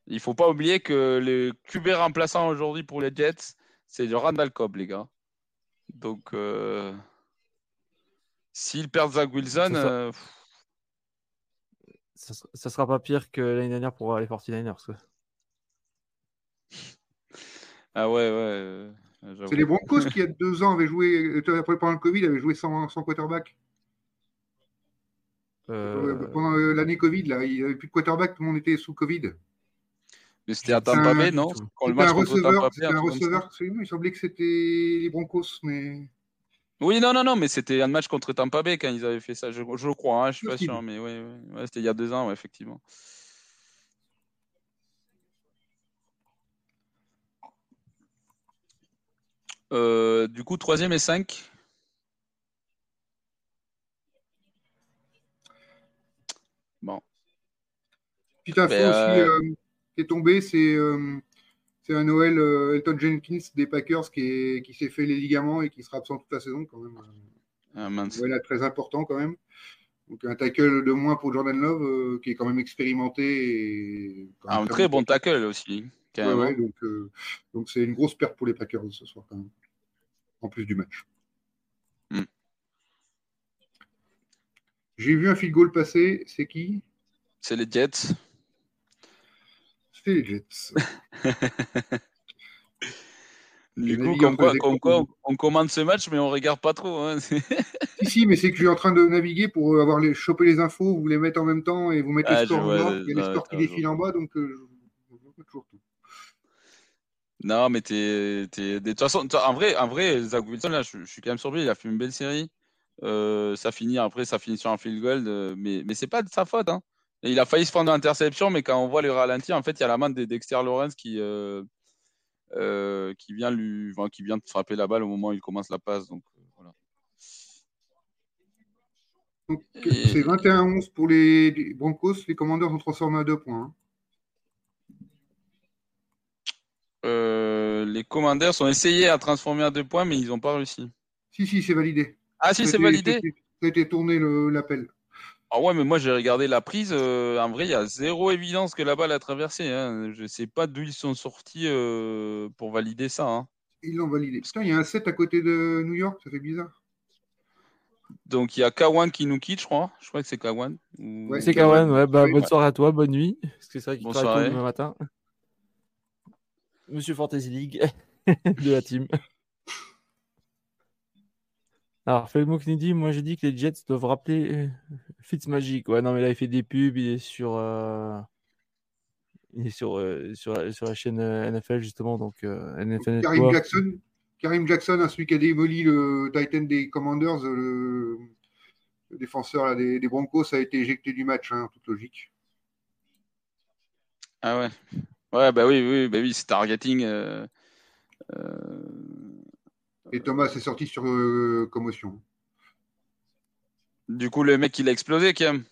Il faut pas oublier que le QB remplaçant aujourd'hui pour les Jets, c'est du Randall Cobb, les gars. Donc, euh, s'ils perdent Zach Wilson, ça. euh, ça sera pas pire que l'année dernière pour les 49ers. Ah ouais, ouais. euh. C'est les Broncos qui, il y a deux ans, avaient joué, euh, après, pendant le Covid, avaient joué sans, sans quarterback. Euh, Pendant l'année Covid, là, il n'y avait plus de quarterback, tout le monde était sous Covid. Mais c'était à Tampa Bay, non? Quand le match un receveur, Tampa Bay, un receveur, absolument. Il semblait que c'était les Broncos, mais Oui, non, non, non, mais c'était un match contre Tampa Bay quand ils avaient fait ça. Je, crois, hein, je suis pas sûr, mais oui. Ouais, c'était il y a deux ans, ouais, effectivement. Euh, du coup, troisième et cinq. Bon, petite info Ben, aussi euh, euh, qui est tombée, c'est c'est un Noël Elton Jenkins des Packers qui est- qui s'est fait les ligaments et qui sera absent toute la saison quand même. ah, mince. Noël très important quand même. Donc un tackle de moins pour Jordan Love euh, qui est quand même expérimenté et quand même Ah, un très bon tackle aussi, Ouais, carrément. ouais, donc euh, donc c'est une grosse perte pour les Packers ce soir quand même. En plus du match. Hmm. J'ai vu un field goal passer, c'est qui? C'est les Jets. C'est les Jets. Du coup, comme quoi, comme on, commande ce match, mais on regarde pas trop. hein. Si, si, mais c'est que je suis en train de naviguer pour avoir les, choper les infos, vous les mettre en même temps et vous mettre Ah, les scores en bas. Il y a les scores qui défilent en bas, donc euh, je, toujours. Non, mais t'es, t'es- de toute façon, en vrai, en vrai, Zach Wilson, là, je, je suis quand même surpris. Il a fait une belle série. Euh, ça finit après, ça finit sur un field goal, euh, mais mais c'est pas de sa faute. Hein. Il a failli se prendre une interception, mais quand on voit le ralenti, en fait, il y a la main de Dexter Lawrence qui euh, euh, qui vient lui, enfin, qui vient de frapper la balle au moment où il commence la passe. Donc voilà. Donc Et- c'est 21-11 pour les, les Broncos. Les Commanders ont transformé à deux points. hein. Euh, les Commanders ont essayé à transformer à deux points, mais ils n'ont pas réussi. Si, si, c'est validé. Ah si, c'est validé. Ça a été- tourné l'appel. Ah ouais, mais moi j'ai regardé la prise. euh, en vrai, il y a zéro évidence que la balle a traversé. Hein. Je sais pas d'où ils sont sortis euh, pour valider ça. hein. Ils l'ont validé. Putain, il y a un 7 à côté de New York, ça fait bizarre. Donc il y a Kawan qui nous quitte, je crois. Je crois que c'est Kawan. Ou- Ouais, C'est Kawan, ouais, bah, Oui. bonne soirée à toi, bonne nuit. Parce que c'est vrai qu'il travaille demain matin. Monsieur Fantasy League de la team. Alors, Felmook nous dit, moi j'ai dit que les Jets doivent rappeler euh, Fitzmagic. Ouais, non, mais là il fait des pubs, il est sur, euh, il est sur, euh, sur, la- sur la chaîne NFL justement, donc euh, NFL Karim. Jackson, Karim Jackson, hein, celui qui a démoli le Titan des Commanders, le, le défenseur là, des, des Broncos, a été éjecté du match, hein, en toute logique. Ah ouais. Ouais, bah oui, oui, bah oui, c'est targeting. euh, euh, Et Thomas est sorti sur euh, commotion. Du coup, le mec il a explosé quand même.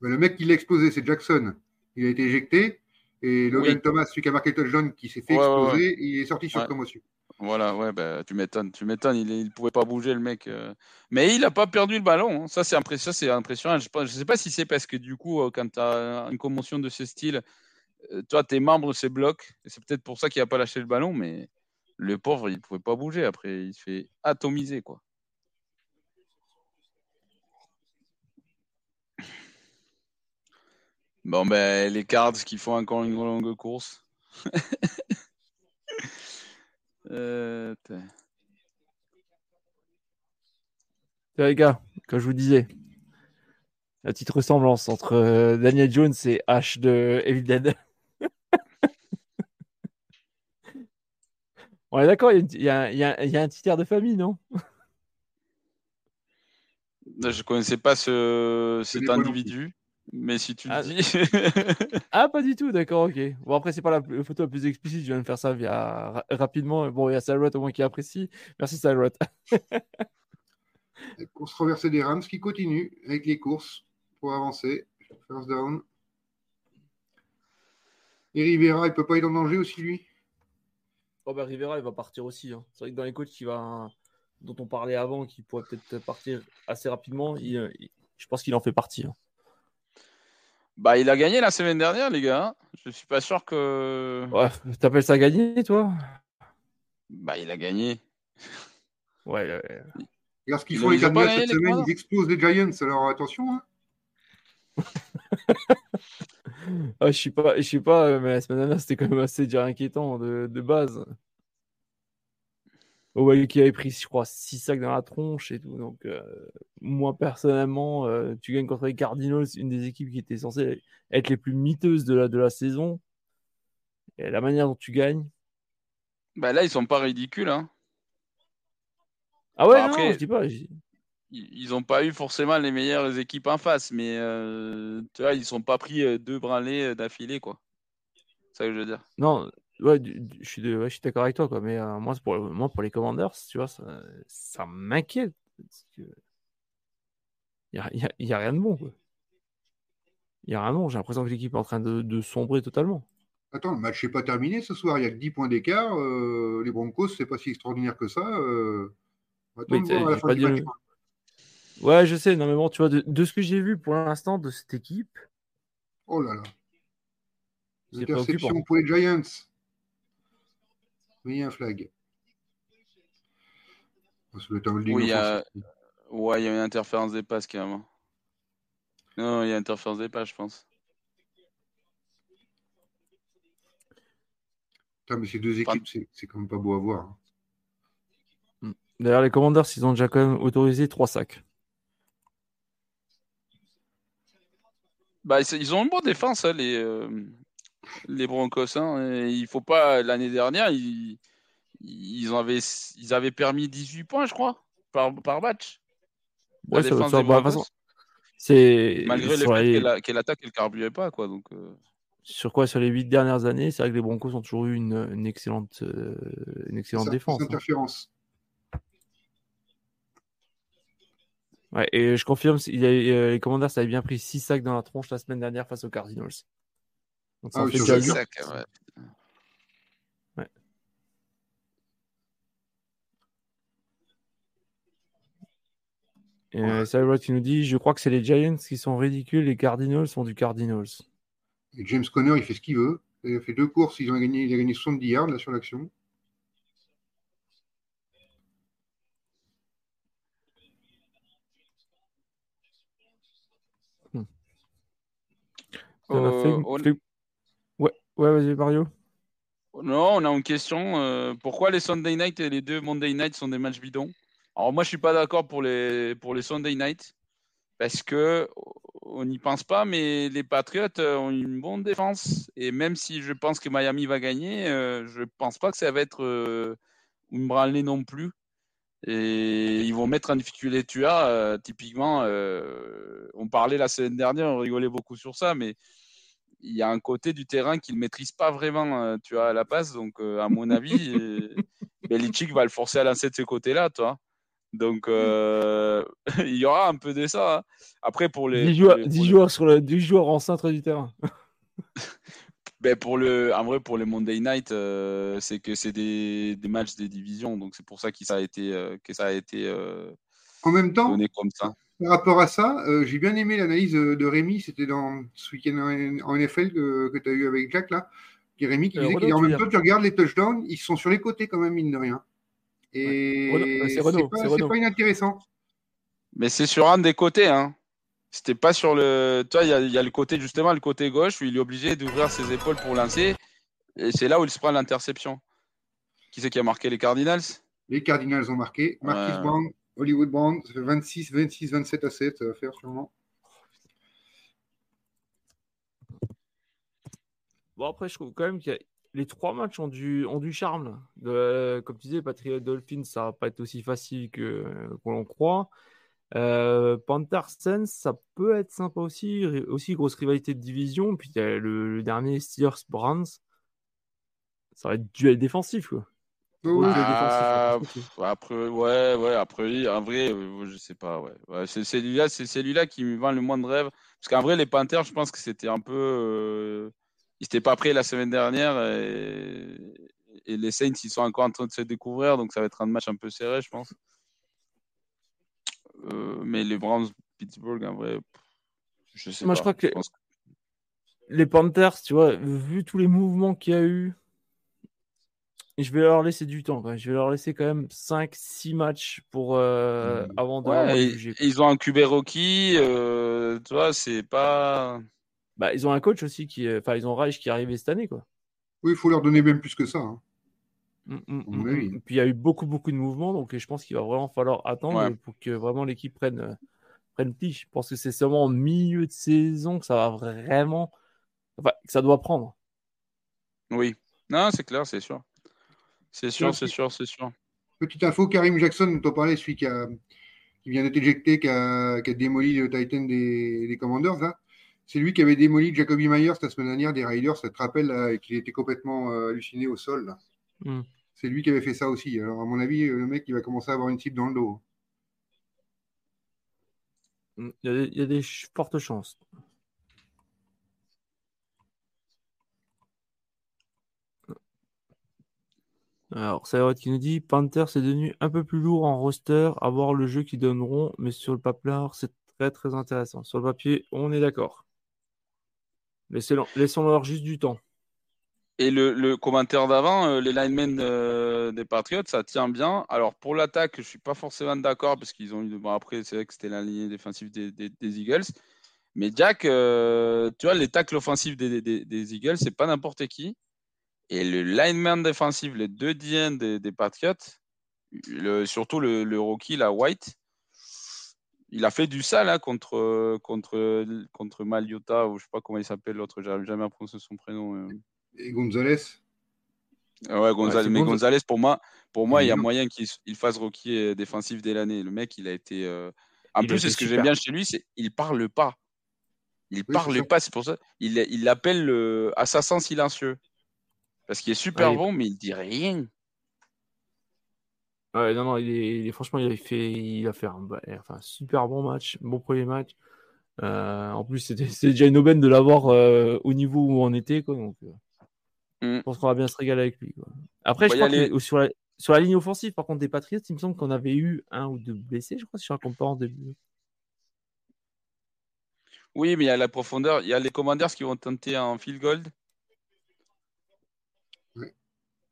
Ben, le mec qui l'a explosé, c'est Jackson. Il a été éjecté. Et Logan Thomas, celui qui a marqué touchdown, qui s'est fait exploser, il est sorti sur commotion. Voilà, ouais, bah, tu m'étonnes, tu m'étonnes, il ne pouvait pas bouger le mec. Euh. Mais il n'a pas perdu le ballon, hein. ça c'est impressionnant. impressionnant. Je ne sais pas si c'est parce que du coup, quand tu as une commotion de ce style, euh, toi, tes membres se bloquent, et c'est peut-être pour ça qu'il n'a pas lâché le ballon, mais le pauvre, il ne pouvait pas bouger après, il se fait atomiser, quoi. Bon, ben, les Cards qui font encore une longue course. euh, les gars, comme je vous disais, la petite ressemblance entre euh, Daniel Jones et Ash de Evil Dead. On est d'accord, il y, a, un petit air de famille, non? Je connaissais pas ce, cet individu. Mais si tu le ah, dis. ah, pas du tout, d'accord, ok. Bon, après, c'est pas la photo la plus explicite, je viens de faire ça via rapidement. Bon, il y a Salrot au moins qui apprécie. Merci, Salrot. course traversée des Rams qui continue avec les courses pour avancer. First down. Et Rivera, il peut pas être en danger aussi, lui? Oh, bah, Rivera, il va partir aussi. Hein. C'est vrai que dans les coachs qui va... dont on parlait avant, qui pourrait peut-être partir assez rapidement, je pense qu'il en fait partie. Hein. Bah, il a gagné la semaine dernière, les gars. Je suis pas sûr que. Ouais, t'appelles ça gagner, toi? Bah, il a gagné. Ouais. ouais. Regarde ce qu'ils font les Cardinals cette semaine, ils explosent les Giants, alors attention. Hein. ah, je sais pas, je sais pas, mais la semaine dernière, c'était quand même assez déjà inquiétant de, de base. Ouais, qui avait pris, je crois, 6 sacs dans la tronche et tout. Donc, euh, moi, personnellement, euh, tu gagnes contre les Cardinals, une des équipes qui était censée être les plus miteuses de la, de la saison. Et la manière dont tu gagnes. Bah là, ils sont pas ridicules. Hein. Ah ouais, après, je dis pas. Ils n'ont pas eu forcément les meilleures équipes en face, mais euh, tu vois, ils sont pas pris deux branlés d'affilée, quoi. C'est ça que je veux dire. Non, Ouais, je suis, d'accord avec toi, quoi. Mais euh, moi, pour, moi, pour les Commanders, tu vois, ça, ça m'inquiète. Il n'y a, y a, y a, rien de bon, quoi. Il n'y a rien de bon. J'ai l'impression que l'équipe est en train de, de, sombrer totalement. Attends, le match n'est pas terminé ce soir. Il y a que 10 points d'écart. Euh, les Broncos, c'est pas si extraordinaire que ça. Euh... Oui, à la fin du match. Ouais, je sais. Non, mais bon, tu vois, de, de ce que j'ai vu pour l'instant de cette équipe. Oh là là. Interception pour les Giants. Oui, un flag. oui, il y a... Ouais, il y a une interférence des passes carrément. Non, il y a une interférence des passes, je pense. mais ces deux équipes, c'est quand même pas beau à voir. Hein. D'ailleurs, les Commanders, ils ont déjà quand même autorisé trois sacs. Bah, ils ont une bonne défense, hein, les, euh, les Broncos. Hein, il faut pas. L'année dernière, ils, ils, avaient, ils avaient permis 18 points, je crois, par, par match. Ouais, ça, ça, bah, façon, c'est malgré le fait les... qu'elle attaque, elle carburait pas, quoi. Donc. Euh. Sur quoi Sur les 8 dernières années, c'est vrai que les Broncos ont toujours eu une, une excellente, euh, une excellente défense. Hein. Interférence. Ouais, et je confirme, il a, euh, les Commanders avaient bien pris 6 sacs dans la tronche la semaine dernière face aux Cardinals. Donc ça ah, fait déjà ouais. ouais. Et ouais. qui nous dit Je crois que c'est les Giants qui sont ridicules, les Cardinals sont du Cardinals. Et James Conner, il fait ce qu'il veut. Il a fait deux courses, ils ont gagné, il a gagné 70 yards là, sur l'action. Euh, Ouais, vas-y, Mario. Non, on a une question. Euh, pourquoi les Sunday Night et les deux Monday Night sont des matchs bidons? Alors moi, je suis pas d'accord pour les pour les Sunday Night parce que on n'y pense pas, mais les Patriots euh, ont une bonne défense et même si je pense que Miami va gagner, euh, je pense pas que ça va être une branlée non plus. Et ils vont mettre en difficulté Tua. typiquement, on parlait la semaine dernière, on rigolait beaucoup sur ça, mais il y a un côté du terrain qu'il ne maîtrise pas vraiment, euh, tu vois, à la passe. Donc, euh, à mon avis, euh, Belichick va le forcer à lancer de ce côté-là, toi. Donc, il y aura un peu de ça. Hein. Après, pour les. 10 joueurs, sur le, 10 joueurs en centre du terrain. Ben pour le, en vrai, pour les Monday Night, euh, c'est que c'est des, des, matchs des divisions, donc c'est pour ça que ça a été, euh, que ça a été euh, en même temps, donné comme ça. Par rapport à ça, euh, j'ai bien aimé l'analyse de Rémi, c'était dans ce week-end en, NFL que, que tu as eu avec Jack là. Rémi qui disait qu'en même temps, tu regardes les touchdowns, ils sont sur les côtés quand même, mine de rien. Et ouais. c'est pas, pas inintéressant. Mais c'est sur un des côtés, hein. C'était pas sur le. Toi, il y, y, a le côté, justement, le côté gauche où il est obligé d'ouvrir ses épaules pour lancer. Et c'est là où il se prend l'interception. Qui c'est qui a marqué? Les Cardinals? Les Cardinals ont marqué. Marcus ouais. Brown, Hollywood Brown, ça fait 26, 26, 27 à 7, ça va faire sûrement. Bon, après, je trouve quand même que les trois matchs ont du, ont du charme. De, comme tu disais, Patriot Dolphins, ça va pas être aussi facile que qu'on l'on croit. Euh, Panthers ça peut être sympa aussi. Aussi, grosse rivalité de division. Puis le, le, dernier Steelers Browns. Ça va être duel défensif, quoi. Oui, ah, défensif, après, ouais, ouais, après, en vrai, euh, je sais pas, ouais. ouais c'est celui-là, c'est celui-là qui me vend le moins de rêve. Parce qu'en vrai, les Panthers, je pense que c'était un peu. Euh... Ils n'étaient pas prêts la semaine dernière. Et... et les Saints, ils sont encore en train de se découvrir. Donc, ça va être un match un peu serré, je pense. Euh, mais les Browns, Pittsburgh, en vrai, je sais Moi, pas. je crois que, les... que les Panthers, tu vois, vu tous les mouvements qu'il y a eu, je vais leur laisser du temps. Quoi. Je vais leur laisser quand même 5-6 matchs pour euh, mmh. avant de ouais, et, Ils ont un QB rookie, euh, tu vois, c'est pas. Bah, ils ont un coach aussi qui, enfin, ils ont Reich qui est arrivé cette année, quoi. Oui, il faut leur donner même plus que ça. Hein. Mmh, mmh, oui. Puis il y a eu beaucoup, beaucoup de mouvements, donc je pense qu'il va vraiment falloir attendre ouais. pour que vraiment l'équipe prenne, euh, prenne pli. Je pense que c'est seulement au milieu de saison que ça va vraiment. Enfin, que ça doit prendre. Oui. Non, c'est clair, c'est sûr. C'est sûr, c'est sûr, c'est sûr. Petite info, Karim Jackson, dont on parlait, celui qui, a, qui vient d'être éjecté, qui a, qui a, démoli le Titan des, des Commanders, là. C'est lui qui avait démoli Jacoby Myers la semaine dernière des Raiders. Ça te rappelle qu'il était complètement euh, halluciné au sol. Là. Mm. C'est lui qui avait fait ça aussi. Alors, à mon avis, le mec, il va commencer à avoir une cible dans le dos. Il y a des, il y a des fortes chances. Alors, Sayot qui nous dit Panther, c'est devenu un peu plus lourd en roster à voir le jeu qu'ils donneront, mais sur le papier, c'est très très intéressant. Sur le papier, on est d'accord. Laissons-leur juste du temps. Et le, commentaire d'avant, euh, les linemen euh, des Patriots, ça tient bien. Alors pour l'attaque, je suis pas forcément d'accord parce qu'ils ont eu. Bon, après, c'est vrai que c'était la ligne défensive des, Eagles. Mais Jack, euh, tu vois, les tacles offensifs des, des Eagles, c'est pas n'importe qui. Et le lineman défensif, les deux DN des, Patriots, surtout le, le, rookie, la White, il a fait du sale hein, contre, contre, contre Maliota, ou je sais pas comment il s'appelle l'autre, j'arrive jamais à son prénom. Et Gonzalez? Ouais, Gonzalez. Ouais, mais Gonzalez, pour moi, pour moi, il y a moyen qu'il fasse rookie euh, défensif dès l'année. Le mec, il a été. Euh... En il plus, ce que j'aime bien chez lui, c'est qu'il parle pas. Il oui, parle pas, c'est pour ça. Il l'appelle le assassin silencieux. Parce qu'il est super ouais, bon, mais il dit rien. Ouais, non, non, il est, il est, franchement, il a fait, il a fait un, enfin, super bon match, bon premier match. Euh, en plus, c'était déjà une aubaine de l'avoir euh, au niveau où on était, quoi. Donc, euh, mm. je pense qu'on va bien se régaler avec lui. Quoi. Après, je crois que sur la, sur la ligne offensive, par contre, des Patriots, il me semble qu'on avait eu un ou deux blessés, je crois, si je raconte pas en début. Oui, mais il y a la profondeur. Il y a les commanders qui vont tenter un field goal.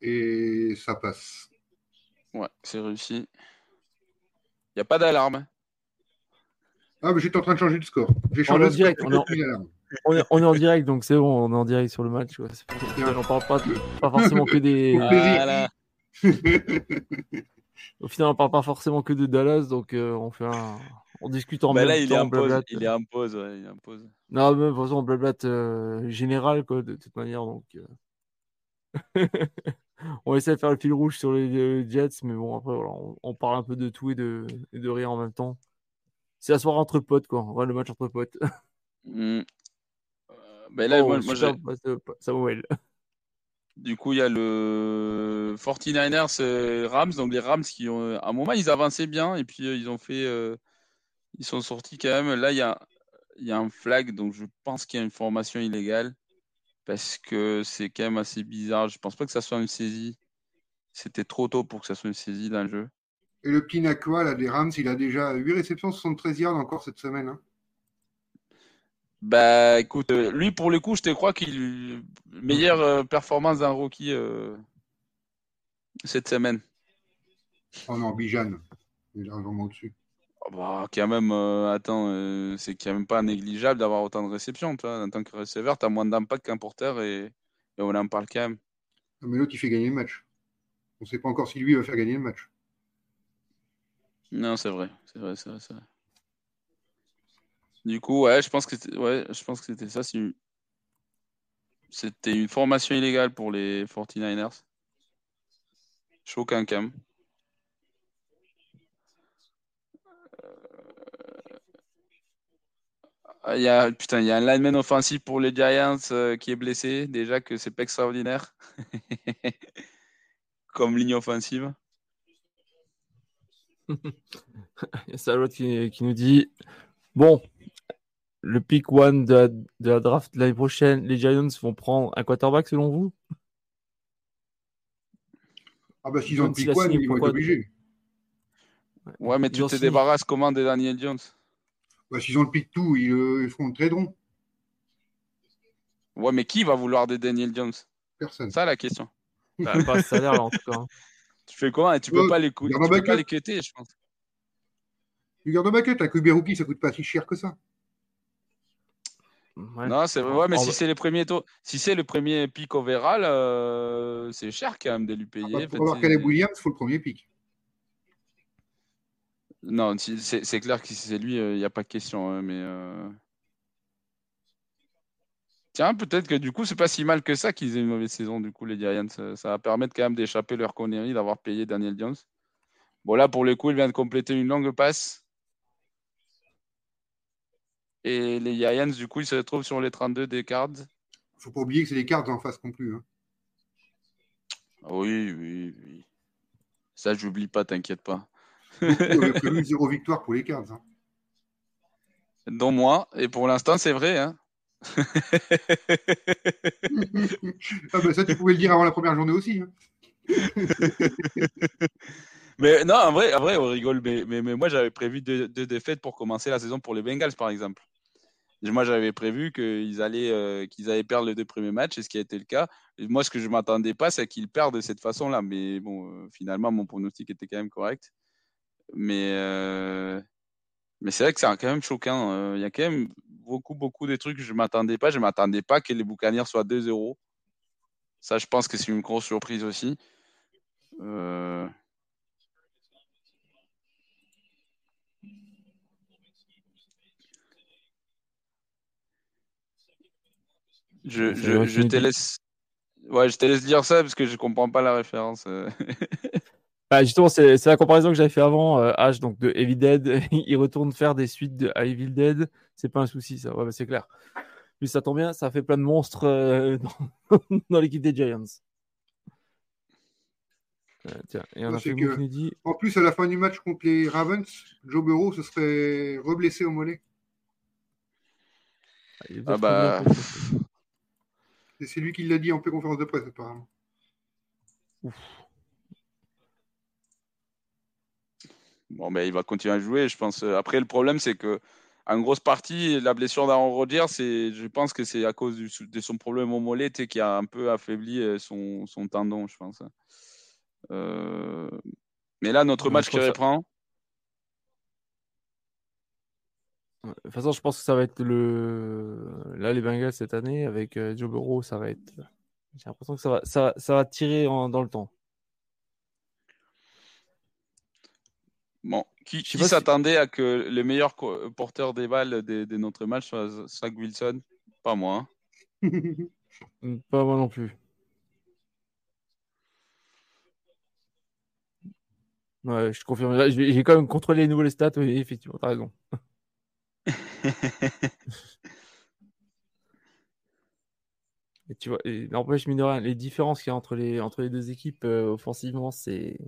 et ça passe. Ouais, c'est réussi. Il n'y a pas d'alarme. Ah, mais j'étais en train de changer de score. J'ai changé de direct, on, est en... on, est, on, est en direct, donc c'est bon, on est en direct sur le match. Ouais. On parle pas, pas forcément que des. Voilà. Au final, on parle pas forcément que de Dallas, donc euh, on fait un. On discute en bah même là, il temps. Est en pause, il est en pause, ouais, il est en pause. Non, mais de toute façon, on blablate euh, général, quoi, de toute manière, donc. Euh... on essaie de faire le fil rouge sur les Jets, mais bon, après, voilà, on, on, parle un peu de tout et de, et de rien en même temps. C'est la soirée entre potes, quoi. Ouais, le match entre potes. Mmh. Euh, ben là, oh, moi, moi Samuel. Du coup, il y a le 49ers Rams, donc les Rams qui ont, à un moment, ils avançaient bien et puis euh, ils ont fait, euh, ils sont sortis quand même. Là, il y a, il y a un flag, donc je pense qu'il y a une formation illégale parce que c'est quand même assez bizarre. Je pense pas que ça soit une saisie. C'était trop tôt pour que ça soit une saisie d'un jeu. Et le petit Nakua, là, des Rams, il a déjà 8 réceptions, 73 yards encore cette semaine. Hein. Bah écoute, euh, lui pour le coup, je te crois qu'il meilleure euh, performance d'un rookie euh, cette semaine. Oh non, Bijan, il est largement au-dessus. Oh bah, quand même, attends, c'est quand même pas négligeable d'avoir autant de réceptions. Toi. En tant que receveur, tu as moins d'impact qu'un porteur et, et, on en parle quand même. mais l'autre, il fait gagner le match. On ne sait pas encore si lui va faire gagner le match. Non, c'est vrai, c'est vrai, c'est vrai, c'est vrai. Du coup, ouais, je pense que c'était, ça. C'était une formation illégale pour les 49ers. Chaud cam. Euh, il y a, putain, il y a un lineman offensif pour les Giants euh, qui est blessé. Déjà que c'est pas extraordinaire. Comme ligne offensive. il y a qui, qui nous dit Bon, le pick one de la, draft l'année prochaine, les Giants vont prendre un quarterback selon vous? Ah bah s'ils ont le pick one, ils vont être obligés. Ouais, mais tu te débarrasses comment de Daniel Jones bah, S'ils ont le pick tout, ils, euh, ils feront le traderont. Ouais, mais qui va vouloir des Daniel Jones? Personne. Ça la question. Bah, pas le salaire en tout cas. Tu fais comment et tu peux pas les, tu peux pas les cutter, je pense. Tu gardes bucket, un QB rookie, ça coûte pas si cher que ça. Non, c'est ouais, mais si c'est les premiers taux, si c'est le premier pic overall, euh, c'est cher quand même de lui payer. Ah, bah, pour avoir Caleb Williams, il faut le premier pic. Non, c'est clair que si c'est lui, il euh, n'y a pas de question. Hein, mais euh... tiens, peut-être que du coup, c'est pas si mal que ça qu'ils aient une mauvaise saison. Du coup, les Giants, ça, ça va permettre quand même d'échapper leur connerie d'avoir payé Daniel Jones. Bon là, pour le coup, il vient de compléter une longue passe. Et les Giants, du coup, ils se retrouvent sur les 32 des cards. Faut pas oublier que c'est les cards en face non plus. Hein. Oui, oui, oui. Ça, j'oublie pas, t'inquiète pas. On avait prévu zéro victoire pour les cards. Hein. Dont moi, et pour l'instant, c'est vrai. Hein. ah ben ça, tu pouvais le dire avant la première journée aussi. Hein. mais non, en vrai, en vrai on rigole. Mais, mais, moi, j'avais prévu deux, défaites pour commencer la saison pour les Bengals, par exemple. Moi, j'avais prévu qu'ils allaient, euh, qu'ils allaient perdre les deux premiers matchs, et ce qui a été le cas. moi, ce que je m'attendais pas, c'est qu'ils perdent de cette façon-là. Mais bon, euh, finalement, mon pronostic était quand même correct. Mais, euh, mais c'est vrai que c'est quand même choquant. Il y a quand même beaucoup, beaucoup de trucs que je m'attendais pas. Je m'attendais pas que les Boucaniers soient 2-0. Ça, je pense que c'est une grosse surprise aussi. Euh... Je, je, je te laisse. Ouais, je te laisse dire ça parce que je comprends pas la référence. Euh. bah, justement, c'est la comparaison que j'avais fait avant. Euh, H, donc de Evil Dead, il retourne faire des suites de, Evil Dead. C'est pas un souci, ça. Ouais, bah, c'est clair. Puis ça tombe bien, ça fait plein de monstres euh, dans, dans l'équipe des Giants. En plus, à la fin du match contre les Ravens, Joe Burrow se serait reblessé au mollet. Ah, bah. C'est lui qui l'a dit en conférence de presse, apparemment. Bon, mais il va continuer à jouer, je pense. Après, le problème, c'est que en grosse partie, la blessure d'Aaron Rodgers, je pense que c'est à cause de son problème au mollet qui a un peu affaibli euh, son, son tendon, je pense. Euh, mais là, notre match qui reprend. De toute façon, je pense que ça va être le. Là, les Bengals cette année, avec euh, Joe Burrow, ça va être. J'ai l'impression que ça va, ça, ça va tirer dans le temps. Bon, qui, s'attendait à que le meilleur porteur des balles de, notre match soit Zach Wilson? Pas moi. Hein. Pas moi non plus. Ouais, je confirme. J'ai quand même contrôlé les nouvelles stats, oui, effectivement, t'as raison. et tu vois, n'empêche, mine de rien, les différences qu'il y a entre les, entre les deux équipes euh, offensivement, c'est.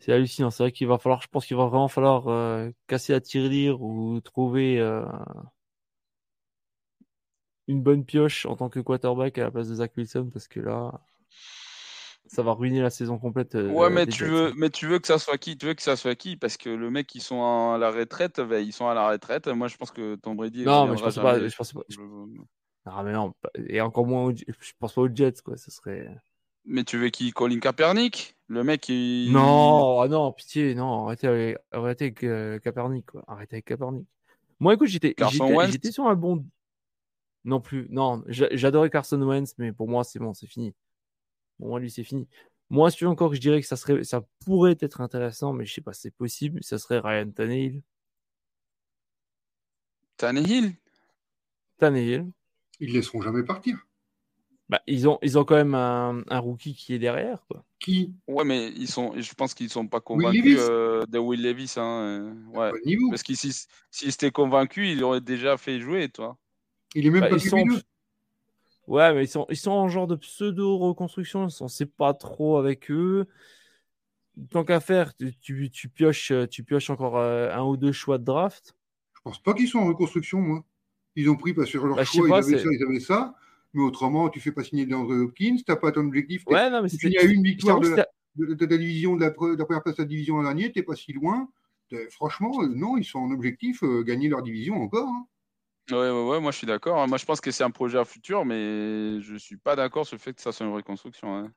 C'est hallucinant. C'est vrai qu'il va falloir, je pense qu'il va vraiment falloir euh, casser la tirelire ou trouver euh, une bonne pioche en tant que quarterback à la place de Zach Wilson parce que là, ça va ruiner la saison complète. euh, Ouais, mais tu Jets. veux, mais tu veux que ça soit qui Tu veux que ça soit qui? Parce que le mec, ils sont à la retraite, ben, ils sont à la retraite. Moi, je pense que Tom Brady. Non, mais je pense pas. Je pense pas. je- Je- Ah, mais non, pas- et encore moins. aux- Je pense pas aux Jets, quoi. Ce serait. Mais tu veux qui? Colin Kaepernick? Le mec, il... Non, ah non, pitié, non, arrêtez avec, arrêtez avec euh, Kaepernick, quoi. Arrêtez avec Kaepernick. Moi, écoute, j'étais, j'étais, sur un bon. Non plus, non, j'a- j'adorais Carson Wentz, mais pour moi, c'est bon, c'est fini. Moi, lui, c'est fini. Moi, celui encore que je dirais que ça serait, ça pourrait être intéressant, mais je sais pas, si c'est possible. Ça serait Ryan Tannehill. Tannehill? Tannehill. Ils ne laisseront jamais partir. Bah, ils ont, ils ont quand même un, un rookie qui est derrière, quoi. Qui? Ouais, mais ils sont, je pense qu'ils sont pas convaincus euh, de Will Levis. Hein, euh, ouais. Parce qu'ils s'ils s'ils étaient convaincus, ils l'auraient déjà fait jouer, toi. Il est même Bah, pas ils sont- QB2. Ouais, mais ils sont, ils sont en genre de pseudo-reconstruction. On sait pas trop avec eux. Tant qu'à faire, tu, tu, tu pioches, euh, tu pioches encore euh, un ou deux choix de draft. Je pense pas qu'ils sont en reconstruction, moi. Ils ont pris parce que leur Bah, choix, pas, ils avaient ça, ils avaient ça. Mais autrement, tu fais pas signer DeAndre Hopkins, t'as pas ton objectif. Ouais, non, mais tu à une victoire de, la- de, de ta division, de la, pre- de la première place de la division l'an dernier, t'es pas si loin. Franchement, euh, non, ils sont en objectif, euh, gagner leur division encore. hein. Ouais, ouais, ouais, moi je suis d'accord. hein. Moi je pense que c'est un projet à futur, mais je suis pas d'accord sur le fait que ça soit une reconstruction. hein.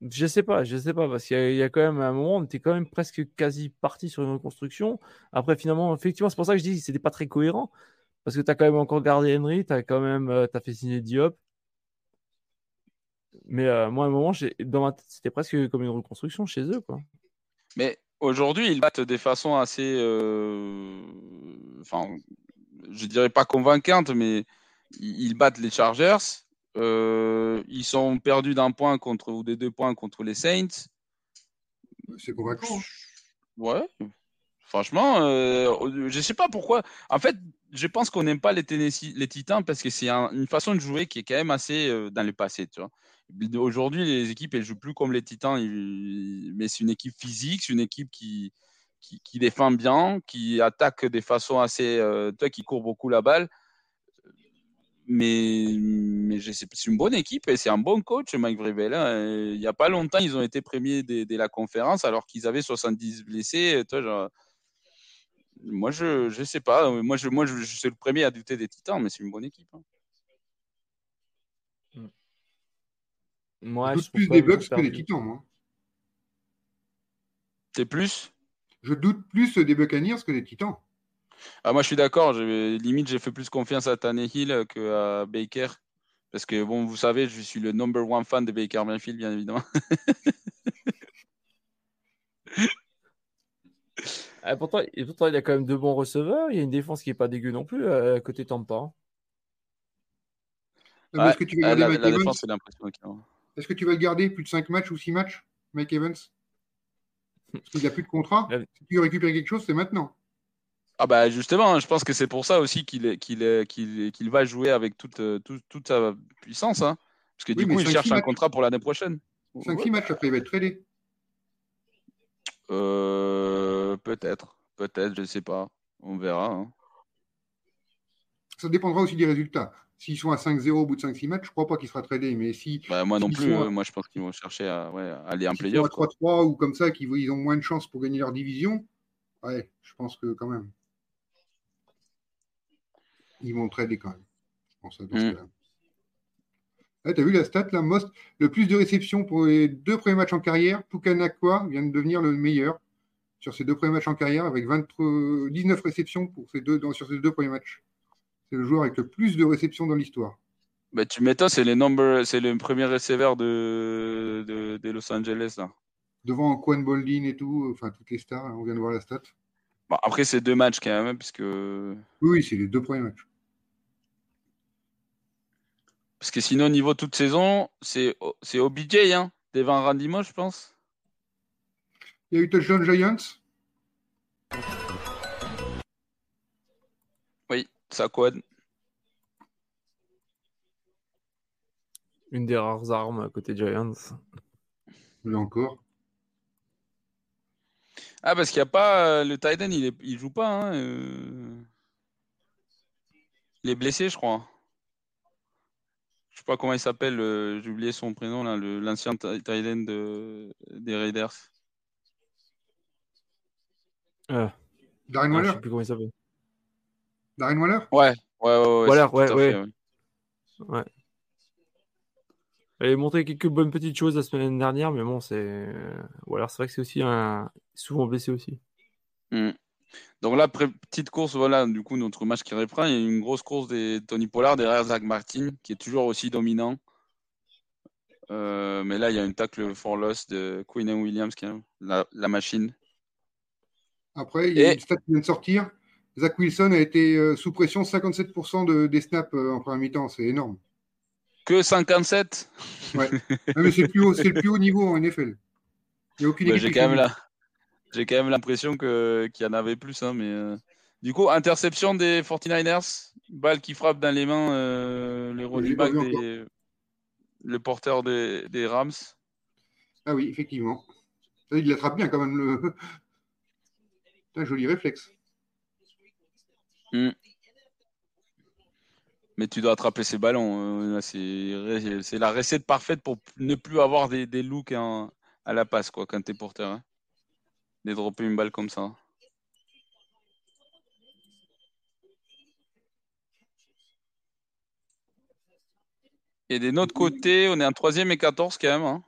Je sais pas, je sais pas, parce qu'il y, y a quand même un moment, on était quand même presque quasi parti sur une reconstruction. Après, finalement, effectivement, c'est pour ça que je dis que c'était pas très cohérent. Parce que tu as quand même encore gardé Henry, tu as quand même euh, t'as fait signer Diop. Mais euh, moi, à un moment, dans ma tête, c'était presque comme une reconstruction chez eux, quoi. Mais aujourd'hui, ils battent des façons assez. euh, Enfin, je dirais pas convaincantes, mais ils battent les Chargers. Euh, ils sont perdus d'un point contre ou des deux points contre les Saints. C'est convaincant. Ouais. Franchement, euh, je sais pas pourquoi. En fait, je pense qu'on n'aime pas les, Tennessee, les Titans parce que c'est un- une façon de jouer qui est quand même assez euh, dans le passé. Tu vois. Aujourd'hui, les équipes, elles jouent plus comme les Titans, ils- mais c'est une équipe physique, c'est une équipe qui, qui, qui défend bien, qui attaque de façon assez. Euh, toi, qui court beaucoup la balle. Mais, mais c'est une bonne équipe et c'est un bon coach, Mike Vrabel. hein. Il n'y a pas longtemps, ils ont été premiers de, de la conférence alors qu'ils avaient 70 blessés. Toi, genre, moi, je je sais pas. Moi, je, moi, je, je suis le premier à douter des Titans, mais c'est une bonne équipe. hein. Moi, je plus des Bucks que des. Titans, moi. T'es plus? Je doute plus des Buccaneers que des Titans. ah, Moi, je suis d'accord. Je- Limite, j'ai fait plus confiance à Tannehill qu'à Baker. Parce que, bon, vous savez, je suis le number one fan de Baker Mayfield, bien évidemment. Ah, pourtant, et pourtant, il a quand même deux bons receveurs. Il y a une défense qui est pas dégueu non plus euh, à côté Tampa. Est-ce que tu garder la, Mike la Evans défense. Est-ce que tu vas le garder plus de 5 matchs ou 6 matchs, Mike Evans? Parce qu'il n'a plus de contrat. Si tu veux récupérer quelque chose, c'est maintenant. Ah bah justement, je pense que c'est pour ça aussi qu'il est- qu'il qu'il qu'il va jouer avec toute, euh, toute, toute sa puissance. hein. Parce que Oui, du coup, il cherche un matchs. contrat pour l'année prochaine. 5-6 matchs après, il va être tradé. Euh, peut-être, peut-être, je sais pas. On verra. hein. Ça dépendra aussi des résultats. S'ils sont à 5-0 au bout de 5-6 matchs, je ne crois pas qu'il sera tradé. Mais si Bah, moi non plus. à- euh, moi, je pense qu'ils vont chercher à, ouais, à aller à quoi. 3-3 ou comme ça, qu'ils ils ont moins de chances pour gagner leur division, ouais, je pense que quand même. Ils vont trader quand même. Je pense à dans ce Mm. cas-là. Ah, T'as vu la stat là Most, Le plus de réceptions pour les deux premiers matchs en carrière, Pukanakwa vient de devenir le meilleur sur ses deux premiers matchs en carrière avec 20 euh, 19 réceptions pour ces deux, dans- sur ses deux premiers matchs. C'est le joueur avec le plus de réceptions dans l'histoire. Bah, tu m'étonnes, c'est les number, c'est le premier receveur de, de, de Los Angeles. Là. Devant Quan Boldin et tout, enfin toutes les stars, on vient de voir la stat. Bon, après, c'est deux matchs quand même, hein, puisque Oui, c'est les deux premiers matchs. parce que sinon, niveau toute saison, c'est c'est OBJ, hein, devant Randy Moss, je pense. Il y a eu Touchdown Giants. Oui, ça quad. Une des rares armes à côté Giants. Là encore. Ah, parce qu'il n'y a pas. euh, le Titan, il, est, il joue pas. Hein, euh. Il est blessé, je crois. Je sais pas comment il s'appelle, euh, j'ai oublié son prénom, là, le- l'ancien de- des Raiders. Euh, Darren ah, je Waller sais plus comment il s'appelle. Darren Waller? Ouais, ouais, ouais. ouais, Waller, ouais, ouais. fait, ouais. Elle a montré quelques bonnes petites choses la semaine dernière, mais bon, c'est. Ou alors c'est vrai que c'est aussi un. souvent blessé aussi. Hmm. Donc là, petite course, voilà, du coup, notre match qui reprend. Il y a une grosse course des Tony Pollard derrière Zach Martin, qui est toujours aussi dominant. Euh, mais là, il y a une tackle for loss de Quinn Williams, qui est la, la machine. Après, il y a Et- une stat qui vient de sortir. Zach Wilson a été euh, sous pression 57% de, des snaps euh, en première mi-temps. C'est énorme. Que 57 Ouais. Non, mais c'est le, plus haut- c'est le plus haut niveau en NFL. Il n'y a aucune Bah, équipe J'ai quand même la- j'ai quand même l'impression que qu'il y en avait plus. hein, mais euh, Du coup, interception des 49ers, balle qui frappe dans les mains euh, les running vu des le porteur des, des Rams. Ah oui, effectivement. Ça, il l'attrape bien quand même. Le... Putain, joli réflexe. Mais tu dois attraper ces ballons. euh, c'est la recette parfaite pour ne plus avoir des, looks en- à la passe quoi, quand tu es porteur. Hein. Dropper une balle comme ça. Et de notre côté, on est en troisième et 14 quand même. hein.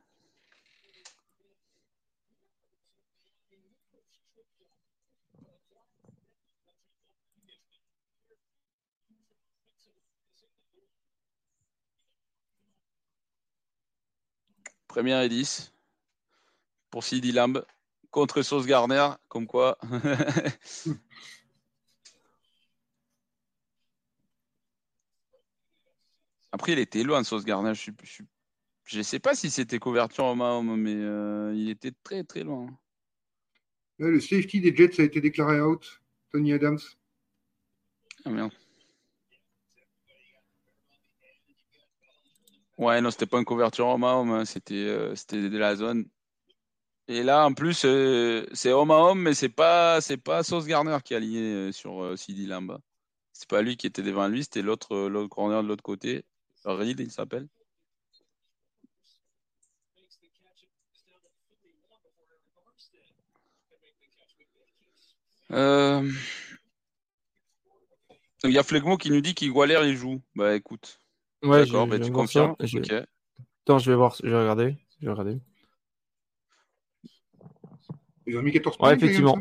Première et 10 pour CD Lamb contre Sauce Garner, comme quoi. Après, il était loin, Sauce Garner. Je ne sais pas si c'était couverture homme à homme, mais euh, il était très très loin. Le safety des Jets a été déclaré out. Tony Adams. Ah merde. Ouais, non, c'était pas une couverture homme à homme, c'était euh, c'était de la zone. Et là, en plus, euh, c'est homme à homme, mais c'est pas c'est pas Sauce Garner qui est aligné euh, sur euh, CD Lamb. C'est pas lui qui était devant lui, c'était l'autre corner de l'autre côté. Reed, il s'appelle. Il y a Flegmo qui nous dit qu'Igualer il joue. Bah écoute. Ouais, D'accord, je- je tu confirmes? Je- Ok. Attends, je vais voir, je vais regarder. Je vais regarder. Ils ont mis 14 points. Ouais, effectivement.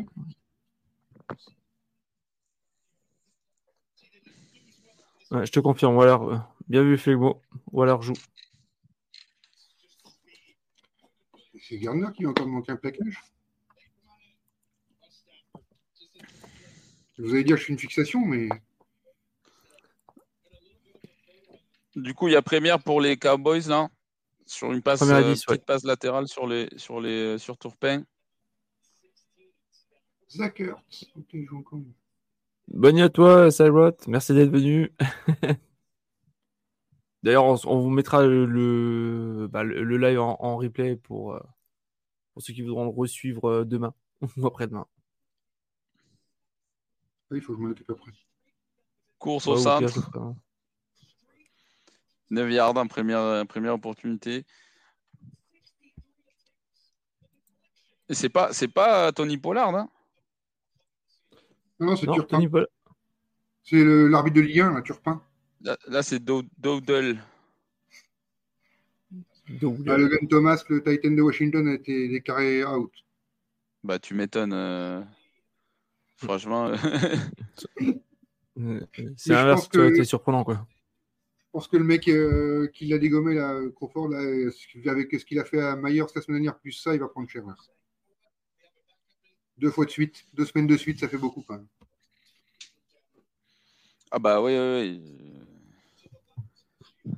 Ouais, je te confirme. Waller, euh, bien vu, Flegmo. Waller joue. C'est Gardner qui va encore manquer un plaquage? Vous allez dire que je suis une fixation, mais Du coup, il y a première pour les Cowboys là. Sur une passe, euh, 10, petite ouais. passe latérale sur les sur les sur Tourpin. Zach Ertz. Ok, il joue encore. Bonne nuit à toi, Cyrot. Merci d'être venu. D'ailleurs, on, on vous mettra le, le, bah, le- le live en, en replay pour, euh, pour ceux qui voudront le resuivre euh, demain ou après-demain. Il faut que je me note à peu près. Course Ouais, au pire, centre. ce sera- 9 yards en première, première opportunité. Et c'est pas c'est pas Tony Pollard, hein? Non, non, c'est Non, Turpin. Tony Pollard. C'est le- l'arbitre de Ligue 1, là, Turpin. Là, là, c'est Do- Dowdle. Double. Ah, Logan Thomas, le Titan de Washington, a été déclaré out. Bah tu m'étonnes. euh, Franchement. Euh, C'est aurait que- surprenant, quoi. Je pense que le mec euh, qui l'a dégommé, là, Crawford, là, ce- avec ce qu'il a fait à Myers la semaine dernière, plus ça, il va prendre cher. là. Deux fois de suite, deux semaines de suite, ça fait beaucoup quand même. Ah bah oui, oui, oui.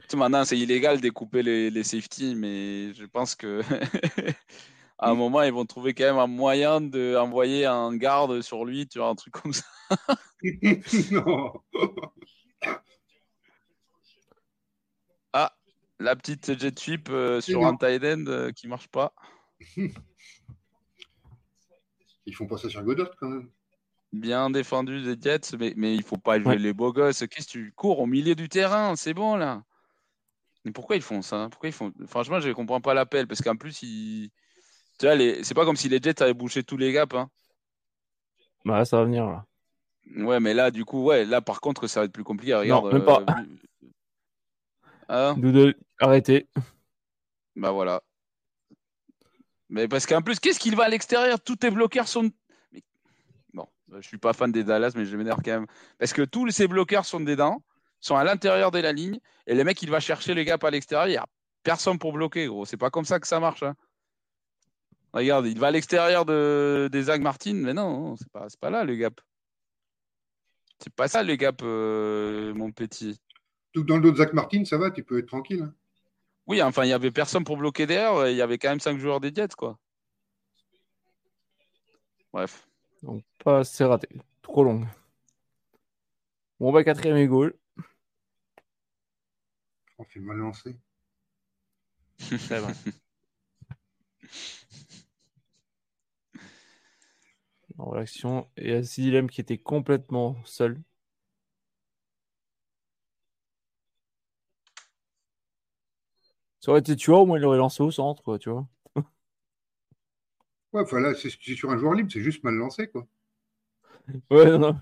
Tu sais, Maintenant, c'est illégal de découper les, les safety, mais je pense que à un moment, ils vont trouver quand même un moyen d'envoyer un garde sur lui, tu vois, un truc comme ça. non. Ah, la petite jet sweep euh, sur non. un tight end euh, qui marche pas. Ils font pas ça sur Godot quand même. Bien défendu des Jets, mais, mais il faut pas jouer Ouais. les beaux gosses. Qu'est-ce que tu cours au milieu du terrain? C'est bon là. Mais pourquoi ils font ça? Pourquoi ils font Franchement, je ne comprends pas l'appel parce qu'en plus, ils... tu vois, les... c'est pas comme si les Jets avaient bouché tous les gaps. Hein. Bah, ça va venir là. Ouais, mais là, du coup, ouais, là par contre, ça va être plus compliqué. Regarde. même pas. euh, Doudou, arrêtez. bah voilà. Mais parce qu'en plus, qu'est-ce qu'il va à l'extérieur? Tous tes bloqueurs sont. Mais- Bon, je suis pas fan des Dallas, mais je m'énerve quand même. Parce que tous ces bloqueurs sont dedans, sont à l'intérieur de la ligne, et le mec, il va chercher les gaps à l'extérieur. Il n'y a personne pour bloquer, gros. C'est pas comme ça que ça marche. hein. Regarde, il va à l'extérieur de... des Zach Martin, mais non, c'est pas, pas là le gap. C'est pas ça le gap, euh, mon petit. Tout dans le dos de Zach Martin, ça va, tu peux être tranquille. hein. Oui, enfin, il y avait personne pour bloquer derrière, et il y avait quand même cinq joueurs des Jets, quoi. Bref. Donc, pas c'est raté. Trop long. Bon, bah, quatrième et goal. On fait mal lancé. Très bien. En réaction, et à Zilem qui était complètement seul. Ça aurait été tu vois, au moins il aurait lancé au centre, quoi, tu vois. Ouais, enfin là, c'est sur un joueur libre, c'est juste mal lancé, quoi. Ouais, non, non.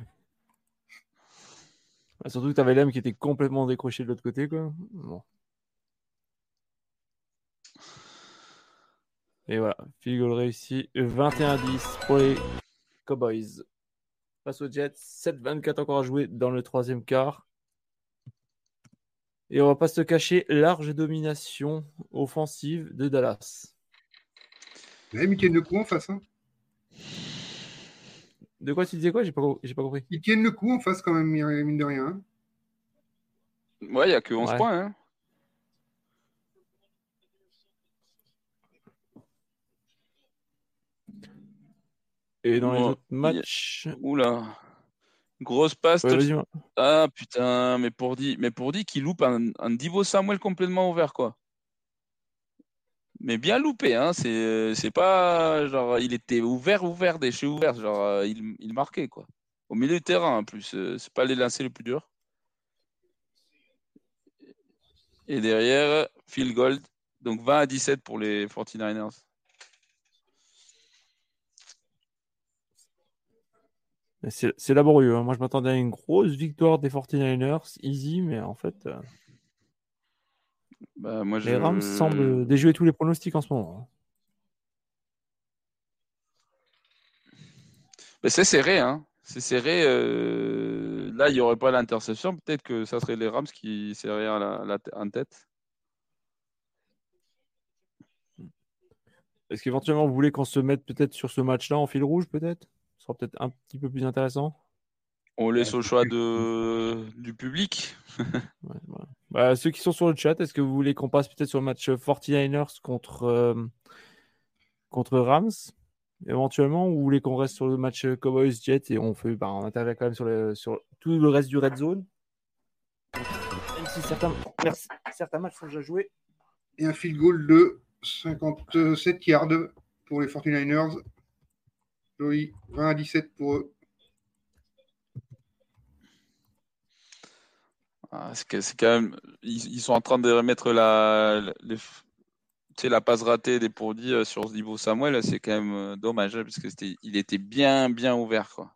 Surtout que t'avais Lem qui était complètement décroché de l'autre côté, quoi. Bon. Et voilà, field goal réussi. 21-10 pour les Cowboys. Face aux Jets, 7-24 encore à jouer dans le troisième quart. Et on va pas se cacher, large domination offensive de Dallas. Là, ils tiennent le coup en face. Hein. De quoi tu disais quoi? J'ai pas, compris. Ils tiennent le coup en face quand même, mine de rien. hein. Ouais, il n'y a que 11 Ouais. points. Hein. Et dans les autres matchs? Oula. Grosse passe. Ouais, touch- vas-y, Ah putain, mais pour dire, mais pour dire qu'il loupe un, un Divo Samuel complètement ouvert, quoi. Mais bien loupé, hein. C'est, c'est pas genre il était ouvert, ouvert, déchet ouvert, genre euh, il, il marquait, quoi. Au milieu du terrain, en plus. euh, C'est pas les lancers le plus dur. Et derrière, Phil Gold. Donc 20 à 17 pour les 49ers. C'est laborieux. hein. Moi, je m'attendais à une grosse victoire des 49ers, easy, mais en fait, euh, Bah, moi, les Rams semblent déjouer tous les pronostics en ce moment. hein. C'est serré, hein. C'est serré. euh, Là, il n'y aurait pas l'interception. Peut-être que ça serait les Rams qui seraient à la, la- en tête. Est-ce qu'éventuellement, vous voulez qu'on se mette peut-être sur ce match-là en fil rouge, peut-être? Sera peut-être un petit peu plus intéressant. On laisse au choix de... du public. Ouais. Bah, ceux qui sont sur le chat, est-ce que vous voulez qu'on passe peut-être sur le match 49ers contre, euh, contre Rams éventuellement ou vous voulez qu'on reste sur le match Cowboys Jet et on fait bah, on intervient quand même sur, le, sur tout le reste du red zone? Même si certains, certains matchs sont déjà joués Et un field goal de 57 yards pour les 49ers. Joli, 20 à 17 pour eux. Ah, c'est quand même. Ils, ils sont en train de remettre la, les- sais, la passe ratée des pourdits euh, sur ce niveau Samuel. C'est quand même euh, dommage hein, parce que c'était, il était bien, bien ouvert, quoi.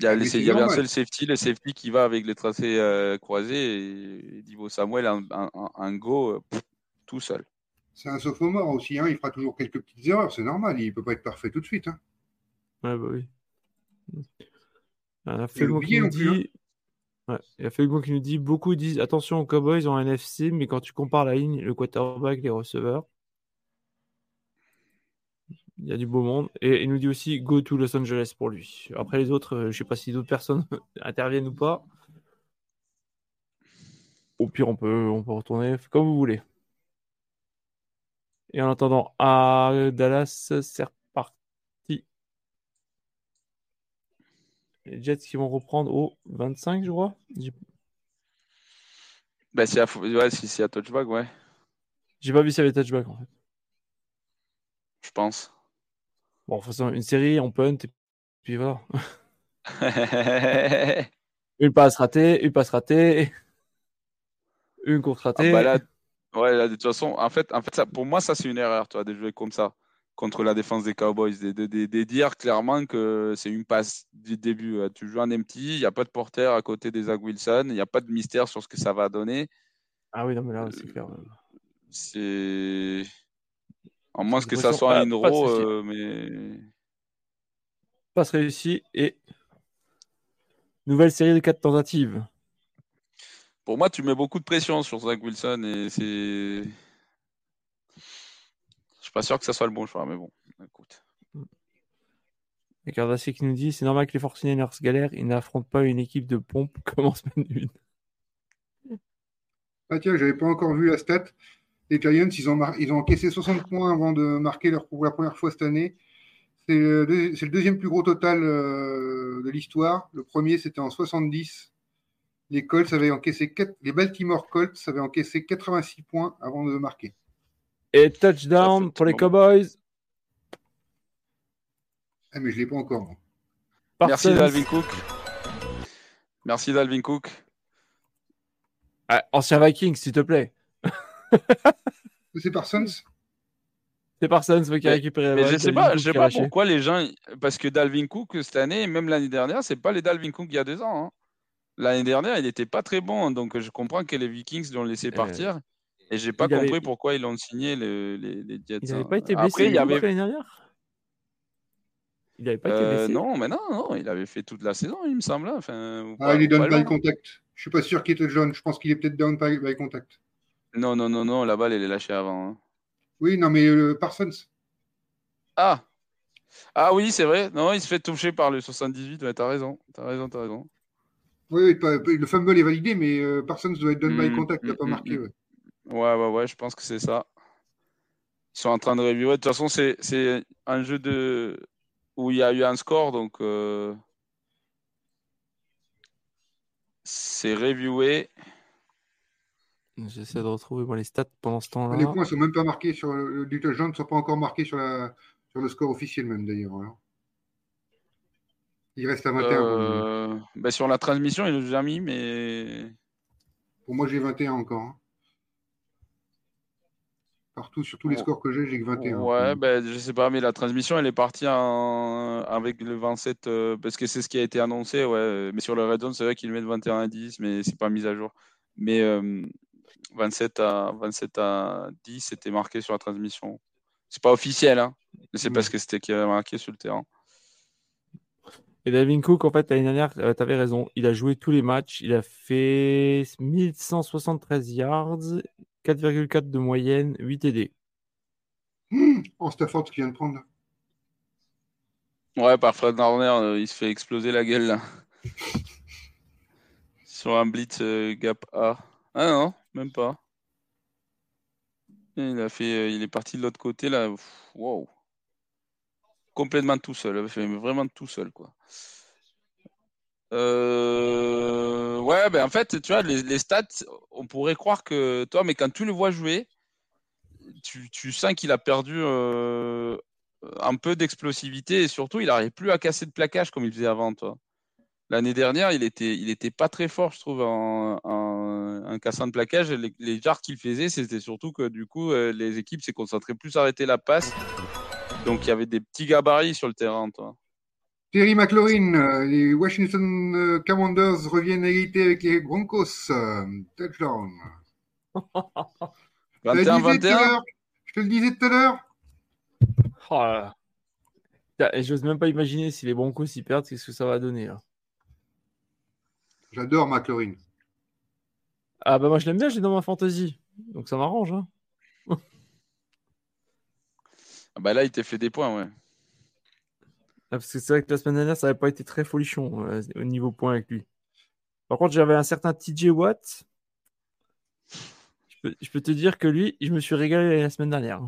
Il y, a Ah, il y un normal. seul safety, le safety qui va avec les tracés euh, croisés et, et Divo Samuel un, un- un- un go euh, pff, tout seul. C'est un sophomore aussi, hein, il fera toujours quelques petites erreurs, c'est normal, il ne peut pas être parfait tout de suite. hein. ouais bah oui qui nous plus, hein. Ouais, il y a Felmo qui nous dit beaucoup disent attention aux Cowboys en NFC mais quand tu compares la ligne le quarterback les receveurs il y a du beau monde et il nous dit aussi go to Los Angeles pour lui après les autres euh, je sais pas si d'autres personnes interviennent ou pas au pire on peut on peut retourner comme vous voulez et en attendant à Dallas c'est reparti les Jets qui vont reprendre au 25 je crois Ben, c'est à, ouais, si c'est à touchback, ouais, j'ai pas vu s'il y avait touchback en fait je pense. Bon, de toute façon, une série, on punt, et puis voilà. une passe ratée, une passe ratée, une course ratée. Ah bah là, ouais, là, de toute façon, en fait, en fait ça, pour moi, ça, c'est une erreur, toi, de jouer comme ça contre la défense des Cowboys, de, de, de, de dire clairement que c'est une passe du début. Tu joues en empty, il n'y a pas de porteur à côté des Zach Wilson, il n'y a pas de mystère sur ce que ça va donner. Ah oui, non, mais là, c'est clair. C'est. En moins que ça soit un row, euh, mais. Passe réussi et. Nouvelle série de 4 tentatives. Pour moi, tu mets beaucoup de pression sur Zach Wilson et c'est. Je suis pas sûr que ça soit le bon choix, mais bon, écoute. Et Cardassi qui nous dit c'est normal que les 49ers galèrent, ils n'affrontent pas une équipe de pompe comme en semaine 1. Ah tiens, j'avais pas encore vu la stat. Les Giants, ils ont, ils ont encaissé 60 points avant de marquer leur, pour la première fois cette année. C'est le, le, deuxième plus gros total euh, de l'histoire. Le premier, c'était en 70. Les Colts avaient encaissé 4, les Baltimore Colts avaient encaissé 86 points avant de marquer. Et touchdown pour les Cowboys. Ah, mais je ne l'ai pas encore. Moi. Merci Dalvin Cook. Merci Dalvin Cook. Ah, ancien Viking, s'il te plaît. c'est Parsons C'est Parsons qui a récupéré mais, la Je sais pas, je sais pas pourquoi les gens. Parce que Dalvin Cook, cette année, même l'année dernière, c'est pas les Dalvin Cook il y a deux ans. Hein. L'année dernière, il n'était pas très bon. Donc je comprends que les Vikings l'ont laissé partir. Euh... Et j'ai pas compris avait... pourquoi ils l'ont signé, le, les, les Jets. Il n'avait pas été blessé Après, il y avait... l'année dernière? Il n'avait pas été blessé? Non, mais non, non, il avait fait toute la saison, il me semble. Enfin, ah, pas, il est down by contact. Je suis pas sûr qu'il était jaune. Je pense qu'il est peut-être down by contact. Non, non, non, non, la balle, elle est lâchée avant. Hein. Oui, non, mais euh, Parsons. Ah Ah oui, c'est vrai. Non, il se fait toucher par le 78. Ouais, t'as raison, t'as raison, t'as raison. Oui, le fumble est validé, mais euh, Parsons doit être down by contact, il n'a pas mmh, marqué. Ouais. Ouais, ouais, ouais, je pense que c'est ça. Ils sont en train de reviewer. De toute façon, c'est un jeu de... où il y a eu un score, donc euh... c'est reviewé. J'essaie de retrouver les stats pendant ce temps-là. Les points ne sont même pas marqués sur le Jaune ne sont pas encore marqués sur, la... sur le score officiel même d'ailleurs. Voilà. Il reste à 21. Euh... Bah, sur la transmission, il nous a mis, mais. Pour moi, j'ai 21 encore. Hein. Partout, sur tous les scores que j'ai, j'ai que 21. Ouais, ben, je sais pas, mais la transmission, elle est partie en... avec le 27, euh, parce que c'est ce qui a été annoncé, ouais. Mais sur le Red Zone, c'est vrai qu'ils mettent 21 à 10, mais c'est pas mis à jour. Mais euh, 27, à, 27 à 10, c'était marqué sur la transmission. C'est pas officiel, hein, mais c'est parce que c'était qui avait marqué sur le terrain. Et Dalvin Cook, en fait, l'année dernière, euh, tu avais raison. Il a joué tous les matchs. Il a fait 1173 yards, 4,4 de moyenne, 8 TD. Mmh, oh, Stafford qui vient de prendre. Ouais, par Fred Warner, euh, il se fait exploser la gueule là. Sur un blitz euh, gap A. Ah non, même pas. Il a fait, euh, il est parti de l'autre côté là. Wow. Complètement tout seul. Vraiment tout seul quoi. Euh... Ouais, ben en fait, tu vois, les, stats, on pourrait croire que toi, mais quand tu le vois jouer, tu, sens qu'il a perdu euh, un peu d'explosivité et surtout, il n'arrive plus à casser de plaquage comme il faisait avant, toi. L'année dernière, il était, il était pas très fort, je trouve, en, en, cassant de plaquage. Les, les jarts qu'il faisait, c'était surtout que du coup, euh, les équipes s'est concentrées plus à arrêter la passe. Donc, il y avait des petits gabarits sur le terrain, toi. Terry McLaurin, euh, les Washington euh, Commanders reviennent à égalité avec les Broncos. Touchdown. 21-21. Je te le disais tout à l'heure. Oh et j'ose même pas imaginer si les Broncos s'y perdent, qu'est-ce que ça va donner là. J'adore McLaurin. Ah bah moi je l'aime bien, j'ai dans ma fantasy. Donc ça m'arrange. Hein. ah bah là il t'a fait des points, ouais. Ah, parce que c'est vrai que la semaine dernière, ça n'avait pas été très folichon euh, au niveau points avec lui. Par contre, j'avais un certain TJ Watt. Je peux, je peux, te dire que lui, je me suis régalé la semaine dernière.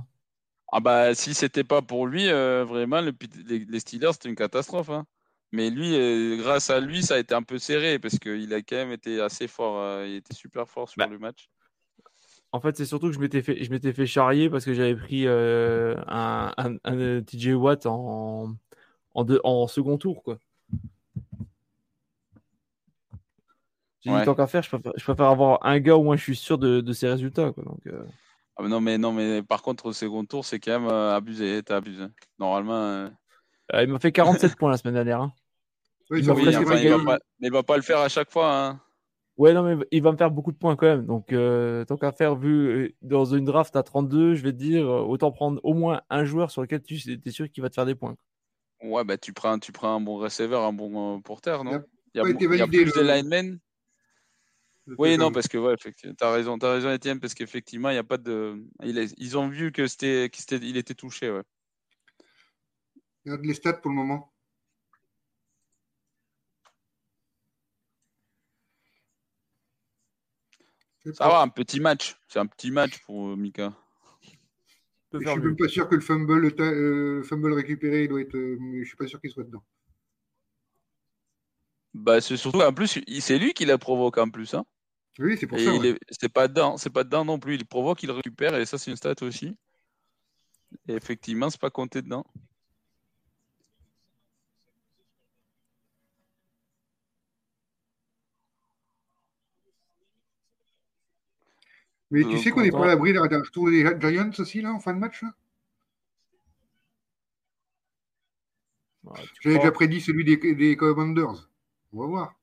Ah bah si c'était pas pour lui, euh, vraiment, le, les, les, Steelers, c'était une catastrophe. Hein. Mais lui, euh, grâce à lui, ça a été un peu serré parce qu'il a quand même été assez fort. Euh, il était super fort sur bah. le match. En fait, c'est surtout que je m'étais fait, je m'étais fait charrier parce que j'avais pris euh, un, un, un TJ Watt en, en, deux- en second tour, quoi. J'ai dit, Ouais. tant qu'à faire, je préfère, je préfère avoir un gars où moi je suis sûr de, de ses résultats, quoi. Donc, euh, Ah, mais non, mais non, mais par contre, au second tour, c'est quand même euh, abusé. T'as abusé. Normalement. euh, euh, il m'a fait 47 points la semaine dernière. hein. Oui, Il ça m'a Oui, fait presque enfin, pas il va gagné. pas, mais il va pas le faire à chaque fois. Hein. Ouais, non, mais il va me faire beaucoup de points quand même. Donc, euh, tant qu'à faire, vu euh, dans une draft à 32, je vais te dire, euh, autant prendre au moins un joueur sur lequel tu es sûr qu'il va te faire des points. Ouais, bah tu prends, tu prends un bon receveur, un bon euh, porteur, non? Il y a, pas été il y a validé, plus de linemen. Oui, non, parce que ouais, effectivement, t'as raison, t'as raison, Étienne, parce qu'effectivement, il y a pas de, il est- ils ont vu que c'était, qu'il s'était- il était touché, ouais. Regarde les stats pour le moment. Ça va, un petit match, c'est un petit match pour euh, Mika. Je faire suis même pas sûr que le fumble, le ta- euh, fumble récupéré, il doit être. euh, je suis pas sûr qu'il soit dedans. Bah, c'est surtout, en plus, il- c'est lui qui la provoque en plus, hein. Oui, c'est pour Et ça. il ouais. est, c'est pas dedans, c'est pas dedans non plus. Il provoque, il récupère, et ça, c'est une stat aussi. Et effectivement, c'est pas compté dedans. Mais tu sais qu'on n'est pas à l'abri d'un retour des Giants aussi, là, en fin de match. là? Ouais, tu J'avais crois déjà prédit celui des, des Commanders. On va voir.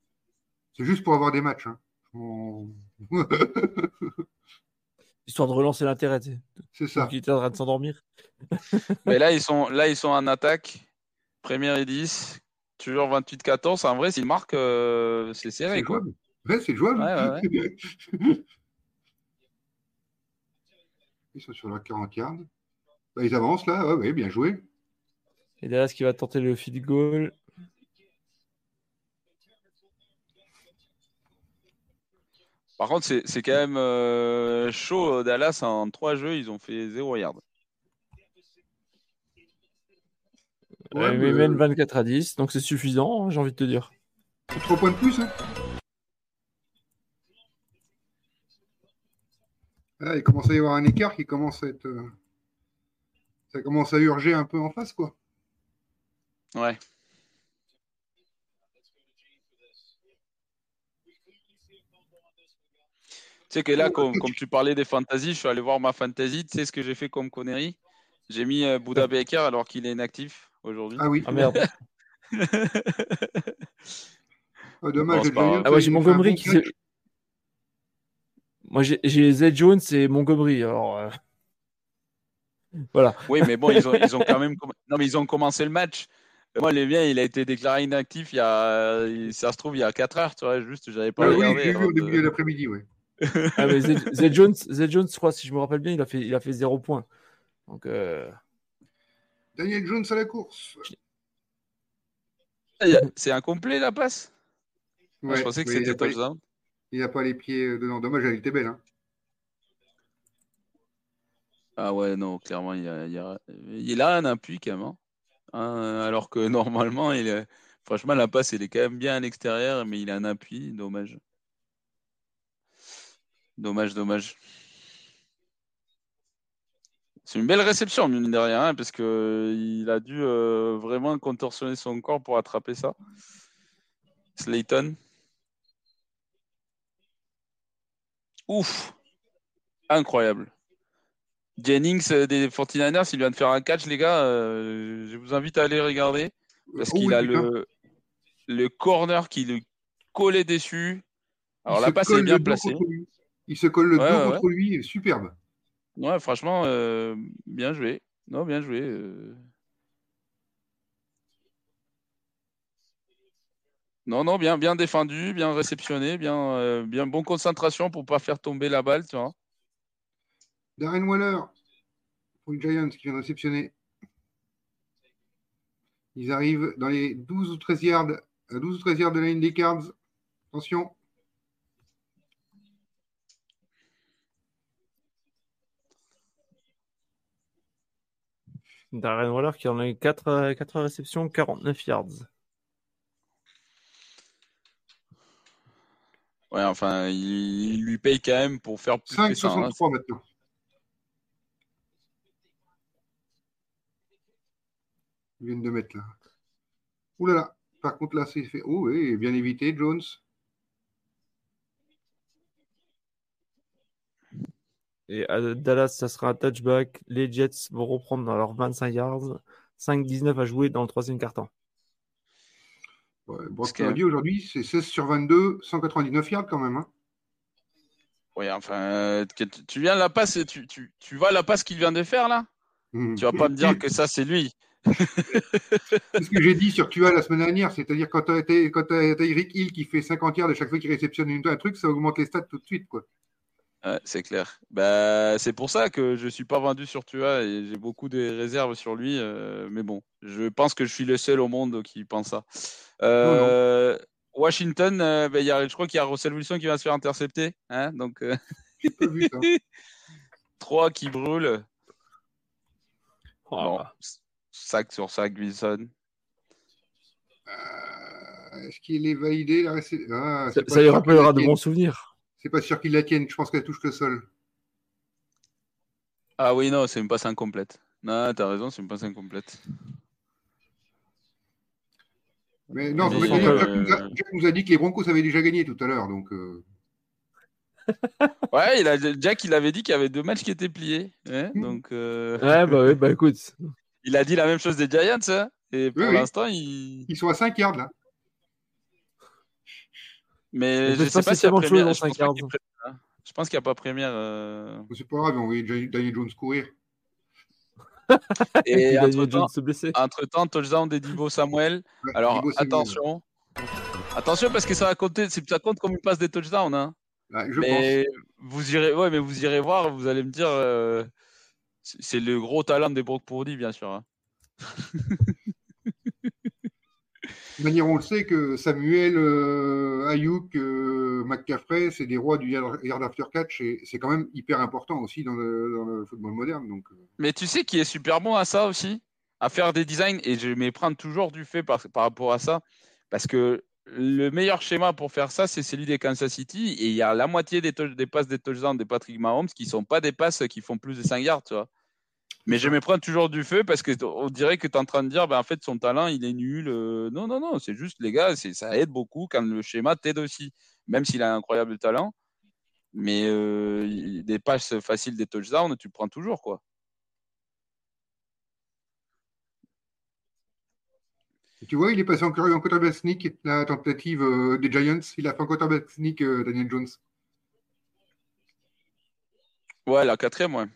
C'est juste pour avoir des matchs. hein. On- Histoire de relancer l'intérêt, c'est ça. Il était en train de s'endormir. Mais là, ils sont, là, ils sont en attaque. Première et 10. Toujours 28-14. En vrai, s'ils marquent, euh, c'est serré, C'est quoi. jouable. Ouais, c'est jouable. Ouais, ouais, Ils sont sur la 40 yards. Bah, ils avancent là. Ouais, ouais, bien joué. Et Dallas qui va tenter le field goal. Par contre, c'est c'est quand même euh, chaud. Dallas, en trois jeux, ils ont fait 0 yard. Ouais, Euh, mais- mènent 24 à 10, donc c'est suffisant, hein, j'ai envie de te dire. C'est Trois points de plus. Hein. Ah, il commence à y avoir un écart qui commence à être. euh, Ça commence à urger un peu en face, quoi. Ouais. Tu sais que là, comme, comme tu parlais des fantaisies, je suis allé voir ma fantasy. Tu sais ce que j'ai fait comme connerie? J'ai mis euh, Bouddha Baker alors qu'il est inactif aujourd'hui. Ah oui. Ah merde. Ah, dommage. Bon, pas. Ah ouais, j'ai Montgomery bon qui s'est. Moi j'ai- Zed Jones et Montgomery, alors. euh, Voilà. Oui, mais bon, ils ont, ils ont quand même. Non, mais ils ont commencé le match. Euh, Moi, les miens, il a été déclaré inactif il y a. Ça se trouve, il y a 4 heures, tu vois. Juste, j'avais pas Ah oui, regardé. j'ai vu avant au début de- l'après-midi, ouais. Ah, mais Zed, Zed Jones, Zed Jones, je crois, si je me rappelle bien, il a fait, il a fait 0 points. Donc, euh, Daniel Jones à la course. C'est incomplet la passe? Ouais, Je pensais que c'était touchdown. Il n'a pas les pieds euh, dedans. Dommage, elle était belle. Hein. Ah ouais, non, clairement, il, a, a- un appui quand même. hein. Hein, alors que normalement, franchement, la passe, elle est quand même bien à l'extérieur, mais il a un appui. Dommage. Dommage, dommage. C'est une belle réception, mine de rien, parce que il a dû euh, vraiment contorsionner son corps pour attraper ça. Slayton. Ouf! Incroyable. Jennings euh, des 49ers, il vient de faire un catch, les gars. euh, je vous invite à aller regarder parce Oh qu'il oui, a le, le corner qui le collait dessus. Alors Il la se passe est bien placée. Il se colle le Ouais, dos ouais, contre lui. Superbe. Ouais, franchement, euh, bien joué. Non, bien joué. euh. Non, non, bien, bien défendu, bien réceptionné, bien, euh, bien bonne concentration pour pas faire tomber la balle, tu vois. Darren Waller pour les Giants qui vient de réceptionner. Ils arrivent dans les 12 ou 13 yards, à 12 ou 13 yards de la ligne des Cards. Attention. Darren Waller qui en a eu 4, 4 réceptions, 49 yards. Ouais, enfin, il, il lui paye quand même pour faire plus que ça. hein. 5,63 maintenant. Ils viennent de mettre là. Ouh là là. Par contre, là, c'est fait. Oh oui, bien évité, Jones. Et à Dallas, ça sera un touchback. Les Jets vont reprendre dans leurs 25 yards. 5-19 à jouer dans le troisième quart-temps. Ouais, Brock Parce que- aujourd'hui, c'est 16 sur 22, 199 yards quand même. hein. Oui, enfin, euh, tu, tu viens la passe, tu, tu, tu vois la passe qu'il vient de faire là? Mhm. Tu vas pas me dire que ça c'est lui. C'est ce que j'ai dit sur Tua la semaine dernière, c'est-à-dire quand tu as, Tyreek Hill qui fait 50 yards à chaque fois qu'il réceptionne une- un truc, ça augmente les stats tout de suite. Quoi. Ouais, c'est clair. Bah, c'est pour ça que je suis pas vendu sur Tua et j'ai beaucoup de réserves sur lui. euh, mais bon, je pense que je suis le seul au monde qui pense ça. Euh, Washington, euh, bah, il y a, je crois qu'il y a Russell Wilson qui va se faire intercepter. Hein, donc, euh, J'ai pas vu ça. 3 qui brûlent. Oh, Bon, sac sur sac, Wilson. Euh, Est-ce qu'il est validé la ah, Ça, lui rappellera de bons souvenirs. C'est pas sûr qu'il la tienne, je pense qu'elle touche le sol. Ah oui, non, c'est une passe incomplète. Non, t'as raison, c'est une passe incomplète. Mais non, Mais, euh, Jack, nous a, Jack nous a dit que les Broncos avaient déjà gagné tout à l'heure. Donc, euh, Ouais, il a, Jack, il avait dit qu'il y avait deux matchs qui étaient pliés. hein, Mm. donc, euh, Ouais, bah, ouais, bah écoute. il a dit la même chose des Giants. hein, et pour Oui, oui. l'instant, il. ils sont à 5 yards là. Mais je peut sais pas de première. Je en pense qu'il y yards. ait première. Je pense qu'il n'y a pas première. euh. C'est pas grave, on envoyer Daniel Jones courir. Et Daniel entre-temps, Jones se blesser. entre-temps, touchdown des Divo Samuel. Ouais, Alors Samuel. attention. Attention parce que ça va compter, c'est- ça compte comme une passe des touchdowns. Hein. Ouais, je mais vous irez, ouais, mais vous irez voir, vous allez me dire, euh, c'est c'est le gros talent des Brock Purdy, bien sûr. hein. De toute manière, on le sait que Samuel, euh, Ayuk, euh, McCaffrey, c'est des rois du yard after catch et c'est quand même hyper important aussi dans le, dans le football moderne. Donc, euh, Mais tu sais qui est super bon à ça aussi, à faire des designs, et je m'éprends toujours du fait par, rapport à ça, parce que le meilleur schéma pour faire ça, c'est celui des Kansas City, et il y a la moitié des, des passes des touchdowns des Patrick Mahomes qui sont pas des passes qui font plus de 5 yards, tu vois. Mais je m'éprends toujours du feu parce que on dirait que tu es en train de dire, ben, en fait, son talent, il est nul. euh, non, non, non, c'est juste, les gars, ça aide beaucoup quand le schéma t'aide aussi, même s'il a un incroyable talent. Mais euh, des passes faciles des touchdowns, tu prends toujours, quoi. et tu vois, il est passé encore en quarterback sneak, la tentative euh, des Giants. Il a fait un quarterback sneak, Daniel Jones. Ouais, la quatrième, ouais.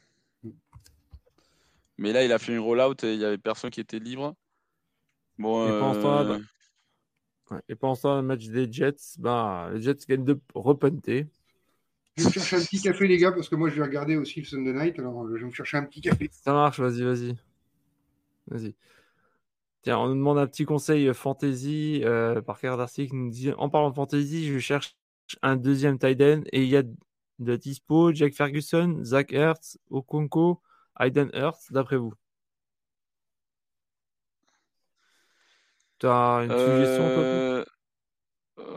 Mais là, il a fait une rollout et il y avait personne qui était libre. Bon, Et pendant euh, Ouais. Et pendant ce temps, le match des Jets, bah, les Jets viennent de repunter. Je vais me chercher un petit café, les gars, parce que moi, je vais regarder aussi le Sunday Night. Alors, je vais me chercher un petit café. Ça marche, vas-y, vas-y. Vas-y. Tiens, on nous demande un petit conseil euh, fantasy. Euh, Parker Darcy qui nous dit En parlant de fantasy, je cherche un deuxième tight end et il y a de dispo Jack Ferguson, Zach Ertz, Okonko, Hayden Hurst, d'après vous Tu as une suggestion, euh,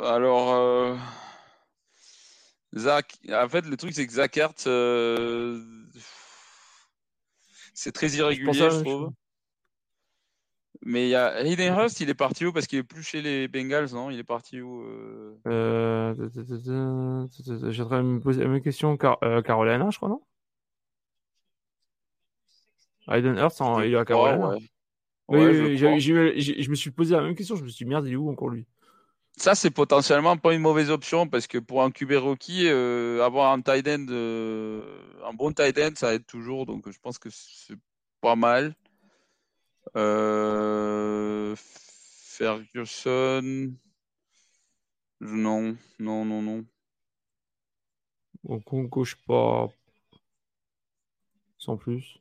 alors, euh, Zach, en fait, le truc, c'est que Zach euh, c'est très irrégulier, je trouve. Mais il y a Hayden Hurst, il est parti où? Parce qu'il est plus chez les Bengals, non? Il est parti où? euh Euh, J'aimerais me poser la même question. Car, euh, Carolina, je crois, non Hayden Hurst, en- Oh, Carolina. ouais. Oui, Ouais, oui, je me suis posé la même question. Je me suis dit, merde, il est où encore lui? Ça, c'est potentiellement pas une mauvaise option parce que pour un QB rookie, euh, avoir un tight end, euh, un bon tight end, ça aide toujours. Donc, je pense que c'est pas mal. Euh, Ferguson, non, non, non, non. Donc, on coche pas sans plus.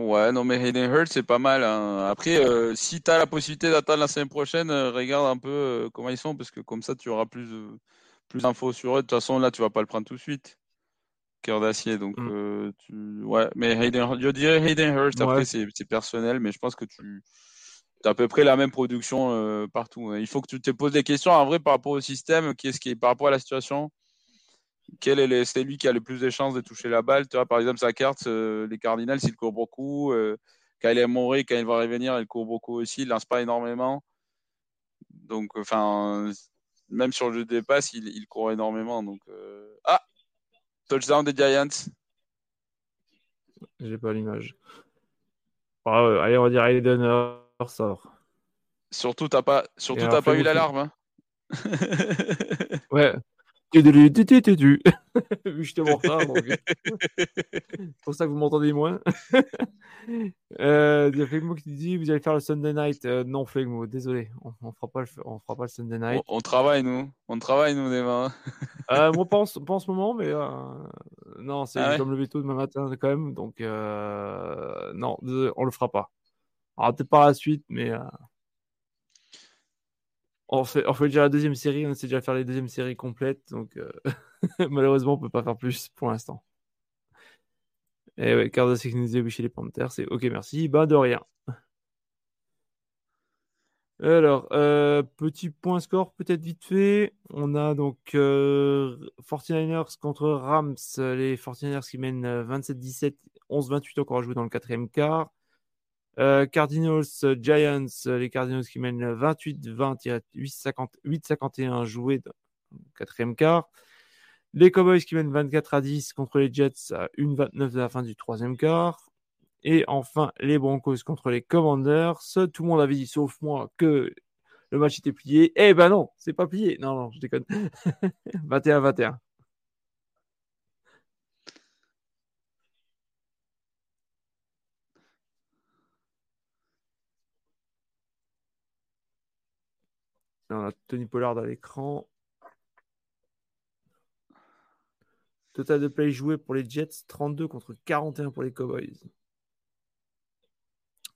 Ouais, non, mais Hayden Hurst, c'est pas mal. hein. Après, euh, si tu as la possibilité d'attendre la semaine prochaine, euh, regarde un peu euh, comment ils sont parce que comme ça, tu auras plus, plus d'infos sur eux. De toute façon, là, tu vas pas le prendre tout de suite. Cœur d'acier. Donc, Mm. tu... ouais, mais Hayden, je dirais Hayden Hurst. Après, Ouais. c'est personnel, mais je pense que tu. à peu près la même production partout. Il faut que tu te poses des questions en vrai par rapport au système, qu'est-ce qui est par rapport à la situation. Quel est c'est lui qui a le plus de chances de toucher la balle. Tu vois, par exemple, sa carte, euh, les Cardinals, il court beaucoup. Euh, quand il est Moré, quand il va revenir, il court beaucoup aussi. Il lance pas énormément. Donc, enfin, même sur le jeu de passes, il, il court énormément. Donc, euh, ah, touchdown des Giants. J'ai pas l'image. Ah ouais, allez, on va dire Aiden sort. Surtout, t'as pas, surtout, t'as pas eu l'alarme. hein. Ouais. En retard, donc. C'est pour ça que vous m'entendez moins. euh, il y a Flegmo qui dit vous allez faire le Sunday night. Euh, non, Flegmo, désolé, on, on fera pas le, on fera pas le Sunday night. on travaille, nous. On travaille, nous, des mains. Euh, moi, pas en, ce- pas en ce moment, mais euh, non, c'est Ah ouais? je dois me lever tôt demain matin quand même, donc non, on le fera pas. Alors, peut-être par la suite, mais on fait, on fait déjà la deuxième série, on essaie déjà de faire les deuxièmes séries complètes, donc euh, malheureusement, on peut pas faire plus pour l'instant. Et ouais, disait oui chez les Panthers, c'est ok, merci, bah de rien. Alors, euh, petit point score peut-être vite fait. On a donc euh, 49ers contre Rams. Les 49ers qui mènent euh, 27-17, 11-28 encore à jouer dans le quatrième quart. Euh, Cardinals, euh, Giants, euh, les Cardinals qui mènent 28-20, 8-51 joué dans le quatrième quart. Les Cowboys qui mènent 24 à 10 contre les Jets à 1-29 de la fin du troisième quart. Et enfin, les Broncos contre les Commanders. Tout le monde avait dit, sauf moi, que le match était plié. Eh ben non, c'est pas plié. Non, non, je déconne. 21-21. On a Tony Pollard à l'écran. Total de play joué pour les Jets, 32 contre 41 pour les Cowboys.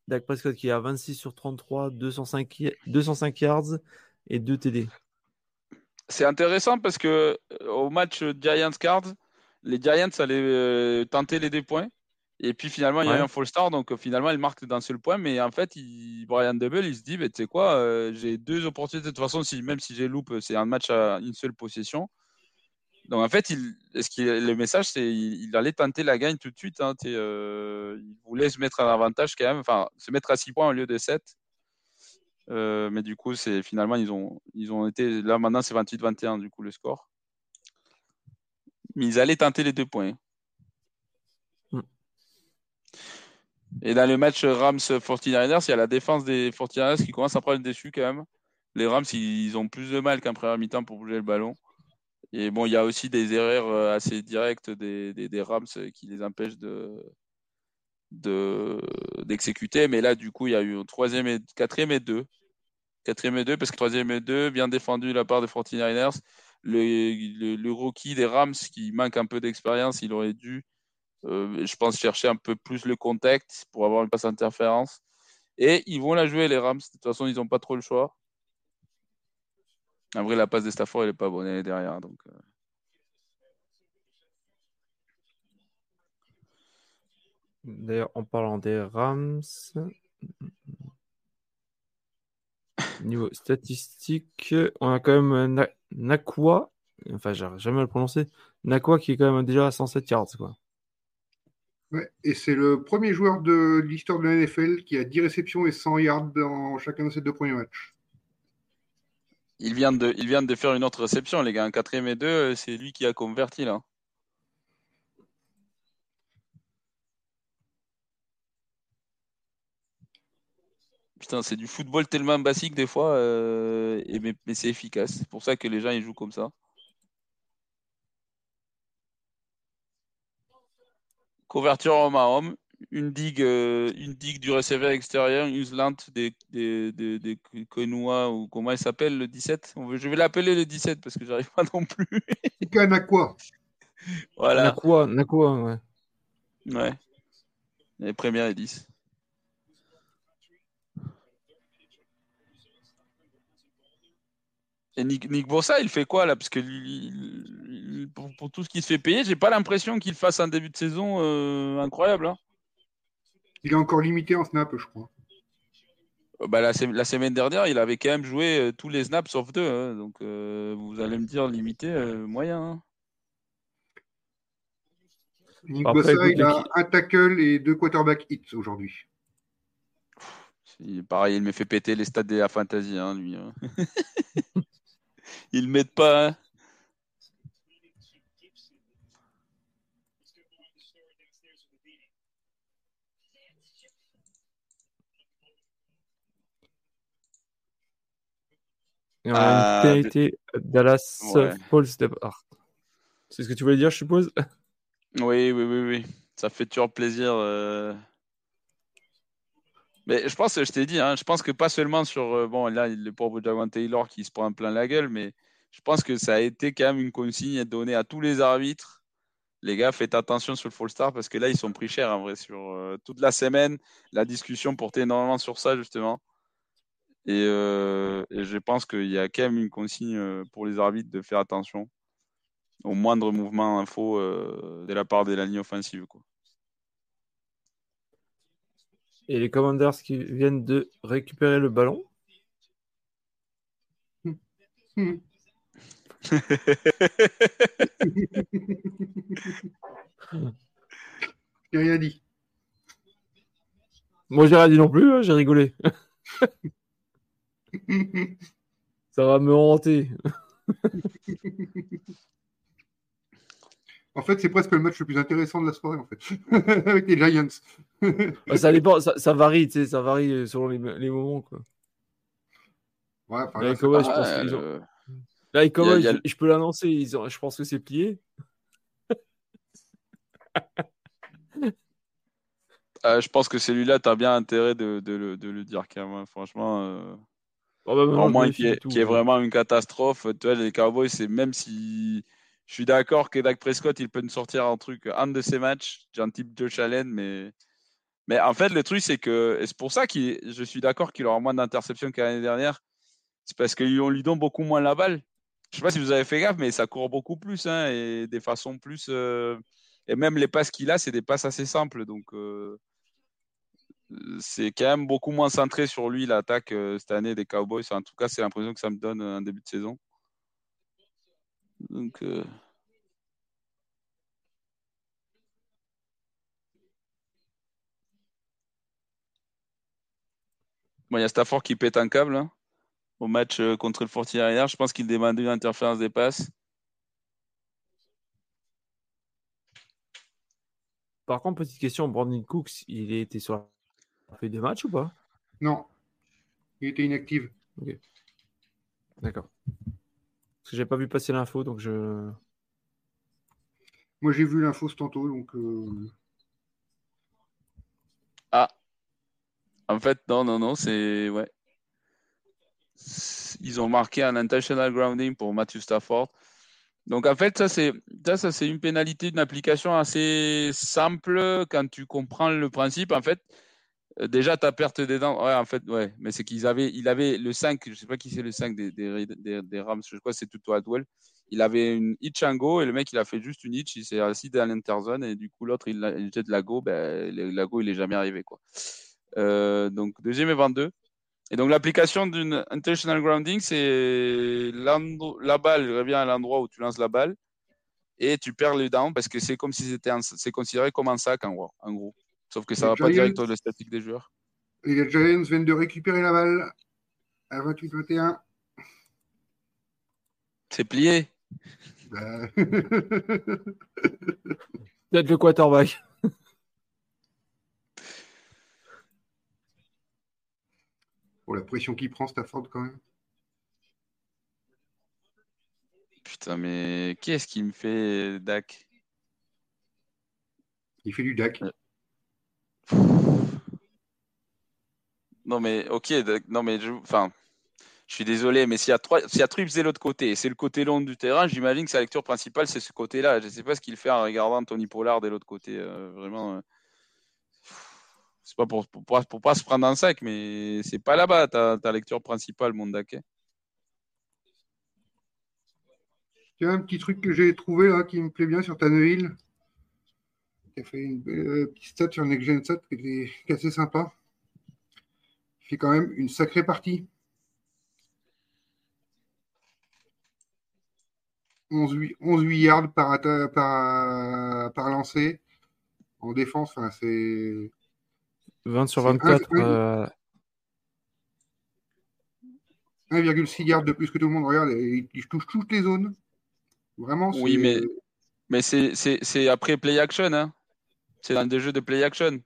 Dak Prescott qui est à 26 sur 33, 205, y- 205 yards et 2 TD. C'est intéressant parce que euh, au match Giants Cards, les Giants allaient euh, tenter les deux points. Et puis finalement, il y a eu un fall start, donc euh, finalement, ils marquent d'un seul point. Mais en fait, il- Brian Double, il se dit, bah, tu sais quoi, euh, j'ai deux opportunités. De toute façon, si, même si j'ai loupe, c'est un match à une seule possession. Donc en fait, il, le message, c'est il, il allait tenter la gagne tout de suite. hein, euh, il voulait se mettre en avantage quand même, enfin, se mettre à 6 points au lieu de 7. Euh, mais du coup, c'est finalement, ils ont, ils ont été. Là, maintenant, c'est 28-21, du coup, le score. Mais ils allaient tenter les deux points. Et dans le match Rams 49ers, il y a la défense des 49ers qui commence à prendre dessus quand même. Les Rams, ils, ont plus de mal qu'en première mi-temps pour bouger le ballon. Et bon, il y a aussi des erreurs euh, assez directes des, des, Rams qui les empêchent de de- d'exécuter. Mais là, du coup, il y a eu un troisième et quatrième et deux. Quatrième et deux, parce que troisième et deux, bien défendu de la part des 49ers. Le, le, le rookie des Rams qui manque un peu d'expérience, il aurait dû, euh, je pense, chercher un peu plus le contact pour avoir une passe interférence. Et ils vont la jouer, les Rams. De toute façon, ils n'ont pas trop le choix. En vrai, la passe de Stafford, elle n'est pas bonne, elle est derrière. Donc, euh, D'ailleurs, en parlant des Rams, niveau statistique, on a quand même Na- Nakwa, enfin, j'arrive jamais à le prononcer, Nakwa qui est quand même déjà à 107 yards. Quoi. Ouais, et c'est le premier joueur de l'histoire de la NFL qui a 10 réceptions et 100 yards dans chacun de ses deux premiers matchs. ils, viennent de, ils viennent de faire une autre réception, les gars. Un quatrième et deux, c'est lui qui a converti, là. Putain, c'est du football tellement basique des fois, euh, mais, mais c'est efficace. C'est pour ça que les gens ils jouent comme ça. Couverture homme à homme, une digue, euh, une digue du receveur extérieur, une slant des, des, des, ou comment il s'appelle le 17 On veut- Je vais l'appeler le 17 parce que j'arrive pas non plus. Ika Nakwa. voilà. Nakwa, Nakwa, ouais. Ouais. Les premières et 10. Et Nick, Nick Bossa, il fait quoi là? Parce que lui, pour, pour tout ce qui se fait payer, j'ai pas l'impression qu'il fasse un début de saison euh, incroyable. hein. Il est encore limité en snap, je crois. Bah, la, la, semaine dernière, il avait quand même joué tous les snaps sauf deux. Hein, donc, vous allez me dire limité, moyen. Hein. Nick Bossa, il a un tackle et deux quarterback hits aujourd'hui. Pareil, il me fait péter les stades de la fantasy, hein, lui. Hein. il ne met pas. Hein. Et a une ah, Dallas ouais. C'est ce que tu voulais dire, je suppose? Oui, oui, oui, oui. Ça fait toujours plaisir. Euh, mais je pense, je t'ai dit, hein, je pense que pas seulement sur. Euh, bon, là, le pauvre Jawan Taylor qui se prend plein la gueule, mais je pense que ça a été quand même une consigne donnée à tous les arbitres. Les gars, faites attention sur le Fall Star parce que là, ils sont pris cher en vrai. Sur euh, toute la semaine, la discussion portait énormément sur ça, justement. Et, euh, et je pense qu'il y a quand même une consigne pour les arbitres de faire attention au moindre mouvement info de la part de la ligne offensive. Quoi. Et les Commanders qui viennent de récupérer le ballon. j'ai rien dit. Moi, j'ai rien dit non plus, hein, j'ai rigolé. Ça va me hanter. En fait, c'est presque le match le plus intéressant de la soirée, en fait, avec les Giants. Bah, ça dépend, ça, varie, tu sais, ça varie selon les, moments, quoi. Ouais, enfin, là, les Cowboys, je pense qu'ils ont. Là, Cowboys, je, peux l'annoncer, je pense que c'est plié. Euh, je pense que celui-là, tu as bien intérêt de, de, de, le dire, quand même. Franchement. Euh... Oh, bah, au moins, qui est, qui est, vraiment une catastrophe. Tu vois, les Cowboys, c'est même si je suis d'accord que Dak Prescott, il peut nous sortir un truc, un de ces matchs, un type Josh Allen, mais, mais en fait, le truc, c'est que, c'est pour ça que je suis d'accord qu'il aura moins d'interceptions que l'année dernière, c'est parce qu'on lui donne beaucoup moins la balle. Je sais pas si vous avez fait gaffe, mais ça court beaucoup plus, hein, et des façons plus. Euh, et même les passes qu'il a, c'est des passes assez simples. Donc, euh, c'est quand même beaucoup moins centré sur lui, l'attaque euh, cette année des Cowboys. En tout cas, c'est l'impression que ça me donne un début de saison. Donc. Euh... Bon, il y a Stafford qui pète un câble hein, au match euh, contre le Fortier. Je pense qu'il demande une interférence des passes. Par contre, petite question, Brandon Cooks, il était sur la fait des matchs ou pas? Non. Il était inactif. D'accord. Parce que j'ai pas vu passer l'info, donc je. Moi, j'ai vu l'info ce tantôt, donc. Euh, ah. En fait, non, non, non, c'est. Ouais. Ils ont marqué un intentional grounding pour Matthew Stafford. Donc, en fait, ça, c'est ça, ça c'est une pénalité d'une application assez simple quand tu comprends le principe. En fait, euh, déjà, ta perte des dents, ouais, en fait, ouais, mais c'est qu'ils avaient, il avait le 5, je sais pas qui c'est le 5 des, des, des, Rams, je crois c'est Tuto Adwell. Il avait une hitch and go et le mec, il a fait juste une hitch, il s'est assis dans l'interzone et du coup, l'autre, il, il, jette la go, ben, la go, il est jamais arrivé, quoi. Euh, donc, deuxième et 22. Et donc, l'application d'une intentional grounding, c'est la balle revient à l'endroit où tu lances la balle et tu perds le down parce que c'est comme si c'était, c'est considéré comme un sac, en gros. En gros. Sauf que ça ne va pas direct le statique des joueurs. Et les Giants viennent de récupérer la balle à 28-21. C'est plié. Bah. Peut-être le quarterback. Pour la pression qu'il prend, Stafford, quand même. Putain, mais qu'est-ce qu'il me fait, Dak? Il fait du Dak. Non, mais ok, non, mais je, enfin, je suis désolé, mais s'il y a trois, s'il y a de l'autre côté, c'est le côté long du terrain, j'imagine que sa lecture principale, c'est ce côté-là. Je ne sais pas ce qu'il fait en regardant Tony Pollard de l'autre côté. Euh, vraiment, euh, c'est pas pour, pour, pour, pas se prendre un sac, mais c'est pas là-bas ta, ta lecture principale, mon Daké. Tiens, un petit truc que j'ai trouvé là qui me plaît bien sur Tannehill qui a fait une euh, petite stat sur Next Gen Stat qui est assez sympa. C'est quand même une sacrée partie. 11, 8 yards par, par, par lancé. En défense, enfin, c'est. 20 sur 24. 1,6 yards de plus que tout le monde. Regarde, il, touche toutes les zones. Vraiment. Oui, mais, mais c'est après play action. Hein. C'est dans des jeux de play action.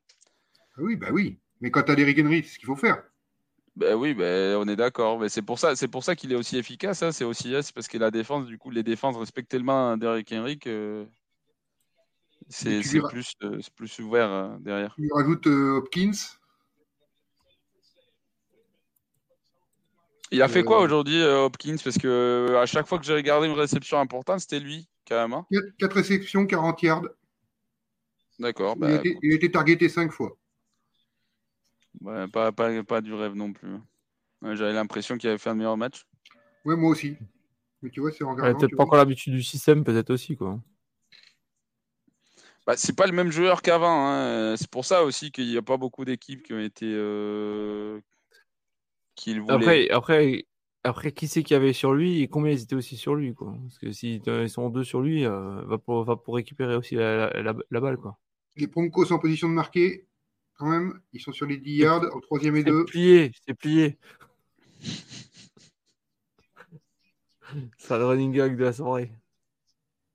Ah oui, bah oui. Mais quand tu as des Henry, c'est ce qu'il faut faire. Ben oui, ben, on est d'accord. Mais c'est pour ça, c'est pour ça qu'il est aussi efficace. Hein. C'est aussi c'est parce que la défense, du coup, les défenses respectent tellement Derrick Henry que c'est plus, euh, plus ouvert euh, derrière. Tu rajoute euh, Hopkins? Il a fait quoi aujourd'hui, Hopkins? Parce que à chaque fois que j'ai regardé une réception importante, c'était lui, quand même. 4, hein. réceptions, 40 yards. D'accord. il, a bah, été, targeté 5 fois. Pas, pas, pas, du rêve non plus. J'avais l'impression qu'il avait fait un meilleur match. Ouais, moi aussi. Mais tu vois, c'est Peut-être pas encore l'habitude du système, peut-être aussi, quoi. Bah, c'est pas le même joueur qu'avant. Hein. C'est pour ça aussi qu'il n'y a pas beaucoup d'équipes qui ont été. Euh... Qui Après, après, après, qui c'est qu'il y avait sur lui et combien ils étaient aussi sur lui quoi Parce que s'ils sont deux sur lui, euh, va, pour, va pour récupérer aussi la, la, balle. Quoi. Les Broncos en position de marquer, quand même, ils sont sur les 10 yards, au troisième et deux. C'est plié, c'est plié. Ça le running gag de la soirée.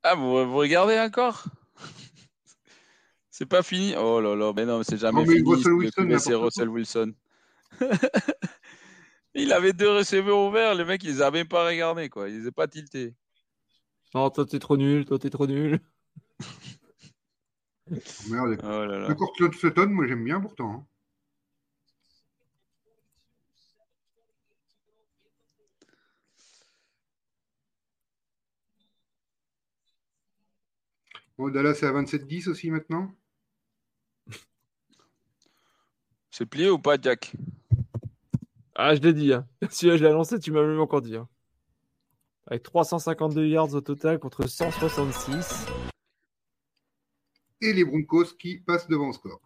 Ah, vous, vous regardez encore? C'est pas fini? Oh là là, mais non, c'est jamais fini. C'est Russell Wilson. il avait deux receveurs ouverts, les mecs, ils les avaient pas regardés, quoi. Ils les pas tiltés. Non, toi, t'es trop nul, toi, t'es trop nul. Merde. Oh là là. Encore Claude Sutton, moi, j'aime bien pourtant. Hein. Bon, Dallas est à 27-10 aussi maintenant. C'est plié ou pas, Jack? Ah, je l'ai dit. Hein. Si je l'ai annoncé, tu m'as même encore dit. Hein. Avec 352 yards au total contre 166. Et les Broncos qui passent devant le score.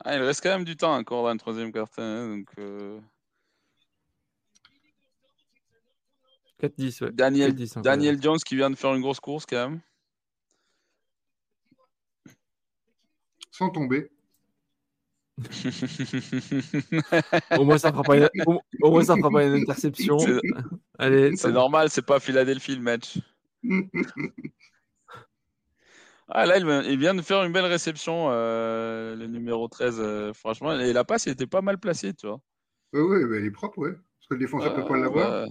Ah, il reste quand même du temps encore dans le troisième quart. Hein, donc, euh, 4-10, ouais. Daniel, Daniel Jones qui vient de faire une grosse course quand même. sans tomber. Au moins ça fera pas une, au, moins ça fera pas une interception. C'est normal, c'est pas Philadelphie le match. ah là, il, vient de faire une belle réception, euh, le numéro 13. Euh, franchement, et la passe il était pas mal placée, tu vois. Oui, oui, elle est propre, ouais. Parce que le défenseur ne peut pas l'avoir.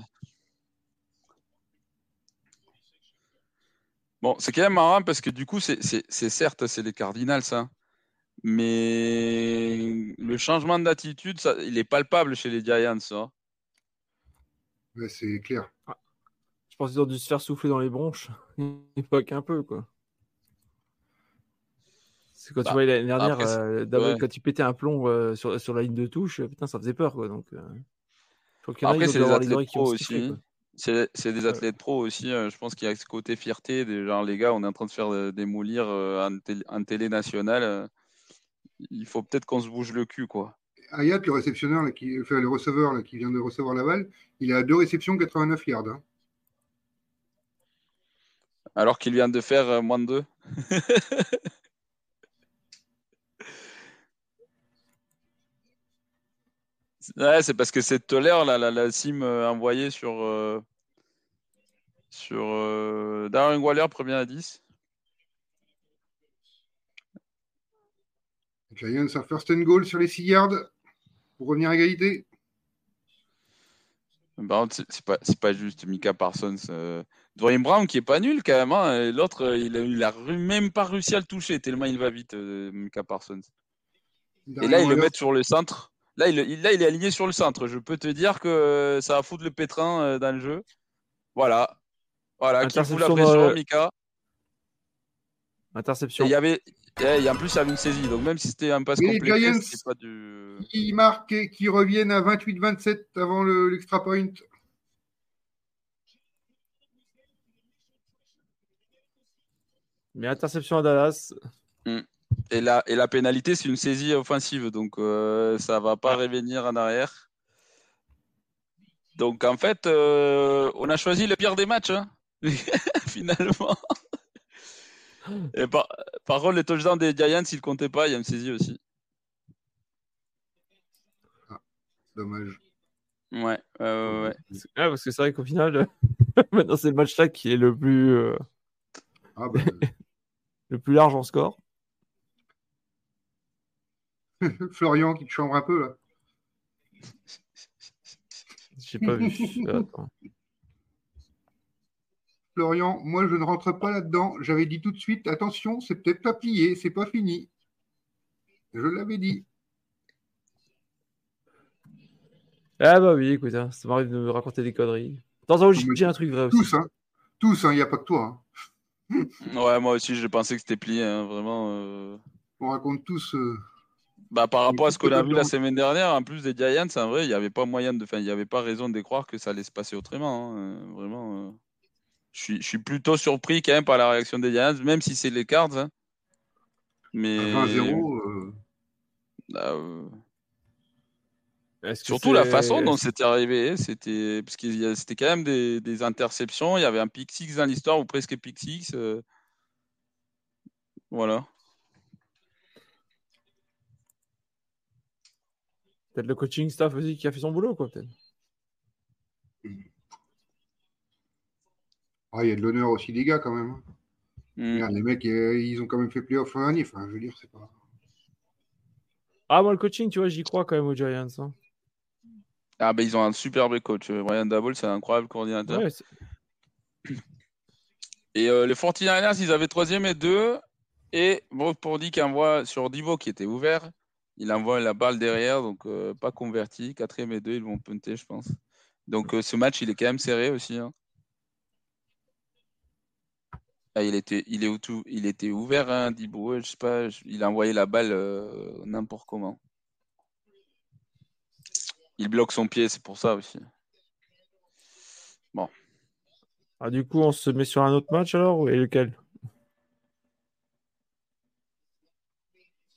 Bon, c'est quand même marrant parce que du coup, c'est certes, c'est les Cardinals, ça mais le changement d'attitude, il est palpable chez les Giants. Hein. c'est clair. Je pense qu'ils ont dû se faire souffler dans les bronches. Il pas qu'un peu, quoi. C'est quand tu bah, vois l'année dernière, euh, quand tu pétais un plomb euh, sur, sur, la ligne de touche, putain, ça faisait peur, quoi. Donc, euh, après, c'est des athlètes pro aussi. C'est des athlètes pro aussi. je pense qu'il y a ce côté fierté. Des, genre, les gars, on est en train de faire démolir en, télé nationale il faut peut-être qu'on se bouge le cul, quoi. Ayat, le réceptionneur, qui, le receveur qui vient de recevoir la balle, il a deux réceptions, 89 yards. Hein. Alors qu'il vient de faire euh, moins de deux. ouais, c'est parce que c'est tolère la, la, la sim euh, envoyée sur, euh, sur Darren Waller, premier à 10. Giants un first and goal sur les 6 yards pour revenir à égalité. c'est pas, pas juste Mika Parsons. Euh... Dwayne Brown qui est pas nul quand même. Hein. L'autre, il, il a, même pas réussi à le toucher tellement il va vite, euh, Mika Parsons. Et là, il le met sur le centre. Là il, là, il est aligné sur le centre. Je peux te dire que ça va foutre le pétrin euh, dans le jeu. Voilà. Voilà, qui fout la pression, Mika. Interception. il y avait, et en plus, il y avait une saisie. Donc, même si c'était un passe complet, c'est pas du. Qui marquent et qui reviennent à 28-27 avant l'extra point. Mais interception à Dallas. Et la, et la pénalité, c'est une saisie offensive, donc euh, ça va pas revenir en arrière. Donc en fait, euh, on a choisi le pire des matchs, hein, finalement. Et par, par contre, les touchdowns des Giants, ils comptaient pas, il y a aussi. Dommage. Ouais, euh, ouais. Ah, parce que c'est vrai qu'au final, maintenant c'est le match là qui est le plus, euh, Ah, bah, le plus large en score. Florian qui te chambre un peu là. J'ai pas vu. Attends. Florian, moi je ne rentre pas là-dedans. J'avais dit tout de suite, attention, c'est peut-être pas plié, c'est pas fini. Je l'avais dit. Ah bah oui, écoute, hein, ça m'arrive de me raconter des conneries. Dans un j'ai j'ai un truc vrai aussi. Tous, hein. Tous, hein, il n'y a pas que toi. hein. Ouais, moi aussi, je pensais que c'était plié, hein, vraiment. euh. On raconte tous. euh, Bah, par rapport à ce qu'on a vu la semaine dernière, en plus des Giants, en vrai, il n'y avait pas moyen de, enfin, il n'y avait pas raison de croire que ça allait se passer autrement. hein, euh, Vraiment, euh. Je suis, je suis plutôt surpris quand même par la réaction des Giants, même si c'est les Cards. hein. Mais à 20-0. euh, euh, surtout la façon dont c'était arrivé, c'était parce qu'il y a- c'était quand même des, des interceptions. Il y avait un pick six dans l'histoire ou presque pick six. euh. Voilà. Peut-être le coaching staff aussi qui a fait son boulot, quoi, peut-être. Ah, il y a de l'honneur aussi des gars quand même. hein. Mm. Regarde, les mecs, euh, ils ont quand même fait playoff l'an dernier. Enfin, je veux dire, c'est pas. Ah, moi, le coaching, tu vois, j'y crois quand même aux Giants. hein. Ah ben ils ont un superbe coach. euh, Brian Dabble, c'est un incroyable coordinateur. Ouais, Et euh, les 49ers, ils avaient troisième et deux. Et bon, pour dire qu'il envoie sur Divo qui était ouvert, il envoie la balle derrière, donc euh, pas converti. Quatrième et deux, ils vont punter, je pense. Donc euh, ce match, il est quand même serré aussi. hein. Ah, il était, il est où tout, il était ouvert, hein. Je sais pas, je- il a envoyé la balle euh, n'importe comment. Il bloque son pied, c'est pour ça aussi. Ah, du coup, on se met sur un autre match alors Et lequel?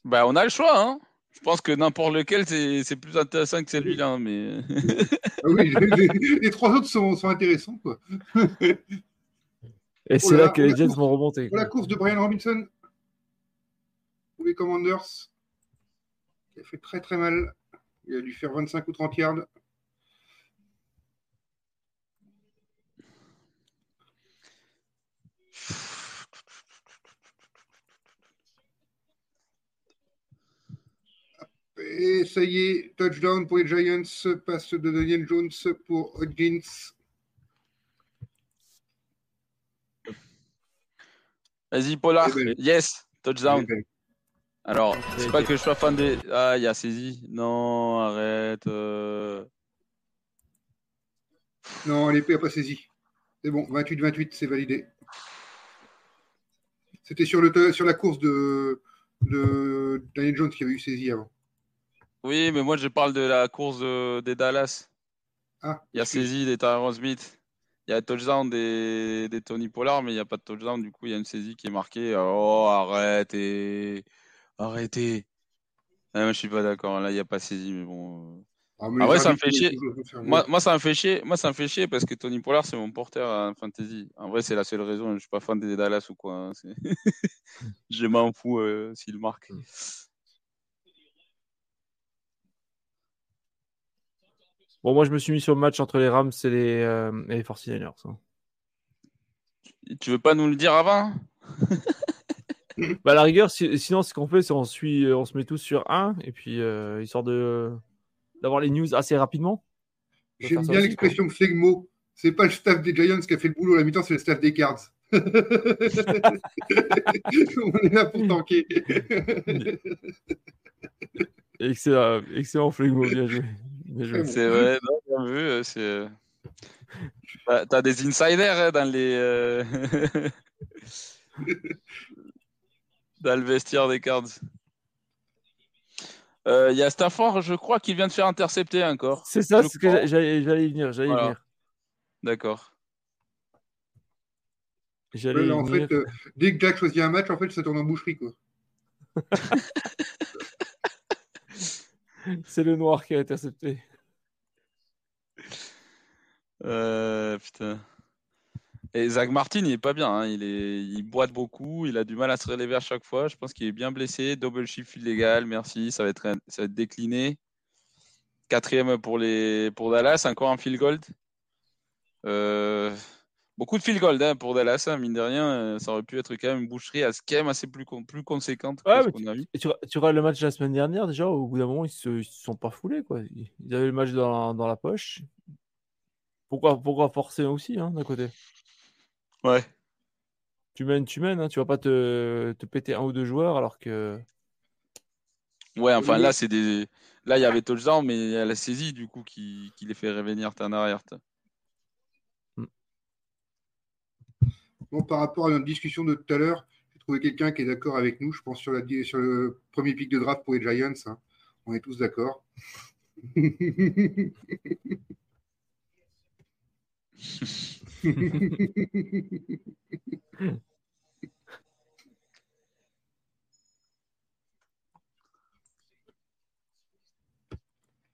Bah, on a le choix, hein. Je pense que n'importe lequel, c'est c'est plus intéressant que celui-là, mais. Ah oui, les, les trois autres sont, sont intéressants. Quoi. Et c'est là, là que les oh là, Jets vont remonter. Pour la course de Brian Robinson, pour les Commanders, il a fait très très mal. Il a dû faire 25 ou 30 yards. Et ça y est, touchdown pour les Giants, passe de Daniel Jones pour Hodgins. Vas-y, Polar. Eh ben. Yes, touchdown. Eh ben, Alors, Ok, c'est pas ok. que je sois fan des. Ah, il y a saisi. Non, arrête. euh. Non, l'épée n'a pas saisi. C'est bon, 28-28, c'est validé. C'était sur, le, sur la course de, de Daniel Jones qui avait eu saisi avant. Oui, mais moi, je parle de la course de- des Dallas. Ah, Il y a saisie des Tyron Smith. Il y a touchdown des, des Tony Pollard, mais il n'y a pas de touchdown. Du coup, il y a une saisie qui est marquée. Oh, arrêtez. Arrêtez. Ah, moi, je suis pas d'accord. Là, il n'y a pas saisie, mais bon. euh. Ah, mais Ah ouais, ça me fait chier. Moi, moi, ça me fait chier. Moi, ça me fait chier parce que Tony Pollard, c'est mon porteur en fantasy. En vrai, c'est la seule raison. Je suis pas fan des Dallas ou quoi. hein. Je m'en fous euh, s'il marque. Bon, moi, je me suis mis sur le match entre les Rams et les, euh, et les 49ers. hein. Tu veux pas nous le dire avant? Bah, à la rigueur, si- sinon, ce qu'on fait, c'est on, suit, on se met tous sur un, et puis euh, histoire de d'avoir les news assez rapidement. J'aime bien l'expression flegmo. C'est pas le staff des Giants qui a fait le boulot à la mi-temps, c'est le staff des Cards. On est là pour tanker. Excellent, excellent flegmo, bien joué. C'est vrai, non, bien vu. euh, C'est. euh, T'as des insiders hein, dans les. euh, dans le vestiaire des Cards. Euh, Il y a Stafford, je crois, qui vient de faire intercepter encore. C'est ça, ce que j'allais venir. J'allais y Voilà. venir. D'accord. J'allais en venir. fait, euh, dès que Jack choisit un match, en fait, ça tourne en boucherie. Quoi. C'est le noir qui a intercepté. Euh. Et Zach Martin, il est pas bien. hein. Il, est... boite beaucoup. Il a du mal à se relever à chaque fois. Je pense qu'il est bien blessé. Double shift illégal. Merci. Ça va être, décliné. Quatrième pour, les... pour Dallas. Encore un field goal. Euh, Beaucoup de field goal hein, pour Dallas. hein. Mine de rien, euh, ça aurait pu être quand même une boucherie à quand même assez plus, con- plus conséquente que ce qu'on a vu. Tu, tu regardes le match de la semaine dernière, déjà, au bout d'un moment, ils se, ils se sont pas foulés. Quoi. Ils avaient le match dans, dans la poche. Pourquoi, pourquoi forcer aussi, hein, d'un côté? Ouais. Tu mènes, tu mènes. Hein, tu vas pas te, te péter un ou deux joueurs alors que. Ouais, enfin Oui. là, c'est des. Là, il y avait touchdown, mais il y a la saisie du coup qui, qui les fait revenir en arrière. t'as. Bon, par rapport à notre discussion de tout à l'heure, j'ai trouvé quelqu'un qui est d'accord avec nous, je pense, sur, la, sur le premier pic de draft pour les Giants. hein. On est tous d'accord.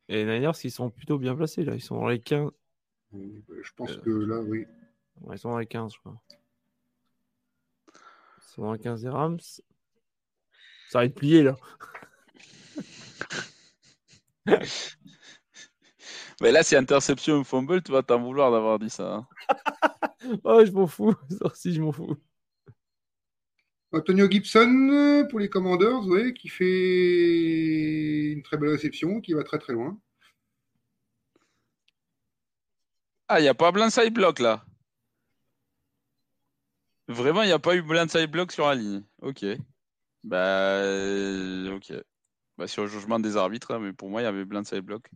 Et les Niners, ils sont plutôt bien placés, là. Ils sont dans les 15. je pense que là, oui. Ouais, ils sont dans les 15, je crois. Ils sont dans les 15 des Rams. Ça va être plié, là. Mais là, c'est interception ou fumble, tu vas t'en vouloir d'avoir dit ça. hein. Oh, je m'en fous. Si, je m'en fous. Antonio Gibson euh, pour les Commanders, ouais, qui fait une très belle réception, qui va très très loin. Ah, il n'y a pas blindside block là. Vraiment, il n'y a pas eu blindside block sur la ligne. Ok. Bah, euh, ok. Bah, sur le jugement des arbitres, hein, mais pour moi, il y avait blindside block.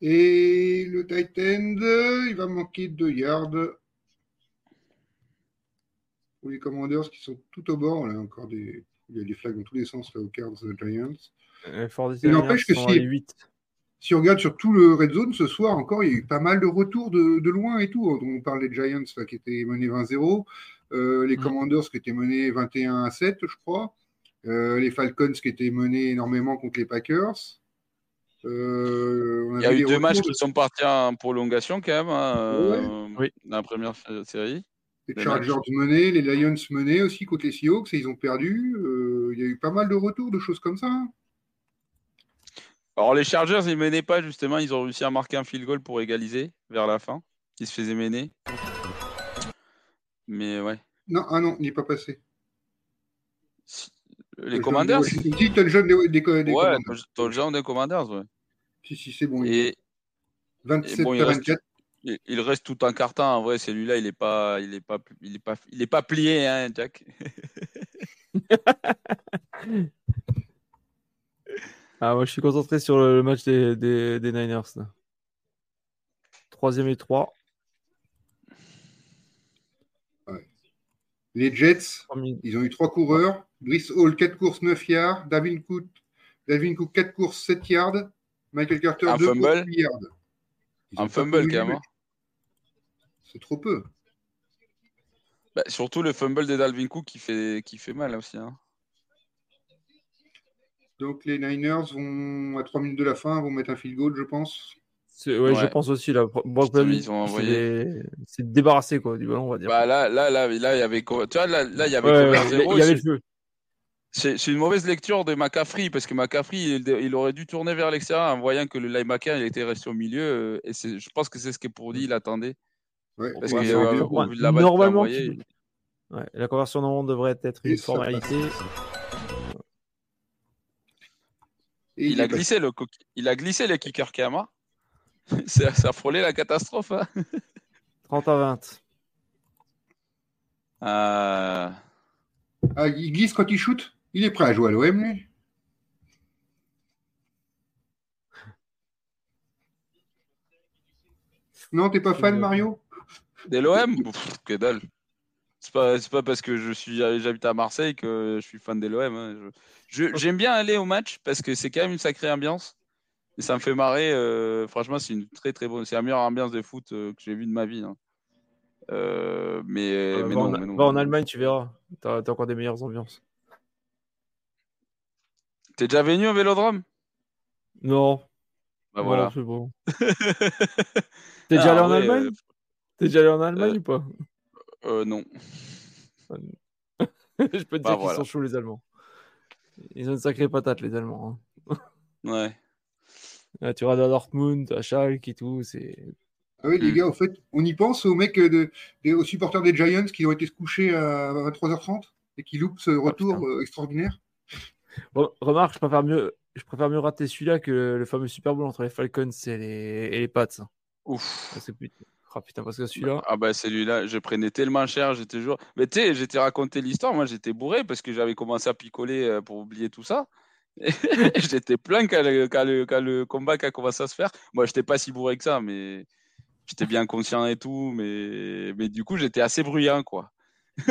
Et le tight end, il va manquer 2 yards. Pour les Commanders qui sont tout au bord, là, encore des, il y a des flags dans tous les sens là, aux Cards Giants. Fort Il n'empêche que si- dans les 8. Si on regarde sur tout le red zone ce soir encore, il y a eu pas mal de retours de, de loin et tout. On parle des Giants là, qui étaient menés 20-0, euh, les Mhm. Commanders qui étaient menés 21 7, je crois, euh, les Falcons qui étaient menés énormément contre les Packers. Euh, on Il y a eu deux matchs qui sont partis en prolongation quand même, hein, euh, Oui. dans la première série. Les Chargers matchs. menés, les Lions menés aussi contre les Seahawks et ils ont perdu. Euh, il y a eu pas mal de retours, de choses comme ça. Alors les Chargers, ils menaient pas justement, ils ont réussi à marquer un field goal pour égaliser vers la fin. Ils se faisaient mener. Mais ouais. Non, ah non, il n'est pas passé. Si- Les Commanders? Si, si, t'as le jeune des, des, des Ouais, Commanders. t'as le genre des Commanders, ouais. Si, si, c'est bon. il- Et, 27 et bon, il reste- 24. il, il reste tout un carton. En vrai, celui-là, il est pas, il est pas, il est pas, il est pas plié, hein, Jack. Ah, moi, je suis concentré sur le match des, des, des Niners. Là. Troisième et trois. Les Jets, ils ont eu trois coureurs. Brice Hall, 4 courses, 9 yards. Davin Cook, Davin Cook 4 courses, 7 yards. Michael Carter, Un 2 fumble. courses, 8 yards. Ils Un fumble, match. C'est trop peu. Bah, surtout le fumble de Dalvin Cook qui fait, qui fait mal aussi. Hein. Donc les Niners vont, à 3 minutes de la fin, vont mettre un field goal, je pense. C'est- Ouais, je pense aussi. Là, Brock ils ont envoyé- s'est débarrassé quoi, du ballon, on va dire. Bah là, là, là, là, il y avait, tu vois, là, là, il y avait Ouais, zéro, il y avait c'est- le feu. C'est c'est une mauvaise lecture de McCaffrey parce que McCaffrey, il, il aurait dû tourner vers l'extérieur en voyant que le linebacker il était resté au milieu. euh, Et c'est- je pense que c'est ce que pour dit, il attendait. Ouais, Parce que c'est euh, Normalement, envoyée, tu- Ouais, la conversion non devrait être une ça formalité. Et il a glissé le, co- il a glissé le kicker Kama. ça, ça a frôlé la catastrophe. hein. 30 à 20. Euh, Ah, il glisse quand il shoot? Il est prêt à jouer à l'OM, lui Non, t'es pas fan, Euh, Mario? Dès l'OM, Pff, que dalle. C'est pas, pas parce que je suis, j'habite à Marseille que je suis fan de l'OM. hein. J'aime bien aller au match parce que c'est quand même une sacrée ambiance. Et ça me fait marrer. euh, franchement, c'est une très très bonne. C'est la meilleure ambiance de foot euh, que j'ai vue de ma vie. hein. Euh, mais, mais, va, non, en, mais non. va en Allemagne, tu verras. T'as as encore des meilleures ambiances. T'es déjà venu au Vélodrome? Non. Bah voilà. c'est bon. T'es déjà Ah, allé en Allemagne? T'es déjà allé en Allemagne ou pas? Euh, non. Je peux te Bah, dire qu'ils sont chauds, les Allemands. Ils ont une sacrée patate, les Allemands. hein. Ouais. Là, tu regardes à Dortmund, à Schalke et tout. C'est... Ah oui, les Mm. gars, au fait, on y pense aux mecs, de, des- aux supporters des Giants qui ont été se coucher à 23h30 et qui loupent ce retour putain. euh, extraordinaire. Re- Remarque, je préfère mieux, je préfère mieux rater celui-là que le, le fameux Super Bowl entre les Falcons et les, et les Pats. hein. Ouf. Parce que, putain, ah, putain, parce que celui-là, Ah bah celui-là, je prenais tellement cher, j'étais toujours. Mais tu sais, j'étais raconté l'histoire, moi j'étais bourré parce que j'avais commencé à picoler euh, pour oublier tout ça. J'étais plein quand le, quand, le, quand le combat a commencé à se faire. Moi j'étais pas si bourré que ça, mais j'étais bien conscient et tout, mais, mais du coup j'étais assez bruyant quoi.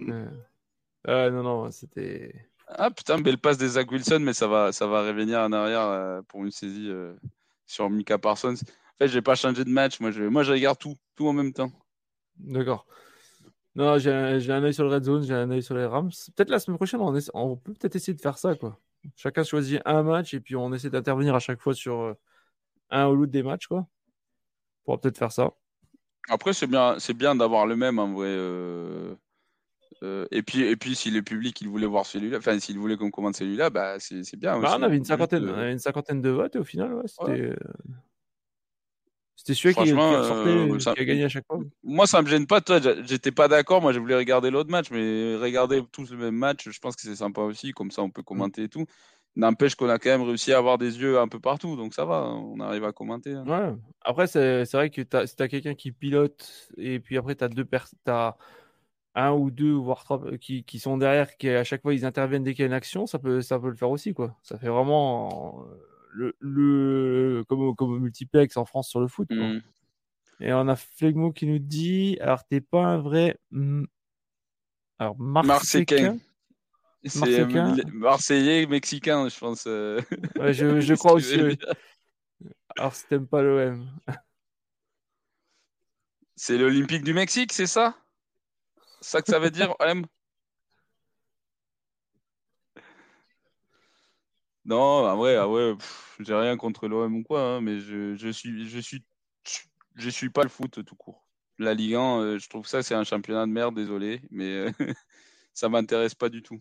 euh, ah, non, non, c'était. Ah putain, belle passe des Zach Wilson, mais ça va, ça va revenir en arrière euh, pour une saisie euh, sur Mika Parsons. Fait, j'ai pas changé de match, moi je, moi je regarde tout, tout en même temps. D'accord. Non, j'ai un, œil sur le Red Zone, j'ai un œil sur les Rams. Peut-être la semaine prochaine, on, essa- on peut peut-être essayer de faire ça, quoi. Chacun choisit un match et puis on essaie d'intervenir à chaque fois sur euh, un ou l'autre des matchs, quoi. On pourra peut-être faire ça. Après, c'est bien, c'est bien d'avoir le même en vrai. euh, euh, et puis, et puis, si le public il voulait voir celui-là, enfin, s'il voulait qu'on commande celui-là, bah, c'est, bien. Bah, on avait une cinquantaine, avait une cinquantaine de votes et au final, ouais, c'était. Ouais. C'était celui qui, euh, ça- qui a gagné à chaque fois. Moi, ça me gêne pas. Toi, j'étais pas d'accord. Moi, je voulais regarder l'autre match, mais regarder tous le même match, je pense que c'est sympa aussi. Comme ça, on peut commenter et tout. N'empêche qu'on a quand même réussi à avoir des yeux un peu partout, donc ça va. On arrive à commenter. hein. Ouais. Après, c'est vrai que si tu as quelqu'un qui pilote et puis après, tu as deux personnes, un ou deux, voire trois qui, qui sont derrière, qui à chaque fois ils interviennent dès qu'il y a une action, ça peut, ça peut le faire aussi. quoi. Ça fait vraiment euh, le, le comme, comme multiplex en France sur le foot. quoi. Mm. Et on a Flegmo qui nous dit alors, t'es pas un vrai. Alors, Marseillais. C'est Mexicain, je pense. euh. Ouais, je, je crois aussi. dire. Alors, si t'aimes pas l'OM. C'est l'Olympique du Mexique, c'est ça? Ça que ça veut dire, M? Non, ah ouais, ah ouais, pff, j'ai rien contre l'OM ou quoi, hein, mais je, je suis, je suis, je suis pas le foot tout court. La Ligue 1, euh, je trouve ça c'est un championnat de merde, désolé, mais euh, ça m'intéresse pas du tout.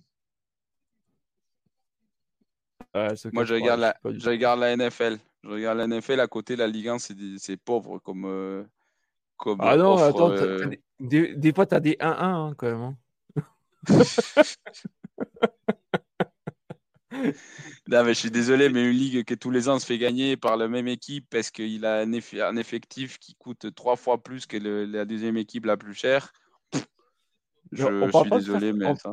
Ouais, ce Moi, je regarde la, je regarde la NFL. Je regarde la NFL à côté, la Ligue 1, c'est des- c'est pauvre comme, euh, comme Ah non, offre. attends, t'as- euh, t'as des, des, des fois, t'as des 1-1 hein, quand même. hein. Non, mais je suis désolé, mais une ligue que tous les ans se fait gagner par la même équipe parce qu'il a un, eff- un effectif qui coûte trois fois plus que le- la deuxième équipe la plus chère. Je, suis désolé, mais ça.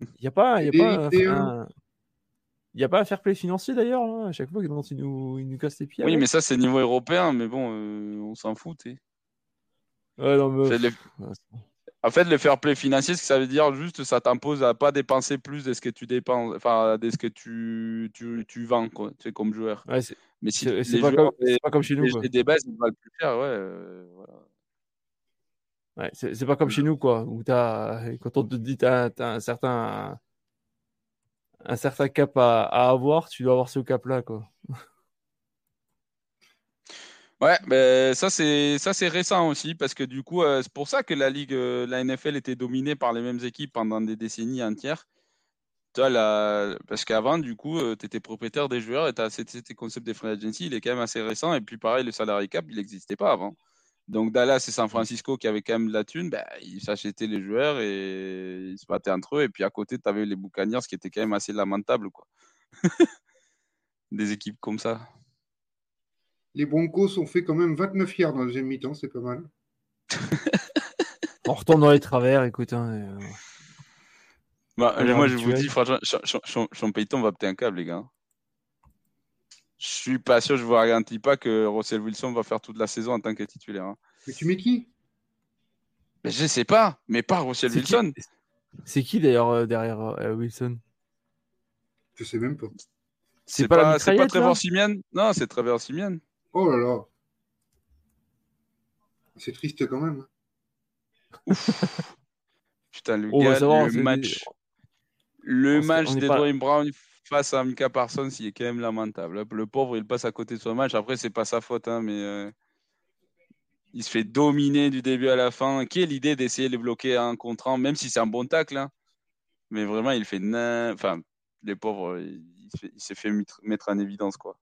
Il n'y a pas, y a pas, un, Ligue un- 1. y a pas un fair play financier d'ailleurs. là, À chaque fois qu'ils ils nous, ils nous cassent les pieds. Oui, avec. mais ça, c'est niveau européen, mais bon, euh, on s'en fout. Ouais, non, mais- En fait, le fair play financier, ce que ça veut dire, juste, ça t'impose à pas dépenser plus de ce que tu dépenses, enfin, de ce que tu, tu, tu vends, quoi, tu sais, comme joueur. Ouais, c'est Mais si c'est- pas, comme- c'est pas comme chez nous. les, Quoi. des bases, ils valent plus cher, ouais. euh, voilà. Ouais, c'est pas comme chez nous, quoi. Où t'as, quand on te dit t'as as un certain, un certain cap à, à avoir, tu dois avoir ce cap-là, quoi. Ouais, ben ça c'est ça c'est récent aussi parce que du coup euh, c'est pour ça que la ligue, euh, la NFL était dominée par les mêmes équipes pendant des décennies entières. Toi, la... Parce qu'avant, du coup, tu étais propriétaire des joueurs et c'était c'était concept des free agency, il est quand même assez récent. Et puis pareil, le salary cap, il n'existait pas avant. Donc Dallas et San Francisco qui avaient quand même de la thune, ben, ils s'achetaient les joueurs et ils se battaient entre eux. Et puis à côté, tu avais les Buccaneers qui étaient quand même assez lamentables. Quoi. Des équipes comme ça. Les Broncos ont fait quand même 29 yards dans la deuxième mi-temps, c'est pas mal. On retourne dans les travers, écoute. hein, et, euh, Bah, moi, je vous dis, franchement, Sean- Sean- Sean Sean Payton va péter un câble, les gars. Je suis pas sûr, je vous garantis pas que Russell Wilson va faire toute la saison en tant que titulaire. hein. Mais tu mets qui? Mais je sais pas, mais pas Russell Wilson. c'est qui d'ailleurs euh, derrière euh, Wilson? Je sais même pas. C'est C'est pas la pas, pas Trevor là? Simeon Non, c'est Trevor Simeon. Oh là là. C'est triste quand même. Putain, le gars, savoir, le c'est- match, le on sait- match on est de pas- Dwayne Brown face à Mika Parsons, il est quand même lamentable. Le pauvre, il passe à côté de son match. Après, c'est pas sa faute, hein, mais euh, il se fait dominer du début à la fin. Qui est l'idée d'essayer de les bloquer un contre un, même si c'est un bon tacle, hein. mais vraiment, il fait na- enfin, les pauvres, il, fait- s'est fait mettre en évidence, quoi.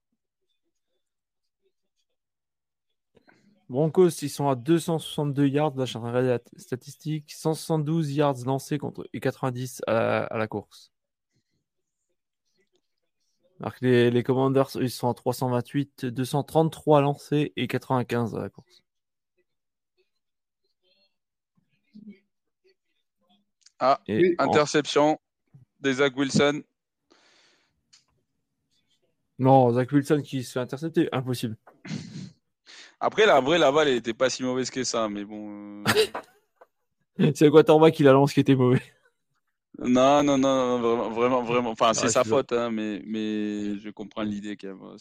Broncos, ils sont à 262 yards, là, je suis en train de regarder la statistique. 172 yards lancés contre, et 90 à la, à la course. Alors que les, les Commanders, ils sont à 328, 233 lancés et 95 à la course. Ah, Et en- interception des Zach Wilson. Non, Zach Wilson qui se fait intercepter, impossible. Après, la vraie Laval, elle était pas si mauvaise que ça, mais bon. euh, C'est le quarterback qui la lance qui était mauvais. Non, non, non, non, vraiment, vraiment, vraiment. Enfin, c'est Ouais, sa faute, hein, mais, mais je comprends l'idée quand même.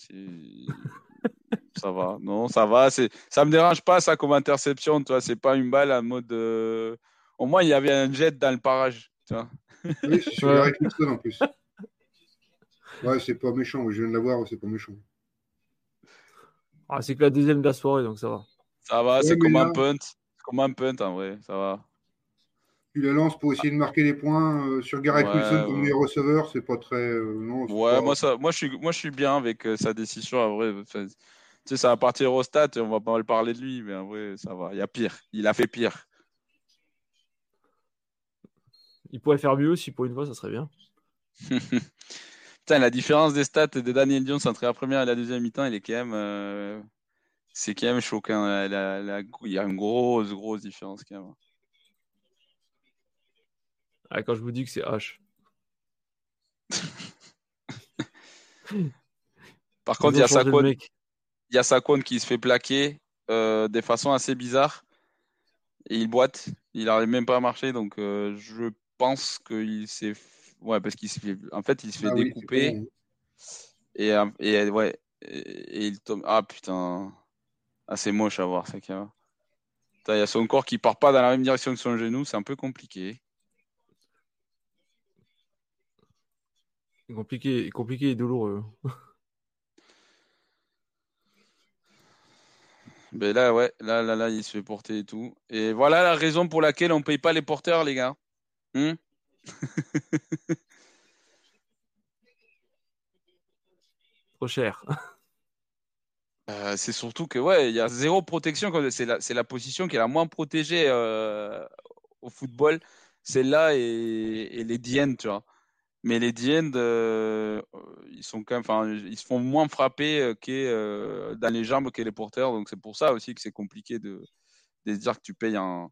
Ça va, non, ça va. C'est, ça me dérange pas ça comme interception, tu vois. C'est pas une balle en mode. euh, Au moins, il y avait un jet dans le parage, tu vois. Oui, c'est sur Ouais. Eric Wilson en plus. Ouais, c'est pas méchant. Je viens de la voir, c'est pas méchant. Ah, c'est que la deuxième de la soirée, donc ça va. Ça va, Ouais, c'est comme là- un punt. C'est comme un punt en vrai, ça va. Tu la lances pour essayer de marquer des points euh, sur Garrett Ouais, Wilson comme ouais. meilleur receveur, c'est pas très. euh, non, c'est Ouais, pas- moi, ça, moi, je suis, moi, je suis bien avec euh, sa décision. En vrai, Enfin, tu sais, ça va partir au stat et on va pas mal parler de lui, mais en vrai, ça va. Il y a pire. Il a fait pire. Il pourrait faire mieux si pour une fois, ça serait bien. Putain, la différence des stats de Daniel Jones entre la première et la deuxième mi-temps, il est quand même, euh, c'est quand même choquant. La- la- la- il y a une grosse, grosse différence quand même. Ah, quand je vous dis que c'est H. Par Ils contre, il y a il y Saquon qui se fait plaquer euh, de façon assez bizarre et il boite. Il n'arrive même pas à marcher, donc euh, je pense qu'il s'est, ouais, parce qu'il se fait, en fait, il se fait Ah découper. Et, euh, et euh, ouais, et, et il tombe. Ah putain, ah, c'est moche à voir ça. qu'il y a. Putain, Il y a son corps qui part pas dans la même direction que son genou, c'est un peu compliqué. Compliqué, compliqué et douloureux. Mais là, ouais, là, là, là, il se fait porter et tout. Et voilà la raison pour laquelle on paye pas les porteurs, les gars. Hmm? Trop cher. Euh, c'est surtout que ouais, il y a zéro protection. C'est la, position qui est la moins protégée euh, au football. Celle-là et, les DN, tu vois. Mais les DN, euh, ils sont quand même, ils se font moins frapper euh, dans les jambes que les porteurs. Donc c'est pour ça aussi que c'est compliqué de, de dire que tu payes un,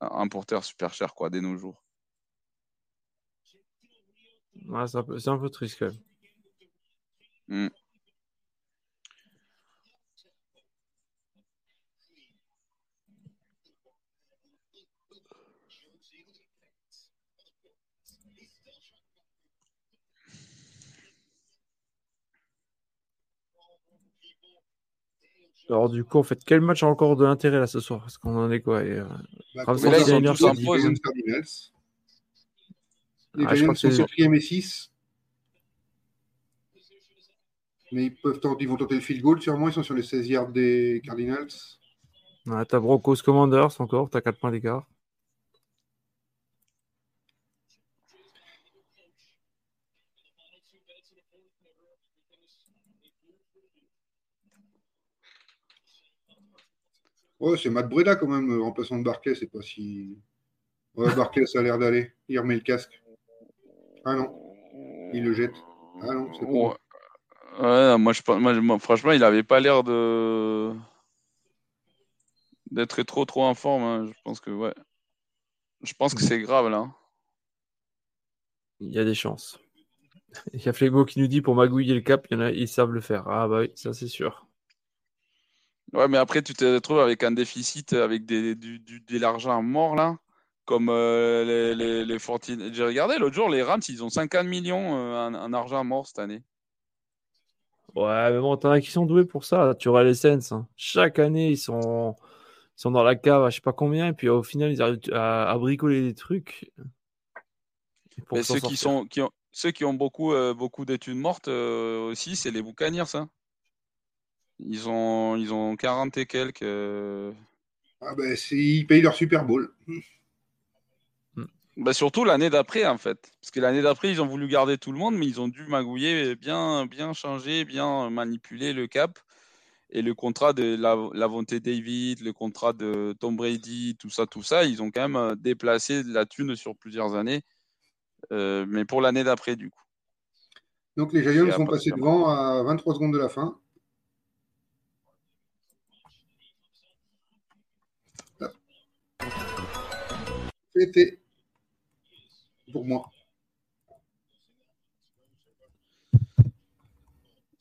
un porteur super cher quoi, dès nos jours. Ouais, c'est un, peu- c'est un peu triste quand même. Hmm. Alors du coup, en fait, quel match a encore de l'intérêt là ce soir? Parce qu'on en est quoi et, euh, Bah, là, ils sont Niners, tous en c'est pause. Lions Cardinals. Les Ah, Giants sont quatrième et 6. Mais ils, peuvent tenter, ils vont tenter le field goal, sûrement. Ils sont sur les 16 yards des Cardinals. ouais, t'as Broncos Commanders encore, t'as 4 points d'écart. Ouais, c'est Matt Breda quand même, remplaçant de Barclay. C'est pas si. Ouais, Barclay, ça a l'air d'aller. Il remet le casque. Ah non, il le jette. Ah non, c'est pas Ouais. Ouais, moi, je pense, moi, je- moi, franchement, il avait pas l'air de d'être trop trop en forme. hein. Je pense que ouais. Je pense que c'est grave là. Il y a des chances. Il y a Flegmo qui nous dit pour magouiller le cap, il y en a, ils savent le faire. Ah bah oui, ça c'est sûr. Ouais, mais après, tu te retrouves avec un déficit, avec des, du, du- de l'argent mort là, comme euh, les, les, les 14 J'ai regardé l'autre jour, les Rams, ils ont 50 millions euh, en, en argent mort cette année. Ouais, mais bon, t'en as qui sont doués pour ça. Tu auras les Sens. hein. Chaque année, ils sont, sont dans la cave à je sais pas combien, et puis au final, ils arrivent à, à bricoler des trucs. Mais ceux qui, sont, qui ont, ceux qui ont beaucoup, euh, beaucoup d'études mortes euh, aussi, c'est les Buccaneers. Hein. Ils, ont, ils ont 40 et quelques. euh. Ah ben, ils payent leur Super Bowl. Bah, surtout l'année d'après, en fait. Parce que l'année d'après, ils ont voulu garder tout le monde, mais ils ont dû magouiller, bien, bien changer, bien manipuler le cap. Et le contrat de la, Lavonte David, le contrat de Tom Brady, tout ça, tout ça, ils ont quand même euh, déplacé de la thune sur plusieurs années. Euh, mais pour l'année d'après, du coup. Donc les Giants sont passés devant à 23 secondes de la fin. C'était pour moi.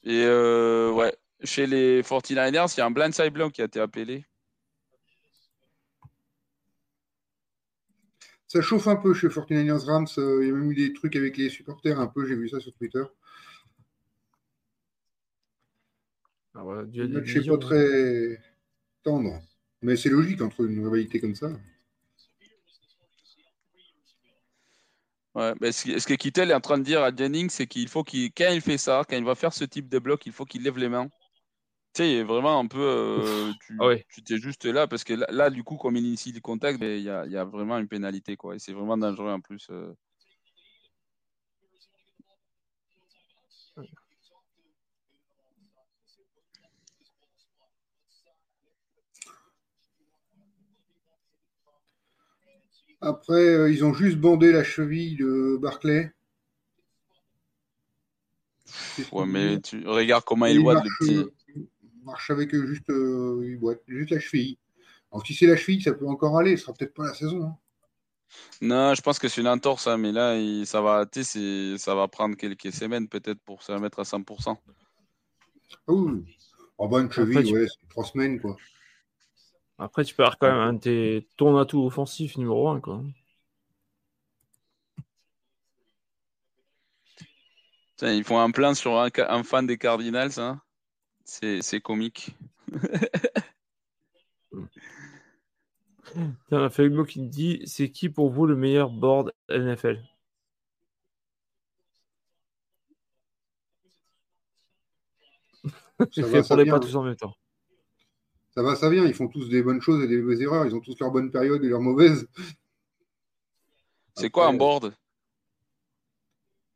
Et euh, ouais, chez les 49ers, il y a un blindside block qui a été appelé. Ça chauffe un peu chez 49ers Rams. euh, Il y a même eu des trucs avec les supporters un peu. J'ai vu ça sur Twitter. Ah, Le match n'est divisions, pas hein. très tendre. Mais c'est logique entre une rivalité comme ça. Ouais, mais ce, que- ce que Kittel est en train de dire à Jennings, c'est qu'il faut qu'il, quand il fait ça, quand il va faire ce type de bloc, il faut qu'il lève les mains. Tu sais, il est vraiment un peu. euh, tu, Ah ouais. tu t'es juste là, parce que là, là, du coup, comme il initie le contact, ben, il y a, il y a vraiment une pénalité, quoi. Et c'est vraiment dangereux en plus. euh. Après, euh, ils ont juste bandé la cheville de Barclay. Ouais, mais tu regardes comment il il voit le marche, petit. euh, il marche avec euh, juste, euh, il boite, juste la cheville. Alors si c'est la cheville, ça peut encore aller. Ce sera peut-être pas la saison. hein. Non, je pense que c'est une entorse, hein, mais là, il- ça va, ça va prendre quelques semaines peut-être pour se remettre à 100%. Ah oui. En bonne Après, cheville, tu- ouais, c'est trois semaines quoi. Après, tu peux avoir quand même un de tes ton atout offensif numéro 1. Quoi. Tiens, ils font un plan sur un, fan des Cardinals, hein. C'est c'est comique. Tiens, on a Fabio qui dit c'est qui pour vous le meilleur board NFL fait les vient. pas tous en même temps. Ça va, ça vient. Ils font tous des bonnes choses et des mauvaises erreurs. Ils ont tous leurs bonnes périodes et leurs mauvaises. C'est quoi un board?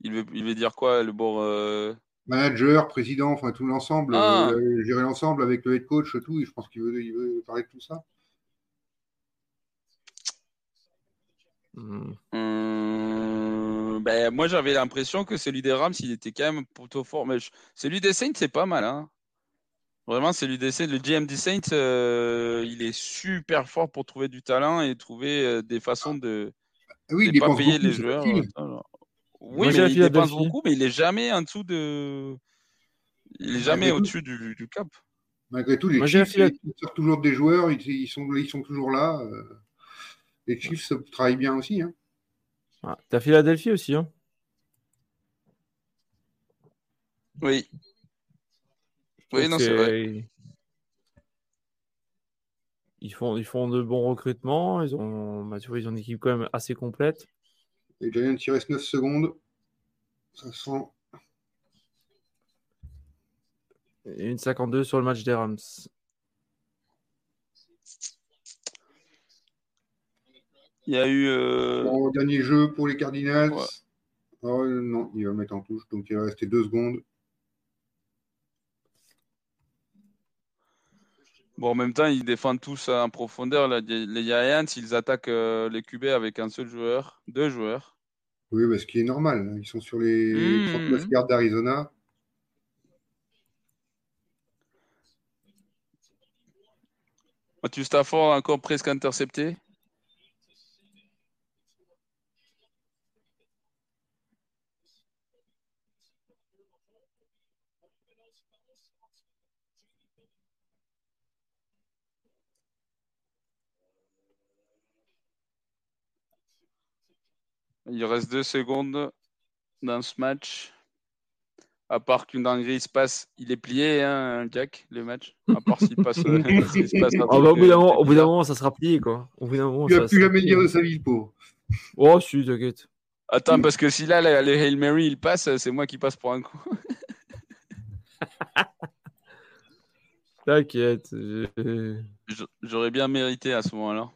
Il veut, il veut dire quoi, le board euh, Manager, président, enfin tout l'ensemble, Ah. euh, gérer l'ensemble avec le head coach, tout. et Je pense qu'il veut, il veut parler de tout ça. Hmm. euh, ben, Moi, j'avais l'impression que celui des Rams, il était quand même plutôt fort. Mais je- celui des Saints, c'est pas mal. Hein. Vraiment, des Saints, le GM des Saints, euh, il est super fort pour trouver du talent et trouver euh, des façons de Ah oui, il pas payer beaucoup, les c'est joueurs. alors. Oui, Moi, mais il dépense beaucoup, mais il est jamais en dessous de. Il est jamais au-dessus du, du cap. Malgré tout, les Moi, Chiefs, Phila- ils sortent toujours des joueurs, ils, ils sont, ils sont toujours là. euh. Les Chiefs travaillent bien aussi. Hein. Ah, T'as Philadelphie aussi. Hein Oui. Oui, non, c'est vrai. Ils font, ils font de bons recrutements. Ils ont, bah, tu vois, ils ont une équipe quand même assez complète. Les Giants, il reste 9 secondes. Ça sent. Et une 52 sur le match des Rams. Il y a eu. euh, Bon, dernier jeu pour les Cardinals. Ouais. Oh, non, il va mettre en touche, donc il va rester 2 secondes. Bon, en même temps, ils défendent tous en profondeur. Les Giants, ils attaquent euh, les QB avec un seul joueur, deux joueurs. Oui, bah, ce qui est normal. hein. Ils sont sur les Mmh. 39 yards d'Arizona. Matthew Stafford encore presque intercepté. Il reste deux secondes dans ce match. à part qu'une dinguerie se passe, il est plié, hein, Jack, le match. À part s'il passe. euh, se passe Ah bah, au bout d'un euh, moment, au bout d'un moment, ça sera plié, quoi. Au bout d'un moment, Il va plus jamais dire de sa vie, le pauvre. Oh, si, t'inquiète. Attends, parce que si là, le, le Hail Mary, il passe, c'est moi qui passe pour un con. T'inquiète. J'aurais bien mérité à ce moment-là.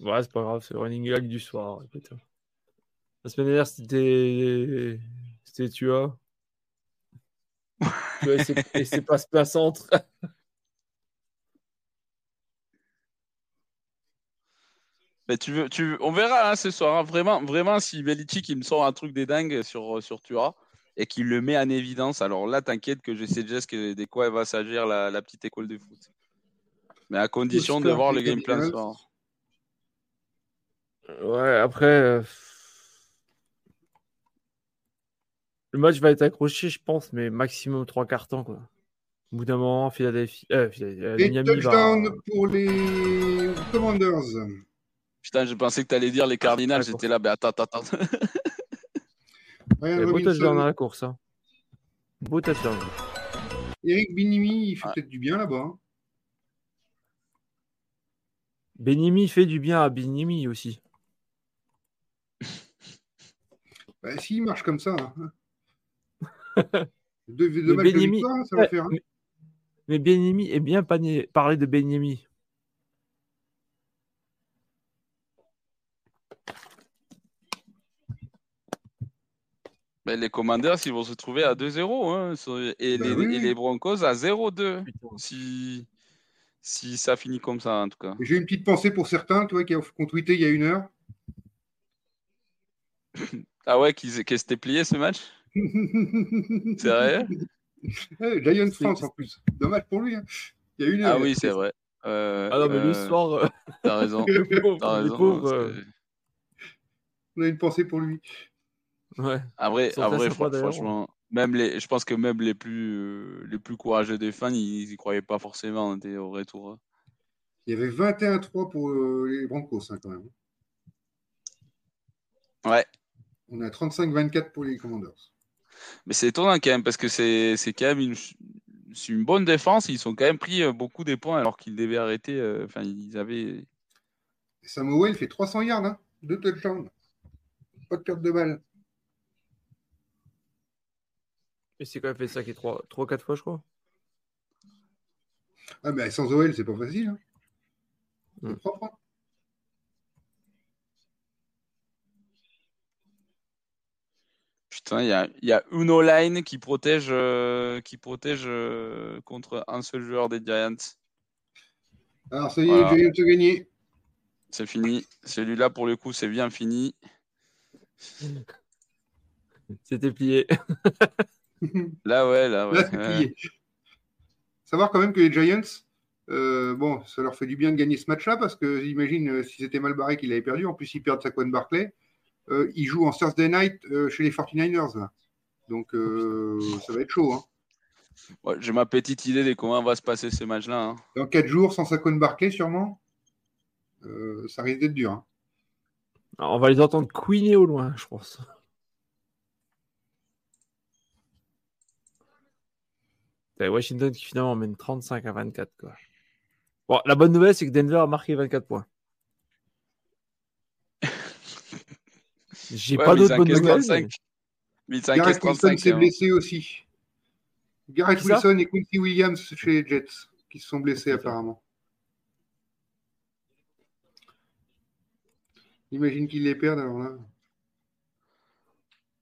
Ouais, c'est pas grave, c'est le running gag du soir. La semaine dernière, c'était. C'était tu et c'est- pas ce centre. Mais tu veux, tu veux- on verra hein, ce soir. hein. Vraiment, vraiment, si Belichick il me sort un truc des dingues sur, sur Tua et qu'il le met en évidence, alors là, t'inquiète que je sais déjà que, de quoi elle va s'agir la, la petite école de foot. Mais à condition de voir le game plan soir. Ouais, après. euh, Le match va être accroché, je pense, mais maximum 3 cartons, quoi. Au bout d'un moment, Philadelphie. Euh, Philadelphie- euh, Et Miami va. touchdown pour les Commanders. Putain, je pensais que t'allais dire les Cardinals. D'accord. J'étais là, mais attends, attends, attends. Ryan beau touchdown dans la course. Hein. Beau touchdown. Eric Binimi, il fait Ah. peut-être du bien là-bas. hein. Benimi fait du bien à Benimi aussi. Bah, S'il marche comme ça. hein. De Benimi- victoire, ça va faire. hein. mais, mais Benimi est bien panier- parler de Benimi. Mais les Commanders, ils vont se trouver à 2-0. hein, et, Bah oui. et les Broncos à 0-2. Putain. Si, si ça finit comme ça, en tout cas. J'ai une petite pensée pour certains, toi, qui ont, qui ont tweeté il y a une heure. Ah ouais, qu'ils qu'ils s'étaient pliés ce match? Sérieux? Giants C'est- France en plus. Dommage pour lui. hein. Il y a une heure. Ah oui, c'est vrai. Euh, Ah non, mais euh, le soir, euh, T'as raison. le pauvre, T'as raison. euh, On a une pensée pour lui. ouais. Fr- d'ailleurs. franchement, même les, je pense que même les plus, euh, les plus courageux des fans, ils y croyaient pas forcément hein, au retour. hein. Il y avait 21-3 pour euh, les Broncos hein, quand même. Ouais, On a 35-24 pour les Commanders. mais c'est étonnant quand même parce que c'est c'est quand même une, c'est une bonne défense. Ils ont quand même pris euh, beaucoup des points alors qu'ils devaient arrêter. euh, Enfin, ils avaient. Samuel fait 300 yards, hein, deux touchdowns. Pas de perte de balle. Et c'est quand même fait ça qui est 3-4 fois, je crois. Ah, mais sans OL, c'est pas facile. hein. C'est Mm. propre. Putain, il y a, il y a Uno Line qui protège, euh, qui protège euh, contre un seul joueur des Giants. Alors, ça y est, Voilà. les Giants ont gagné. C'est fini. Celui-là, pour le coup, c'est bien fini. C'était plié. Là, ouais, là, ouais. Là, c'est ouais. plié. Savoir quand même que les Giants, euh, bon, ça leur fait du bien de gagner ce match-là parce que j'imagine euh, si c'était mal barré qu'il avait perdu, en plus ils perdent Saquon Barclay, euh, ils jouent en Thursday night euh, chez les 49ers là. Donc euh, ça va être chaud. hein. Ouais, J'ai ma petite idée de comment va se passer ce match-là. hein. Dans 4 jours sans Saquon Barclay sûrement, euh, ça risque d'être dur. hein. Alors, on va les entendre queener au loin, je pense. T'as Washington qui finalement mène 35 à 24. Quoi. Bon, la bonne nouvelle, c'est que Denver a marqué 24 points. J'ai Ouais, pas d'autres bonnes nouvelles. 35. Mais Garrett Wilson 35. s'est hein. blessé aussi. Garrett Wilson et Quincy Williams chez les Jets qui se sont blessés apparemment. Imagine qu'ils les perdent alors là.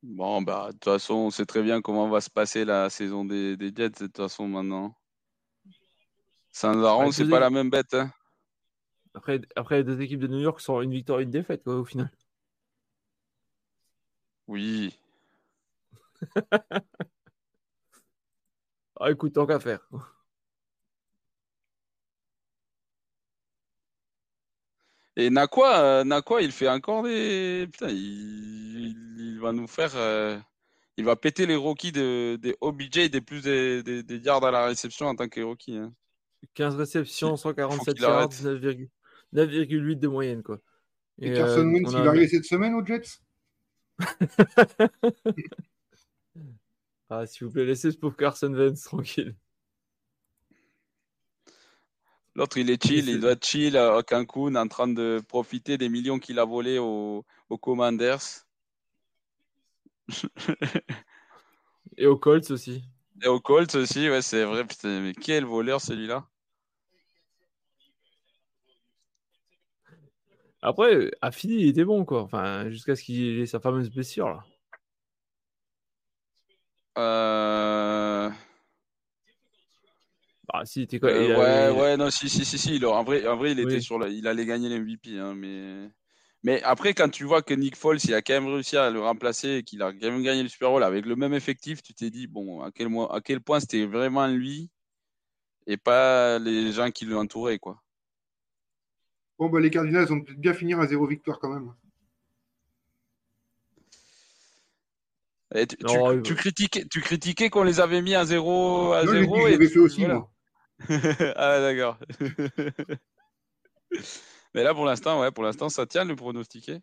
Bon, bah, de toute façon, on sait très bien comment va se passer la saison des, des Jets, de toute façon, maintenant. Sans Aaron, c'est pas la même bête. hein. Après, après, les deux équipes de New York sont une victoire et une défaite quoi, au final. Oui. Ah, écoute, tant qu'à faire. Et Nakwa, euh, Nakwa, il fait encore des. Putain, il, il- il va nous faire. euh, Il va péter les rookies de, des OBJ des plus des, des, des yards à la réception en tant que rookie. hein. 15 réceptions, 147 qu'il yards, arrête. 9,8 9,8 de moyenne. Quoi. Et, euh, Carson Wentz, on il a- va arriver cette semaine aux Jets? Ah, s'il vous plaît, laissez ce pauvre Carson Wentz tranquille. L'autre, il est chill, il doit être chill à Cancun en train de profiter des millions qu'il a volés aux, Commanders. Et aux Colts aussi. Et aux Colts aussi, ouais, c'est vrai. Putain, mais quel voleur celui-là. Après, à fini, il était bon, quoi. Enfin, jusqu'à ce qu'il ait sa fameuse blessure, là. Euh... Bah, si, quoi, euh, ouais, ouais, non, si, si, si, si. en vrai, en vrai, il était sur il allait gagner l'MVP, hein, mais. Mais après, quand tu vois que Nick Foles, il a quand même réussi à le remplacer et qu'il a quand même gagné le Super Bowl avec le même effectif, tu t'es dit, bon, à quel, à quel point c'était vraiment lui et pas les gens qui l'entouraient, quoi. Bon, bah, les Cardinals vont peut-être bien finir à zéro victoire quand même. tu, critiquais, tu critiquais qu'on les avait mis à zéro à zéro. Je l'avais fait aussi, moi. ah, d'accord. Mais là, pour l'instant, ouais, pour l'instant, ça tient le pronostiqué.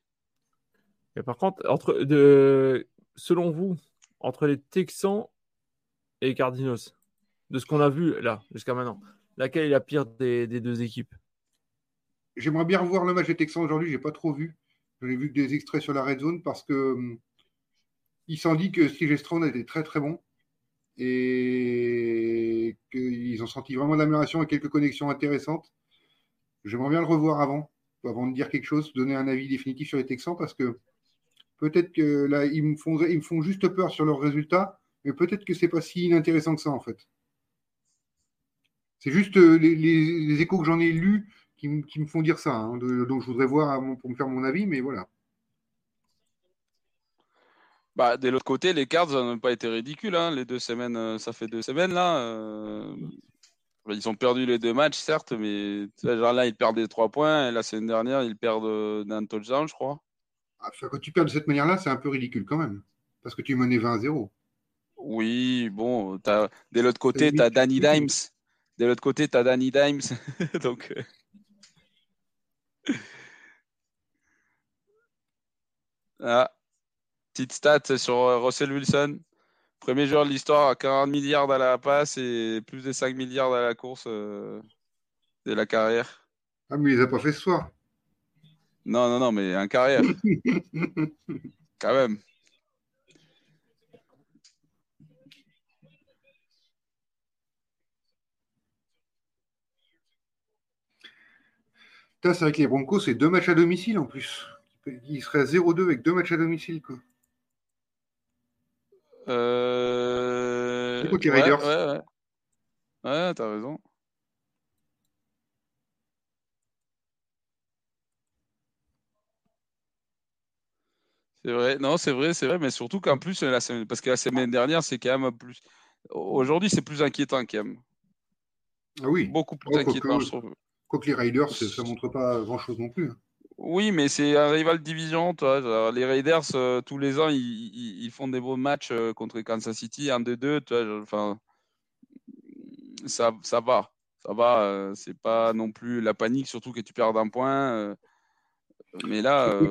Et par contre, entre, de, selon vous, entre les Texans et les Cardinals, de ce qu'on a vu là, jusqu'à maintenant, laquelle est la pire des, deux équipes? J'aimerais bien revoir le match des Texans aujourd'hui, j'ai pas trop vu. J'en ai vu que des extraits sur la red zone parce que hum, il s'en dit que Steve Strong était très très bon et qu'ils ont senti vraiment l'amélioration et quelques connexions intéressantes. J'aimerais bien le revoir avant, avant de dire quelque chose, donner un avis définitif sur les Texans, parce que peut-être que là, ils me font, ils me font juste peur sur leurs résultats, mais peut-être que c'est pas si inintéressant que ça, en fait. C'est juste euh, les, échos que j'en ai lus qui, me font dire ça. Hein, donc je voudrais voir pour me faire mon avis, mais voilà. Bah, de l'autre côté, les Cards n'ont pas été ridicules. Hein. Les deux semaines, euh, ça fait deux semaines là. Euh, ils ont perdu les deux matchs, certes, mais genre là, ils perdent des trois points. Et la semaine dernière, ils perdent euh, d'un touchdown, je crois. Ah, quand tu perds de cette manière-là, c'est un peu ridicule quand même. Parce que tu menais 20 à 0. Oui, bon, as... de l'autre côté, tu as Danny Dimes. De l'autre côté, tu as Danny Dimes. Donc. Ah, petite stat sur euh, Russell Wilson. Premier joueur de l'histoire à 40 milliards à la passe et plus de 5 milliards à la course euh, de la carrière. Ah, mais il les a pas fait ce soir. Non, non, non, mais un carrière. Quand même. C'est vrai que les Broncos, c'est deux matchs à domicile en plus. Il serait à 0-2 avec deux matchs à domicile. Quoi. Euh... Écoute, les Raiders. Ouais, ouais, ouais. t'as raison. C'est vrai, non, c'est vrai, c'est vrai, mais surtout qu'en plus, la semaine... parce que la semaine dernière, c'est quand même plus. Aujourd'hui, c'est plus inquiétant quand même. Ah oui. Beaucoup plus inquiétant, je trouve. Quoique les Raiders, ça montre pas grand-chose non plus. Hein. Oui, mais c'est un rival division. Toi. Les Raiders, euh, tous les ans, ils, font des beaux matchs euh, contre Kansas City, un de deux. Enfin, ça, ça va. Ça va. Euh, c'est pas non plus la panique, surtout que tu perds d'un point. mais là.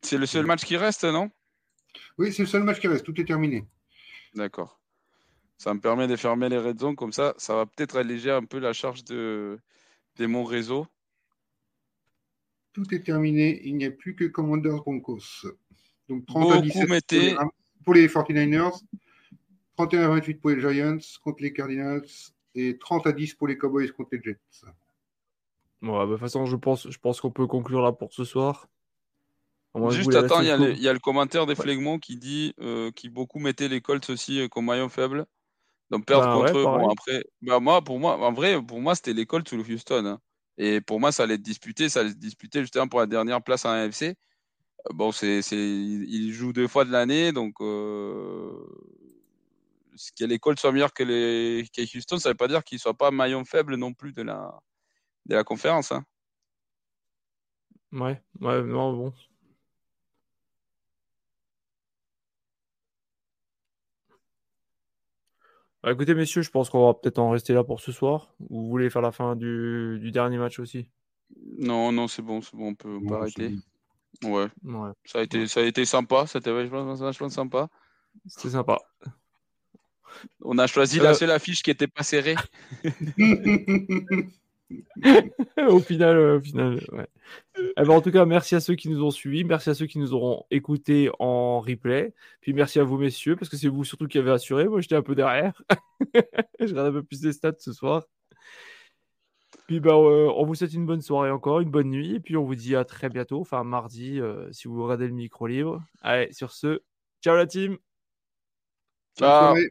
C'est le seul match qui reste, non? Oui, c'est le seul match qui reste. Tout est terminé. D'accord. Ça me permet de fermer les red zones comme ça. Ça va peut-être alléger un peu la charge de, mon réseau. Tout est terminé. Il n'y a plus que Commanders Broncos. Donc 30 à 17 pour, les, 49ers, 31 à 28 pour les Giants contre les Cardinals et 30 à 10 pour les Cowboys contre les Jets. Bon, bah, de toute façon, je pense, je pense qu'on peut conclure là pour ce soir. Juste attends, il y, a le commentaire des ouais. qui dit euh, qui beaucoup mettaient les Colts aussi euh, comme maillon faible. Donc perdre bah contre eux, bon, après, bah moi, pour moi, en vrai, pour moi, c'était l'école sous le Houston. Hein. Et pour moi, ça allait être disputé, ça allait être disputé justement pour la dernière place en AFC. Euh, bon, c'est, c'est, il joue deux fois de l'année, donc euh, que l'école soit meilleur que les que Houston, ça ne veut pas dire qu'il soit pas maillon faible non plus de la de la conférence. Hein. Ouais, ouais, non, bon, Bah, écoutez, messieurs, je pense qu'on va peut-être en rester là pour ce soir. Ou vous voulez faire la fin du, dernier match aussi? Non, non, c'est bon, c'est bon, on peut, arrêter. Ouais. Ouais, Ça a été, ça a été sympa. C'était vachement, vachement sympa. c'était sympa. On a choisi Euh, la seule affiche qui était pas serrée. au final, euh, au final, ouais. Eh ben, en tout cas, merci à ceux qui nous ont suivis, merci à ceux qui nous auront écoutés en replay, puis merci à vous messieurs parce que c'est vous surtout qui avez assuré. Moi, j'étais un peu derrière. Je regarde un peu plus les stats ce soir. Puis ben, euh, on vous souhaite une bonne soirée encore, une bonne nuit, et puis on vous dit à très bientôt, enfin mardi, euh, si vous regardez le micro libre. Allez, sur ce, ciao la team. Ouais.